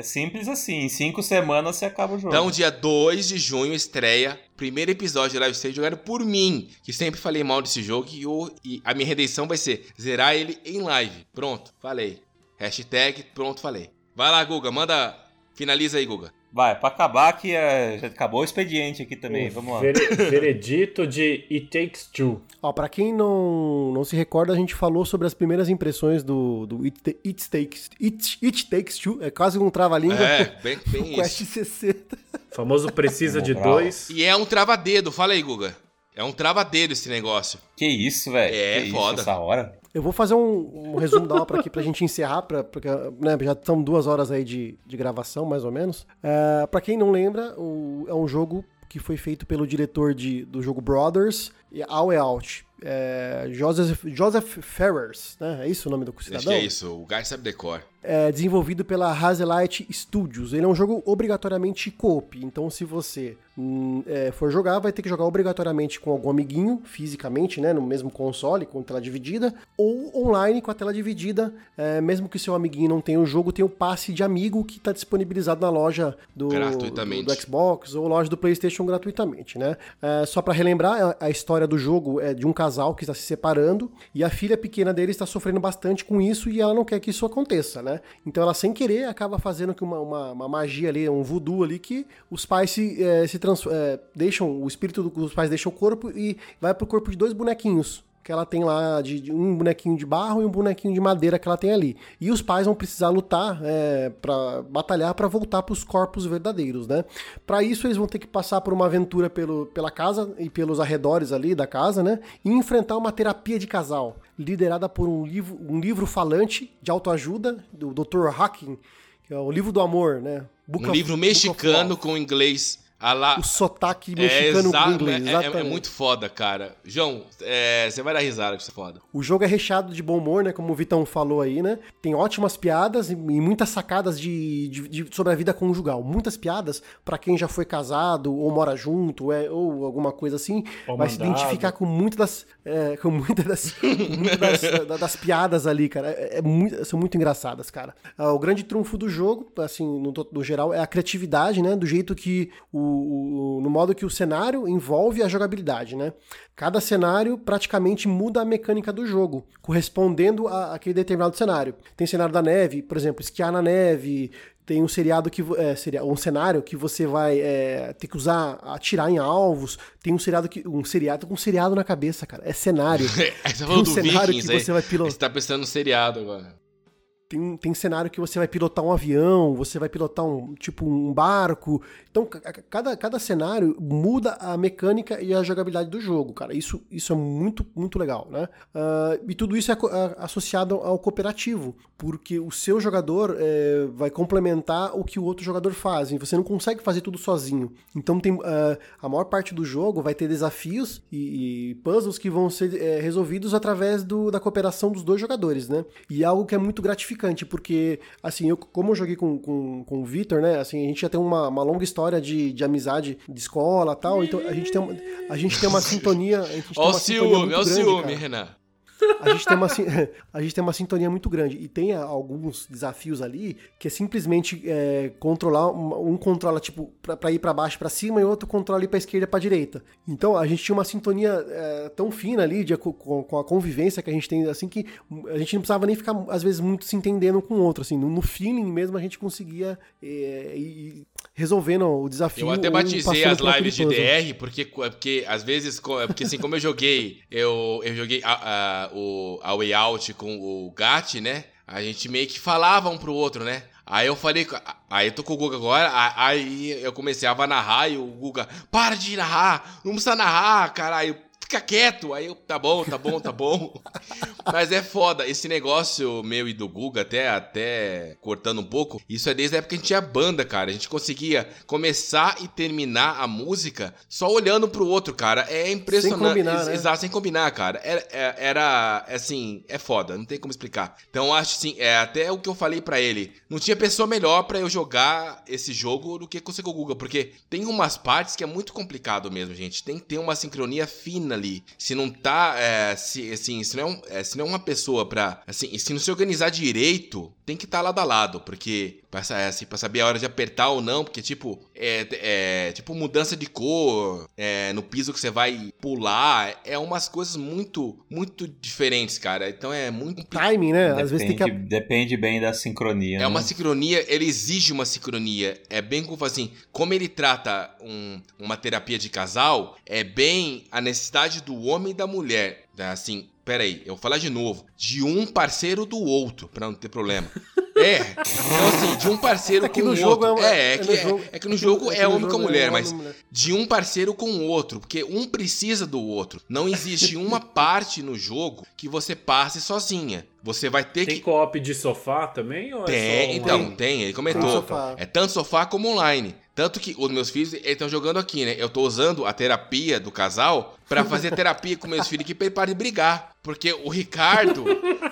É simples assim. Em cinco semanas você acaba o jogo. Então, dia 2 de junho estreia primeiro episódio de Live Stage jogado por mim, que sempre falei mal desse jogo e, eu- e a minha redenção vai ser zerar ele em live. Pronto, falei. Hashtag, pronto, falei. Vai lá, Guga, manda. Finaliza aí, Guga. Vai, pra acabar que é, já acabou o expediente aqui também. O Vamos lá. vere- veredito de It Takes Two. Ó, pra quem não, não se recorda, a gente falou sobre as primeiras impressões do, do It, It Takes It, It Takes Two. É quase um trava-língua. É, bem, bem o Quest isso. 60. O famoso precisa de dois. E é um trava-dedo, fala aí, Guga. É um trava-dedo esse negócio. Que isso, velho? É, que foda. Isso, essa hora? Eu vou fazer um, um resumo da obra aqui pra gente encerrar, pra, porque né, já são duas horas aí de, de gravação, mais ou menos. É, pra quem não lembra, o- é um jogo que foi feito pelo diretor de, do jogo Brothers e All Out. É, Joseph, Joseph Ferrers, né? É isso o nome do Acho cidadão? que é isso, o Guy sabe decor. É desenvolvido pela Hazelight Studios. Ele é um jogo obrigatoriamente co-op, então se você hum, é, for jogar, vai ter que jogar obrigatoriamente com algum amiguinho, fisicamente, né, no mesmo console, com tela dividida, ou online com a tela dividida, é, mesmo que seu amiguinho não tenha o jogo, tem o passe de amigo que está disponibilizado na loja do, do, do Xbox ou loja do PlayStation gratuitamente, né? É, só para relembrar, a, a história do jogo é de um casal que está se separando e a filha pequena dele está sofrendo bastante com isso e ela não quer que isso aconteça, né? Então ela, sem querer, acaba fazendo que uma, uma, uma magia ali, um voodoo ali, que os pais se, é, se trans, é, deixam, o espírito dos pais deixa o corpo e vai pro corpo de dois bonequinhos que ela tem lá de, de um bonequinho de barro e um bonequinho de madeira que ela tem ali. E os pais vão precisar lutar é, para batalhar para voltar para os corpos verdadeiros, né? Para isso eles vão ter que passar por uma aventura pelo, pela casa e pelos arredores ali da casa, né? E enfrentar uma terapia de casal liderada por um livro, um livro falante de autoajuda do Dr. Hawking, que é o livro do amor, né? Book Um of- livro mexicano com inglês a lá. o sotaque É, mexicano com inglês, é- é- é muito foda, cara. João, é, você vai dar risada com isso é foda. O jogo é recheado de bom humor, né? Como o Vitão falou aí, né? Tem ótimas piadas e, e muitas sacadas de, de- de- sobre a vida conjugal. Muitas piadas pra quem já foi casado ou mora junto é, ou alguma coisa assim. Ou vai se mandado. identificar com muitas das, é, com muitas das, muitas das, da- das piadas ali, cara. É, é muito- são muito engraçadas, cara. Ah, o grande trunfo do jogo, assim, no, no geral, é a criatividade, né? Do jeito que o, o- no modo que o cenário envolve a jogabilidade, né? Cada cenário praticamente muda a mecânica do jogo, correspondendo a aquele determinado cenário. Tem cenário da neve, por exemplo, esquiar na neve. Tem um seriado que é, seria um cenário que você vai é, ter que usar atirar em alvos. Tem um seriado que um seriado com um seriado na cabeça, cara. É cenário. Aí você Tem falou um cenário Vikings que aí. você vai pilotar. Você tá pensando no seriado agora. Tem, tem cenário que você vai pilotar um avião, você vai pilotar um tipo um barco. Então, ca- ca- cada, cada cenário muda a mecânica e a jogabilidade do jogo, cara. Isso, isso é muito, muito legal, né? Ah, e tudo isso é ah, associado ao cooperativo, porque o seu jogador eh, vai complementar o que o outro jogador faz. E você não consegue fazer tudo sozinho. Então, tem, ah, a maior parte do jogo vai ter desafios e, e puzzles que vão ser eh, resolvidos através do- da cooperação dos dois jogadores, né? E é algo que é muito gratificante, porque, assim, eu, como eu joguei com, com, com o Vitor, né? Assim, a gente já tem uma, uma longa história de, de amizade de escola e tal, então a gente tem uma, a gente tem uma sintonia. A gente tem Ó o ciúme, ó o ciúme. Renan. A gente tem uma, a gente tem uma sintonia muito grande. E tem alguns desafios ali que é simplesmente é, controlar. Um controla, tipo, pra, pra ir para baixo para cima e outro controla ir pra esquerda pra direita. Então a gente tinha uma sintonia é, tão fina ali de, com, com, a convivência que a gente tem, assim, que a gente não precisava nem ficar, às vezes, muito se entendendo com o outro. Assim, no, no feeling mesmo a gente conseguia é, ir resolvendo o desafio. Eu até batizei as lives de DR, porque, porque às vezes, porque assim, como eu joguei, eu, eu joguei a, a, o, a Way Out com o Gat, né? A gente meio que falava um pro outro, né? Aí eu falei, aí eu tô com o Guga agora, aí eu comecei a narrar e o Guga, para de narrar, não precisa narrar, caralho fica quieto. Aí eu, tá bom, tá bom, tá bom. Mas é foda. Esse negócio meu e do Guga, até, até cortando um pouco, isso é desde a época que a gente tinha banda, cara. A gente conseguia começar e terminar a música só olhando pro outro, cara. É impressionante. Sem combinar, né? Exato, sem combinar, cara. Era, é, era, assim, é foda, não tem como explicar. Então acho assim, é até o que eu falei para ele. Não tinha pessoa melhor para eu jogar esse jogo do que com o Guga, porque tem umas partes que é muito complicado mesmo, gente. Tem que ter uma sincronia fina ali. Se não tá, é, se, assim, se não, é, é, se não é uma pessoa pra, assim, se não se organizar direito, tem que estar tá lado a lado, porque pra, é, assim, pra saber a hora de apertar ou não, porque, tipo, é, é tipo mudança de cor é, no piso que você vai pular, é umas coisas muito, muito diferentes, cara. Então é muito... Timing, né? Depende, Às vezes tem que... Depende bem da sincronia, É né? uma sincronia, ele exige uma sincronia. É bem como, assim, como ele trata um, uma terapia de casal, é bem a necessidade do homem e da mulher. Assim, peraí, eu vou falar de novo. De um parceiro do outro, pra não ter problema. É, então assim, de um parceiro é com o outro. É, uma, é, é, que, é, jogo, é, que no jogo é, homem com mulher, mas de um parceiro com o outro, porque um precisa do outro. Não existe uma parte no jogo que você passe sozinha. Você vai ter tem que. Tem co-op de sofá também? Ou tem, é então, tem, ele comentou. É tanto sofá como online. Tanto que os meus filhos estão jogando aqui, né? Eu tô usando a terapia do casal para fazer terapia com meus filhos aqui pra ele parar de brigar. Porque o Ricardo,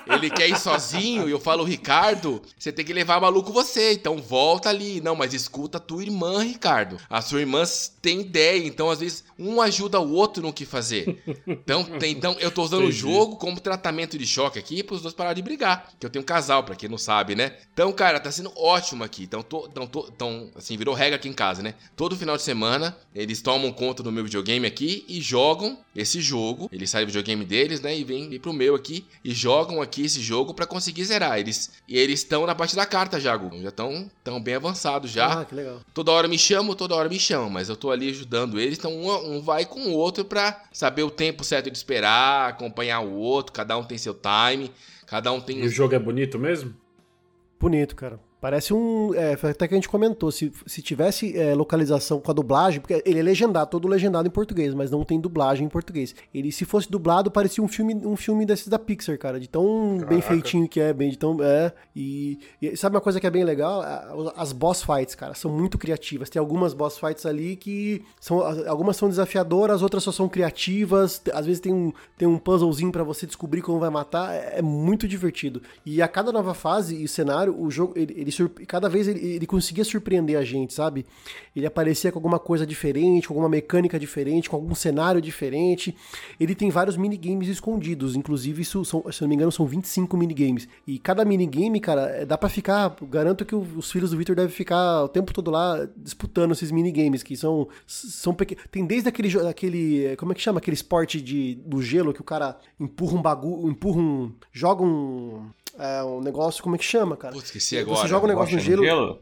ele quer ir sozinho e eu falo, Ricardo, você tem que levar maluco você, então volta ali. Não, mas escuta a tua irmã, Ricardo. A sua irmã tem ideia, então às vezes um ajuda o outro no que fazer. Então, tem, então eu tô usando Entendi. o jogo como tratamento de choque aqui pros dois parar de brigar. Que eu tenho um casal, pra quem não sabe, né? Então, cara, tá sendo ótimo aqui. Então, tô, então, tô, então assim, virou regra aqui em casa, né? Todo final de semana, eles tomam conta do meu videogame aqui e jogam esse jogo. Eles saem do videogame deles, né? E vêm vem pro meu aqui e jogam aqui esse jogo para conseguir zerar. Eles, e eles estão na parte da carta já, Google. Já estão tão bem avançados já. Ah, que legal. Toda hora me chamam, toda hora me chamam, mas eu tô ali ajudando eles. Então um, um vai com o outro pra saber o tempo certo de esperar, acompanhar o outro. Cada um tem seu time. Cada um tem. E o jogo é bonito mesmo? Bonito, cara. Parece um. É, até que a gente comentou, se, se tivesse é, localização com a dublagem, porque ele é legendado, todo legendado em português, mas não tem dublagem em português. Ele, se fosse dublado, parecia um filme, um filme desses da Pixar, cara, de tão Caraca. bem feitinho que é, bem de tão. É. E, e, sabe uma coisa que é bem legal? As boss fights, cara, são muito criativas. Tem algumas boss fights ali que são. Algumas são desafiadoras, outras só são criativas. Às vezes tem um, tem um puzzlezinho para você descobrir como vai matar. É, é, muito divertido. E a cada nova fase e cenário, o jogo. ele, ele ele cada vez ele, ele, conseguia surpreender a gente, sabe? Ele aparecia com alguma coisa diferente, com alguma mecânica diferente, com algum cenário diferente. Ele tem vários minigames escondidos, inclusive isso são, se não me engano, são 25 minigames. E cada minigame, cara, é, dá para ficar, garanto que os filhos do Victor devem ficar o tempo todo lá disputando esses minigames, que são são. Tem desde aquele aquele, como é que chama aquele esporte de do gelo que o cara empurra um bagulho, empurra um, joga um é um negócio, como é que chama, cara? Putz, esqueci agora. Você joga um negócio no gelo. gelo.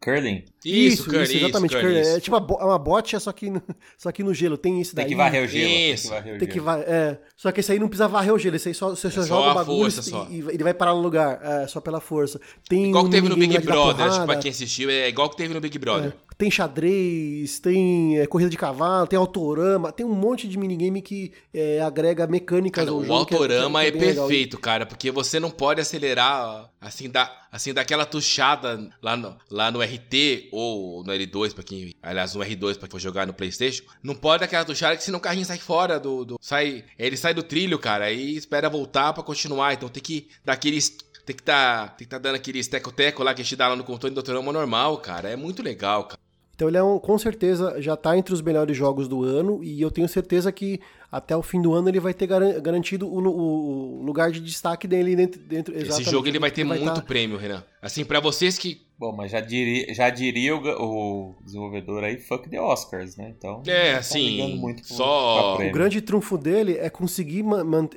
Curling? Isso, isso, curling, isso exatamente. Isso, curling, É tipo uma, uma bote, só que, no, só que no gelo. Tem isso daí. Tem que varrer o gelo. Isso. Tem que varrer, é. Só que esse aí não precisa varrer o gelo. Esse aí só, você só, é joga o bagulho e, e, ele vai parar no lugar. É, só pela força. Tem igual que teve no Big Brother, acho que pra quem assistiu, é igual que teve no Big Brother. É tem xadrez, tem é, corrida de cavalo, tem autorama, tem um monte de minigame que é, agrega mecânicas cara, ao o jogo. O autorama é, é, é perfeito, legal. cara, porque você não pode acelerar assim, da, assim daquela tuchada lá no, lá no RT ou no L2, para quem. Aliás, no R2 para quem for jogar no PlayStation. Não pode aquela tuchada que senão o carrinho sai fora do. do sai, ele sai do trilho, cara, e espera voltar para continuar. Então tem que dar aqueles tem que tá, tem que tá dando aquele teco-teco lá que a gente dá lá no controle do Autorama normal, cara. É muito legal, cara. Então ele é um, com certeza já está entre os melhores jogos do ano e eu tenho certeza que até o fim do ano ele vai ter garan- garantido o, o- lugar de destaque dele dentro. dentro Esse jogo ele vai ter muito tá- prêmio, Renan. Assim, pra vocês que. Bom, mas já diria, já diria o, o desenvolvedor aí, fuck the Oscars, né? Então. É, tá assim. muito pro- Só. O grande trunfo dele é conseguir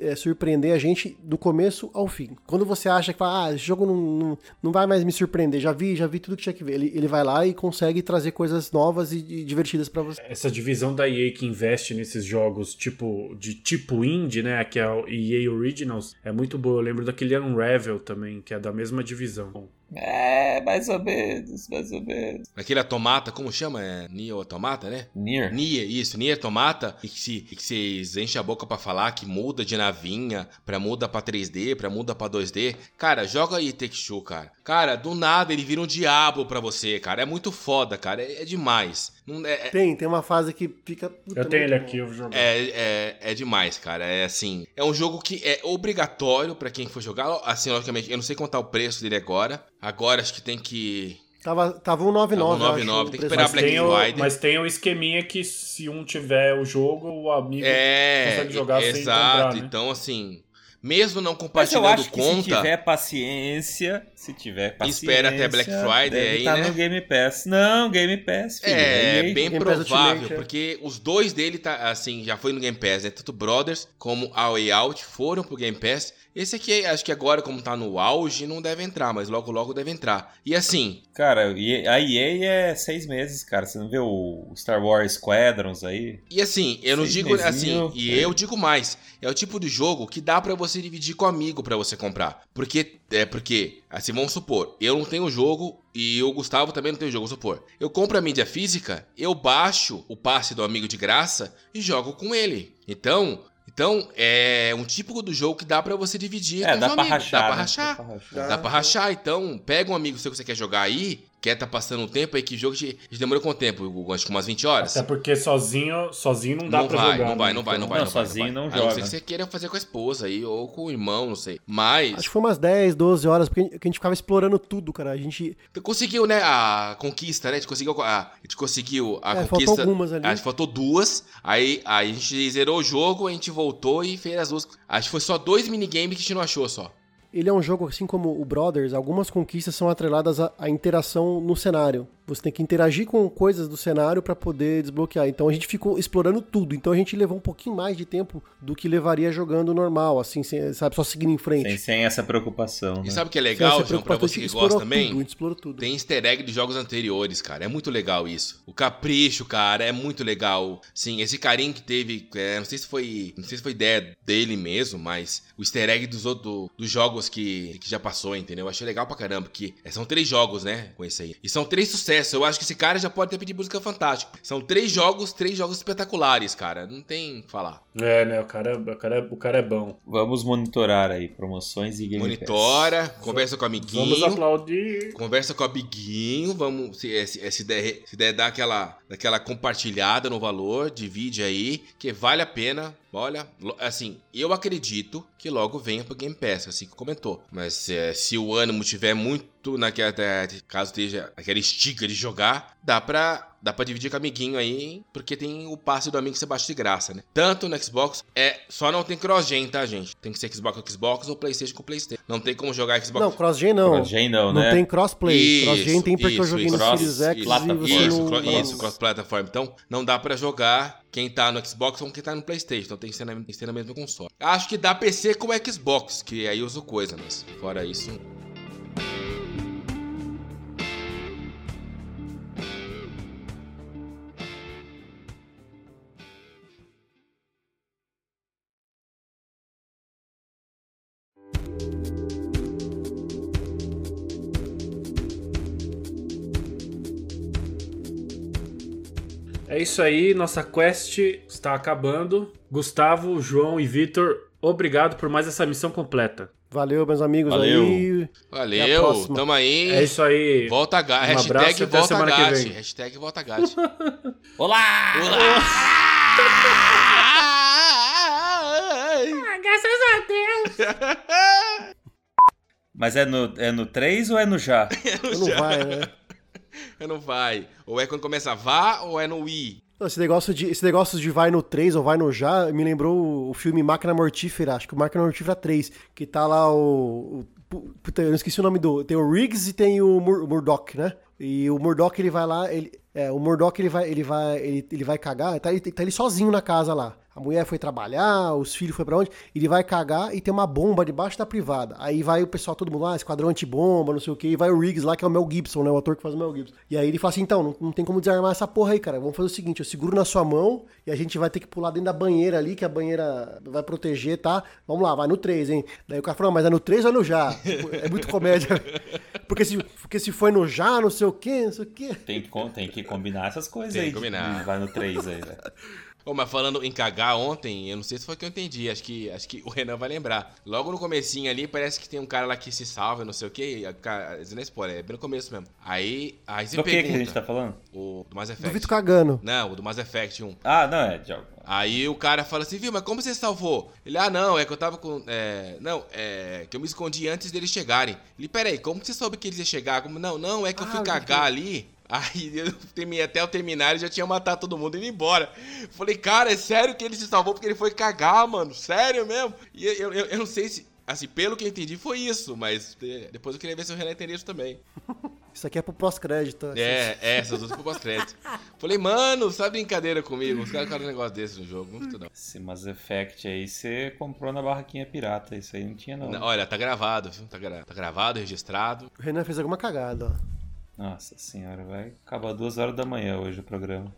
é, surpreender a gente do começo ao fim. Quando você acha que fala, ah, esse jogo não, não, não vai mais me surpreender, já vi, já vi tudo que tinha que ver. Ele, ele vai lá e consegue trazer coisas novas e, e divertidas pra você. Essa divisão da EA que investe nesses jogos tipo de tipo indie, né, que é o EA Originals, é muito boa. Eu lembro daquele Unravel também, que é da mesma divisão. É, mais ou menos, mais ou menos. Aquele automata, como chama? É Nier Automata, né? Nier. Nier, isso, Nier Automata, e que, se, e que vocês enchem a boca pra falar que muda de navinha, pra muda pra 3D, pra muda pra 2D. Cara, joga aí Take-Two, cara. Cara, do nada ele vira um diabo pra você, cara. É muito foda, cara. É, é demais. Não, é, é- Tem, tem uma fase que fica. puta, Eu tenho muito ele bom. aqui, eu vou jogar. É, é, é demais, cara. É assim. É um jogo que é obrigatório pra quem for jogar. Assim, logicamente, eu não sei contar o preço dele agora. Agora acho que tem que. Tava, tava um 99, Tava um eu 99, acho, tem que esperar mas, Black tem o, mas tem o esqueminha que se um tiver o jogo, o amigo É, consegue jogar sem exato. comprar, né? Então, assim, mesmo não Mas eu compartilhando conta. se tiver paciência, se tiver paciência, Espera até Black Friday aí, tá né? no Game Pass. Não, Game Pass, filho. É, EA. bem provável, Ultimate, é. porque os dois dele tá assim, já foi no Game Pass, né? Tanto Brothers como A Way Out foram pro Game Pass. Esse aqui, acho que agora, como tá no auge, não deve entrar, mas logo logo deve entrar. E assim, Cara, a EA é seis meses, cara. Você não vê o Star Wars Squadrons aí? e assim, eu não Seis digo mesinho, assim, e é. eu digo mais, é o tipo de jogo que dá pra você dividir com amigo pra você comprar. Porque é porque, assim, vamos supor, eu não tenho jogo e o Gustavo também não tem jogo, vamos supor. Eu compro a mídia física, eu baixo o passe do amigo de graça e jogo com ele. Então, então é um tipo do jogo que dá pra você dividir É, com dá os pra amigos, rachar. dá pra né? rachar. Dá pra rachar. Dá pra rachar, então pega um amigo seu que você quer jogar aí, quer tá passando um tempo aí, que jogo de, de demorou quanto tempo? Hugo? Acho que umas 20 horas? Até porque sozinho, sozinho não dá não pra vai, jogar. não vai, né? não vai, não vai, Não, não vai. sozinho não vai. A não ser joga. que você queira fazer com a esposa aí, ou com o irmão, não sei. Mas, Acho que foi umas 10, 12 horas, porque a gente ficava explorando tudo, cara. A gente. conseguiu, né, a conquista, né? A gente conseguiu a, a gente conseguiu a É, faltou conquista. algumas ali. Acho que faltou duas. Aí, aí a gente zerou o jogo, a gente voltou e fez as duas. Acho que foi só dois minigames que a gente não achou só. Ele é um jogo, assim como o Brothers, algumas conquistas são atreladas à, à interação no cenário. Você tem que interagir com coisas do cenário pra poder desbloquear. Então a gente ficou explorando tudo. Então a gente levou um pouquinho mais de tempo do que levaria jogando normal, assim, sem- sabe, só seguindo em frente. Sem, sem essa preocupação. E né? sabe o que é legal, João, pra você que gosta também? Tudo, a gente explorou tudo. Tem easter egg de jogos anteriores, cara. É muito legal isso. O capricho, cara, é muito legal. Sim, esse carinho que teve, é, não sei se foi, não sei se foi ideia dele mesmo, mas o easter egg dos outros dos jogos que, que já passou, entendeu? Eu achei legal pra caramba, porque é, são três jogos, né, com esse aí. E são três sucessos. Eu acho que esse cara já pode ter pedido música fantástica. São três jogos, três jogos espetaculares, cara. Não tem o que falar. É, né? O cara, o, cara, é- o cara é bom. Vamos monitorar aí promoções e Game Monitora, conversa com o amiguinho. Vamos aplaudir. Conversa com o amiguinho, vamos. Se, se, se, der, se der dar aquela, daquela compartilhada no valor, divide aí, que vale a pena. Olha, assim, eu acredito que logo venha pro Game Pass, assim que comentou. Mas é, se o ânimo tiver muito naquela. até- Caso esteja aquela estica de jogar, dá pra. Dá pra dividir com o amiguinho aí, porque tem o passe do amigo que você baixa de graça, né? Tanto no Xbox, é. Só não tem cross-gen, tá, gente? Tem que ser Xbox com Xbox ou PlayStation com PlayStation. Não tem como jogar Xbox Não, cross-gen não. Cross-gen não, Não né? tem crossplay. Cross-gen tem porque eu isso, joguei isso. no Series X e Isso, não... não- isso, cross-platform. Então, não dá pra jogar quem tá no Xbox ou quem tá no PlayStation. Então tem que ser na, tem que ser na mesma console. Acho que dá PC com o Xbox, que aí uso coisa, mas fora isso. É isso aí, nossa quest está acabando. Gustavo, João e Vitor, obrigado por mais essa missão completa. Valeu, meus amigos Valeu. aí. Até a Valeu, tamo aí. É isso aí. Volta a. Um abraço Hashtag e até volta a semana que vem. Hashtag volta a Gatti. Olá! Mas é no, é no 3 ou é no já? Não vai, né? Não vai. Ou é quando começa vá ou é no i. Esse negócio, de, esse negócio de vai no 3 ou vai no já me lembrou o filme Máquina Mortífera, acho que o Máquina Mortífera 3, que tá lá o. o puta, eu não esqueci o nome do. Tem o Riggs e tem o, Mur, Murdoch, né? E o Murdoch ele vai lá, ele, é, o Murdoch ele vai, ele vai, ele, ele vai cagar, tá, tá ele sozinho na casa lá. A mulher foi trabalhar, os filhos foi para onde? Ele vai cagar e tem uma bomba debaixo da privada. Aí vai o pessoal, todo mundo lá, esquadrão antibomba, não sei o que, e vai o Riggs lá, que é o Mel Gibson, né? O ator que faz o Mel Gibson. E aí ele fala assim: então, não, não tem como desarmar essa porra aí, cara. Vamos fazer o seguinte: eu seguro na sua mão e a gente vai ter que pular dentro da banheira ali, que a banheira vai proteger, tá? Vamos lá, vai no 3, hein? Daí o cara falou: mas é no 3 ou é no já? É muito comédia. Porque se, porque se foi no já, não sei o que, não sei o que. Tem que, tem que combinar essas coisas Tem aí. que combinar. Vai no 3 aí, velho. Ô, mas falando em cagar ontem, eu não sei se foi que eu entendi, acho que, acho que o Renan vai lembrar. Logo no comecinho ali, parece que tem um cara lá que se salva, não sei o quê. Isso não é spoiler, é bem no começo mesmo. Aí, aí você Do que pergunta... que a gente tá falando? O do Mass Do Effect. Vitor cagando. Não, o do Mass Effect 1. Ah, não, é. Já... Aí o cara fala assim, viu, mas como você salvou? Ele, ah, não, é que eu tava com. É, não, é que eu me escondi antes deles chegarem. Ele, peraí, como que você soube que eles iam chegar? Como, não, não, é que eu fui Ah, cagar ali. Aí eu terminei até eu terminar, ele já tinha matado todo mundo e indo embora. Falei, cara, é sério que ele se salvou porque ele foi cagar, mano? Sério mesmo? E eu, eu, eu não sei se. Assim, pelo que eu entendi, foi isso, mas é, depois eu queria ver se o Renan entendeu isso também. Isso aqui é pro pós-crédito. É, é, essas duas pro pós-crédito. Falei, mano, sabe brincadeira comigo? Os caras fizeram um negócio desse no jogo. Muito não. Esse Mass Effect aí você comprou na barraquinha pirata. Isso aí não tinha, não. Não, Olha, tá gravado, viu? Tá, gra- tá gravado, registrado. O Renan fez alguma cagada, ó. Nossa senhora, vai acabar duas horas da manhã hoje o programa.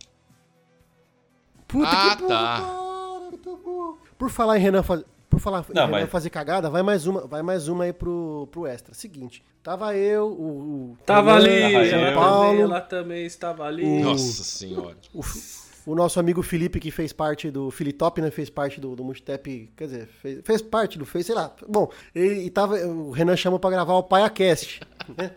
Puta Ah, que burro, tá. cara, muito burro. Por falar em Renan, faz... por falar em Renan mas- fazer cagada, vai mais uma, vai mais uma aí pro, pro extra. Seguinte, tava eu, o, o Tava Renan, ali, ela Paulo. também, ela também estava ali. O- Nossa senhora. o, o nosso amigo Felipe que fez parte do Filitop, né, fez parte do, do Multitap, quer dizer, fez, fez parte do, fez, sei lá. Bom, ele, e tava, o Renan chamou pra gravar o PaiaCast, né?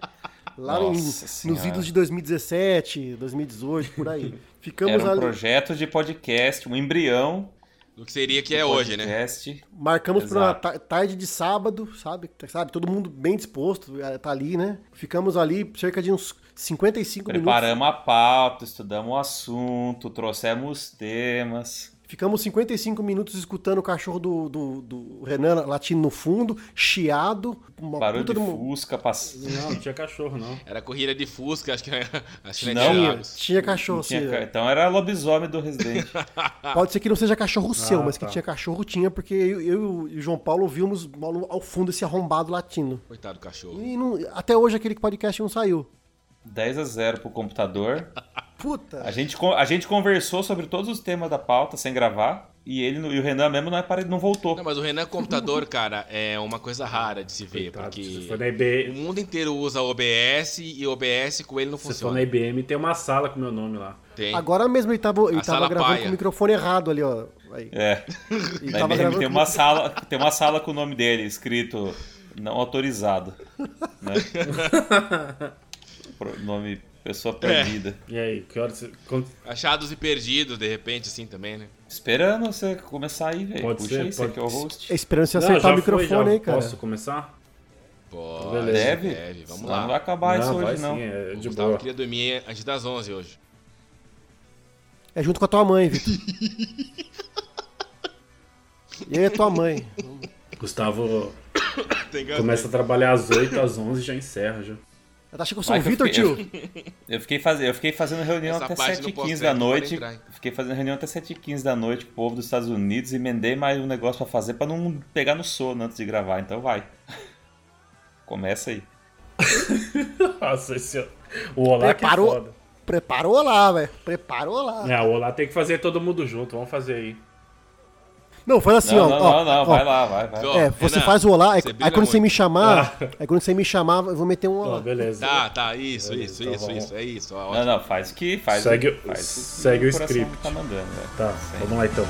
Lá em- nos idos de 2017, 2018, por aí. Ficamos Era um ali, projeto de podcast, um embrião. Do que seria que é de hoje, né? podcast. Marcamos pra uma Exato. tarde de sábado, sabe? Sabe? Todo mundo bem disposto, eh, tá ali, né? Ficamos ali cerca de uns 55 minutos. Preparamos a pauta, estudamos o assunto, trouxemos temas. Ficamos 55 minutos escutando o cachorro do, do, do Renan latindo no fundo, chiado, uma Barulho puta de uma- fusca passando. Não, não tinha cachorro, não. Era corrida de Fusca, acho que acho que Não, era Tinha, tinha cachorro, sim. Então era lobisomem do Resident. Pode ser que não seja cachorro seu, Ah, mas que tá. tinha cachorro, tinha, porque eu, eu e o João Paulo ouvimos ao ao fundo esse arrombado latindo. Coitado do cachorro. E não- até hoje aquele podcast não saiu. 10 a 0 pro computador. Puta. A gente, a gente conversou sobre todos os temas da pauta sem gravar. E ele e o Renan mesmo não, é não voltou. Não, mas o Renan computador, cara, é uma coisa rara de se ver, Coitado, porque se for na o mundo inteiro usa OBS e OBS com ele não se for funciona. na IBM, tem uma sala com meu nome lá. Tem. Agora mesmo ele tava, ele tava gravando paia. com o microfone errado ali, ó. Aí. É. Ele Na tava IBM gravando tem uma sala, tem uma sala com o nome dele escrito não autorizado, né? Pro- nome pessoa perdida. E aí, que horas você... Achados e perdidos, de repente, assim também, né? Esperando você começar aí, velho. Pode Puxa ser, aí, você pode que é o host. É esperando você Não, acertar já o microfone foi, já. aí, cara. Posso começar? Pode, Beleza. Deve? deve. Vamos Senão lá. Não vai acabar isso não, vai hoje, não. sim, é O de Gustavo boa. queria dormir antes das 11 hoje. É junto com a tua mãe, Vitor. e aí a tua mãe. Gustavo começa a trabalhar às 8, às 11 e já encerra, já. Ela acha que eu sou o Vitor, fiquei- tio? Eu fiquei, faz... eu fiquei fazendo reunião Essa até parte no 7h15 pós-crédito da noite. Fiquei fazendo reunião até 7h15 da noite com o povo dos Estados Unidos. Emendei mais um negócio pra fazer pra não pegar no sono antes de gravar. Então vai. Começa aí. Nossa, esse... O Olá que é Preparou. foda. Preparou lá, velho. Preparou lá. É, o Olá tem que fazer todo mundo junto, vamos fazer aí. Não, faz assim, não, ó. não, ó, não, não, ó. vai lá, vai, vai. É, você Renan, faz o olá, aí, você aí brilha quando você me chamar, Ah. aí quando você me chamar, eu vou meter um olá. beleza. Tá, tá, isso, Beleza, isso, então isso, isso, é isso. ó, Não, não, faz o que faz. Segue o- o- faz segue o coração script. Tá mandando, né? Tá, Sim. vamos lá então.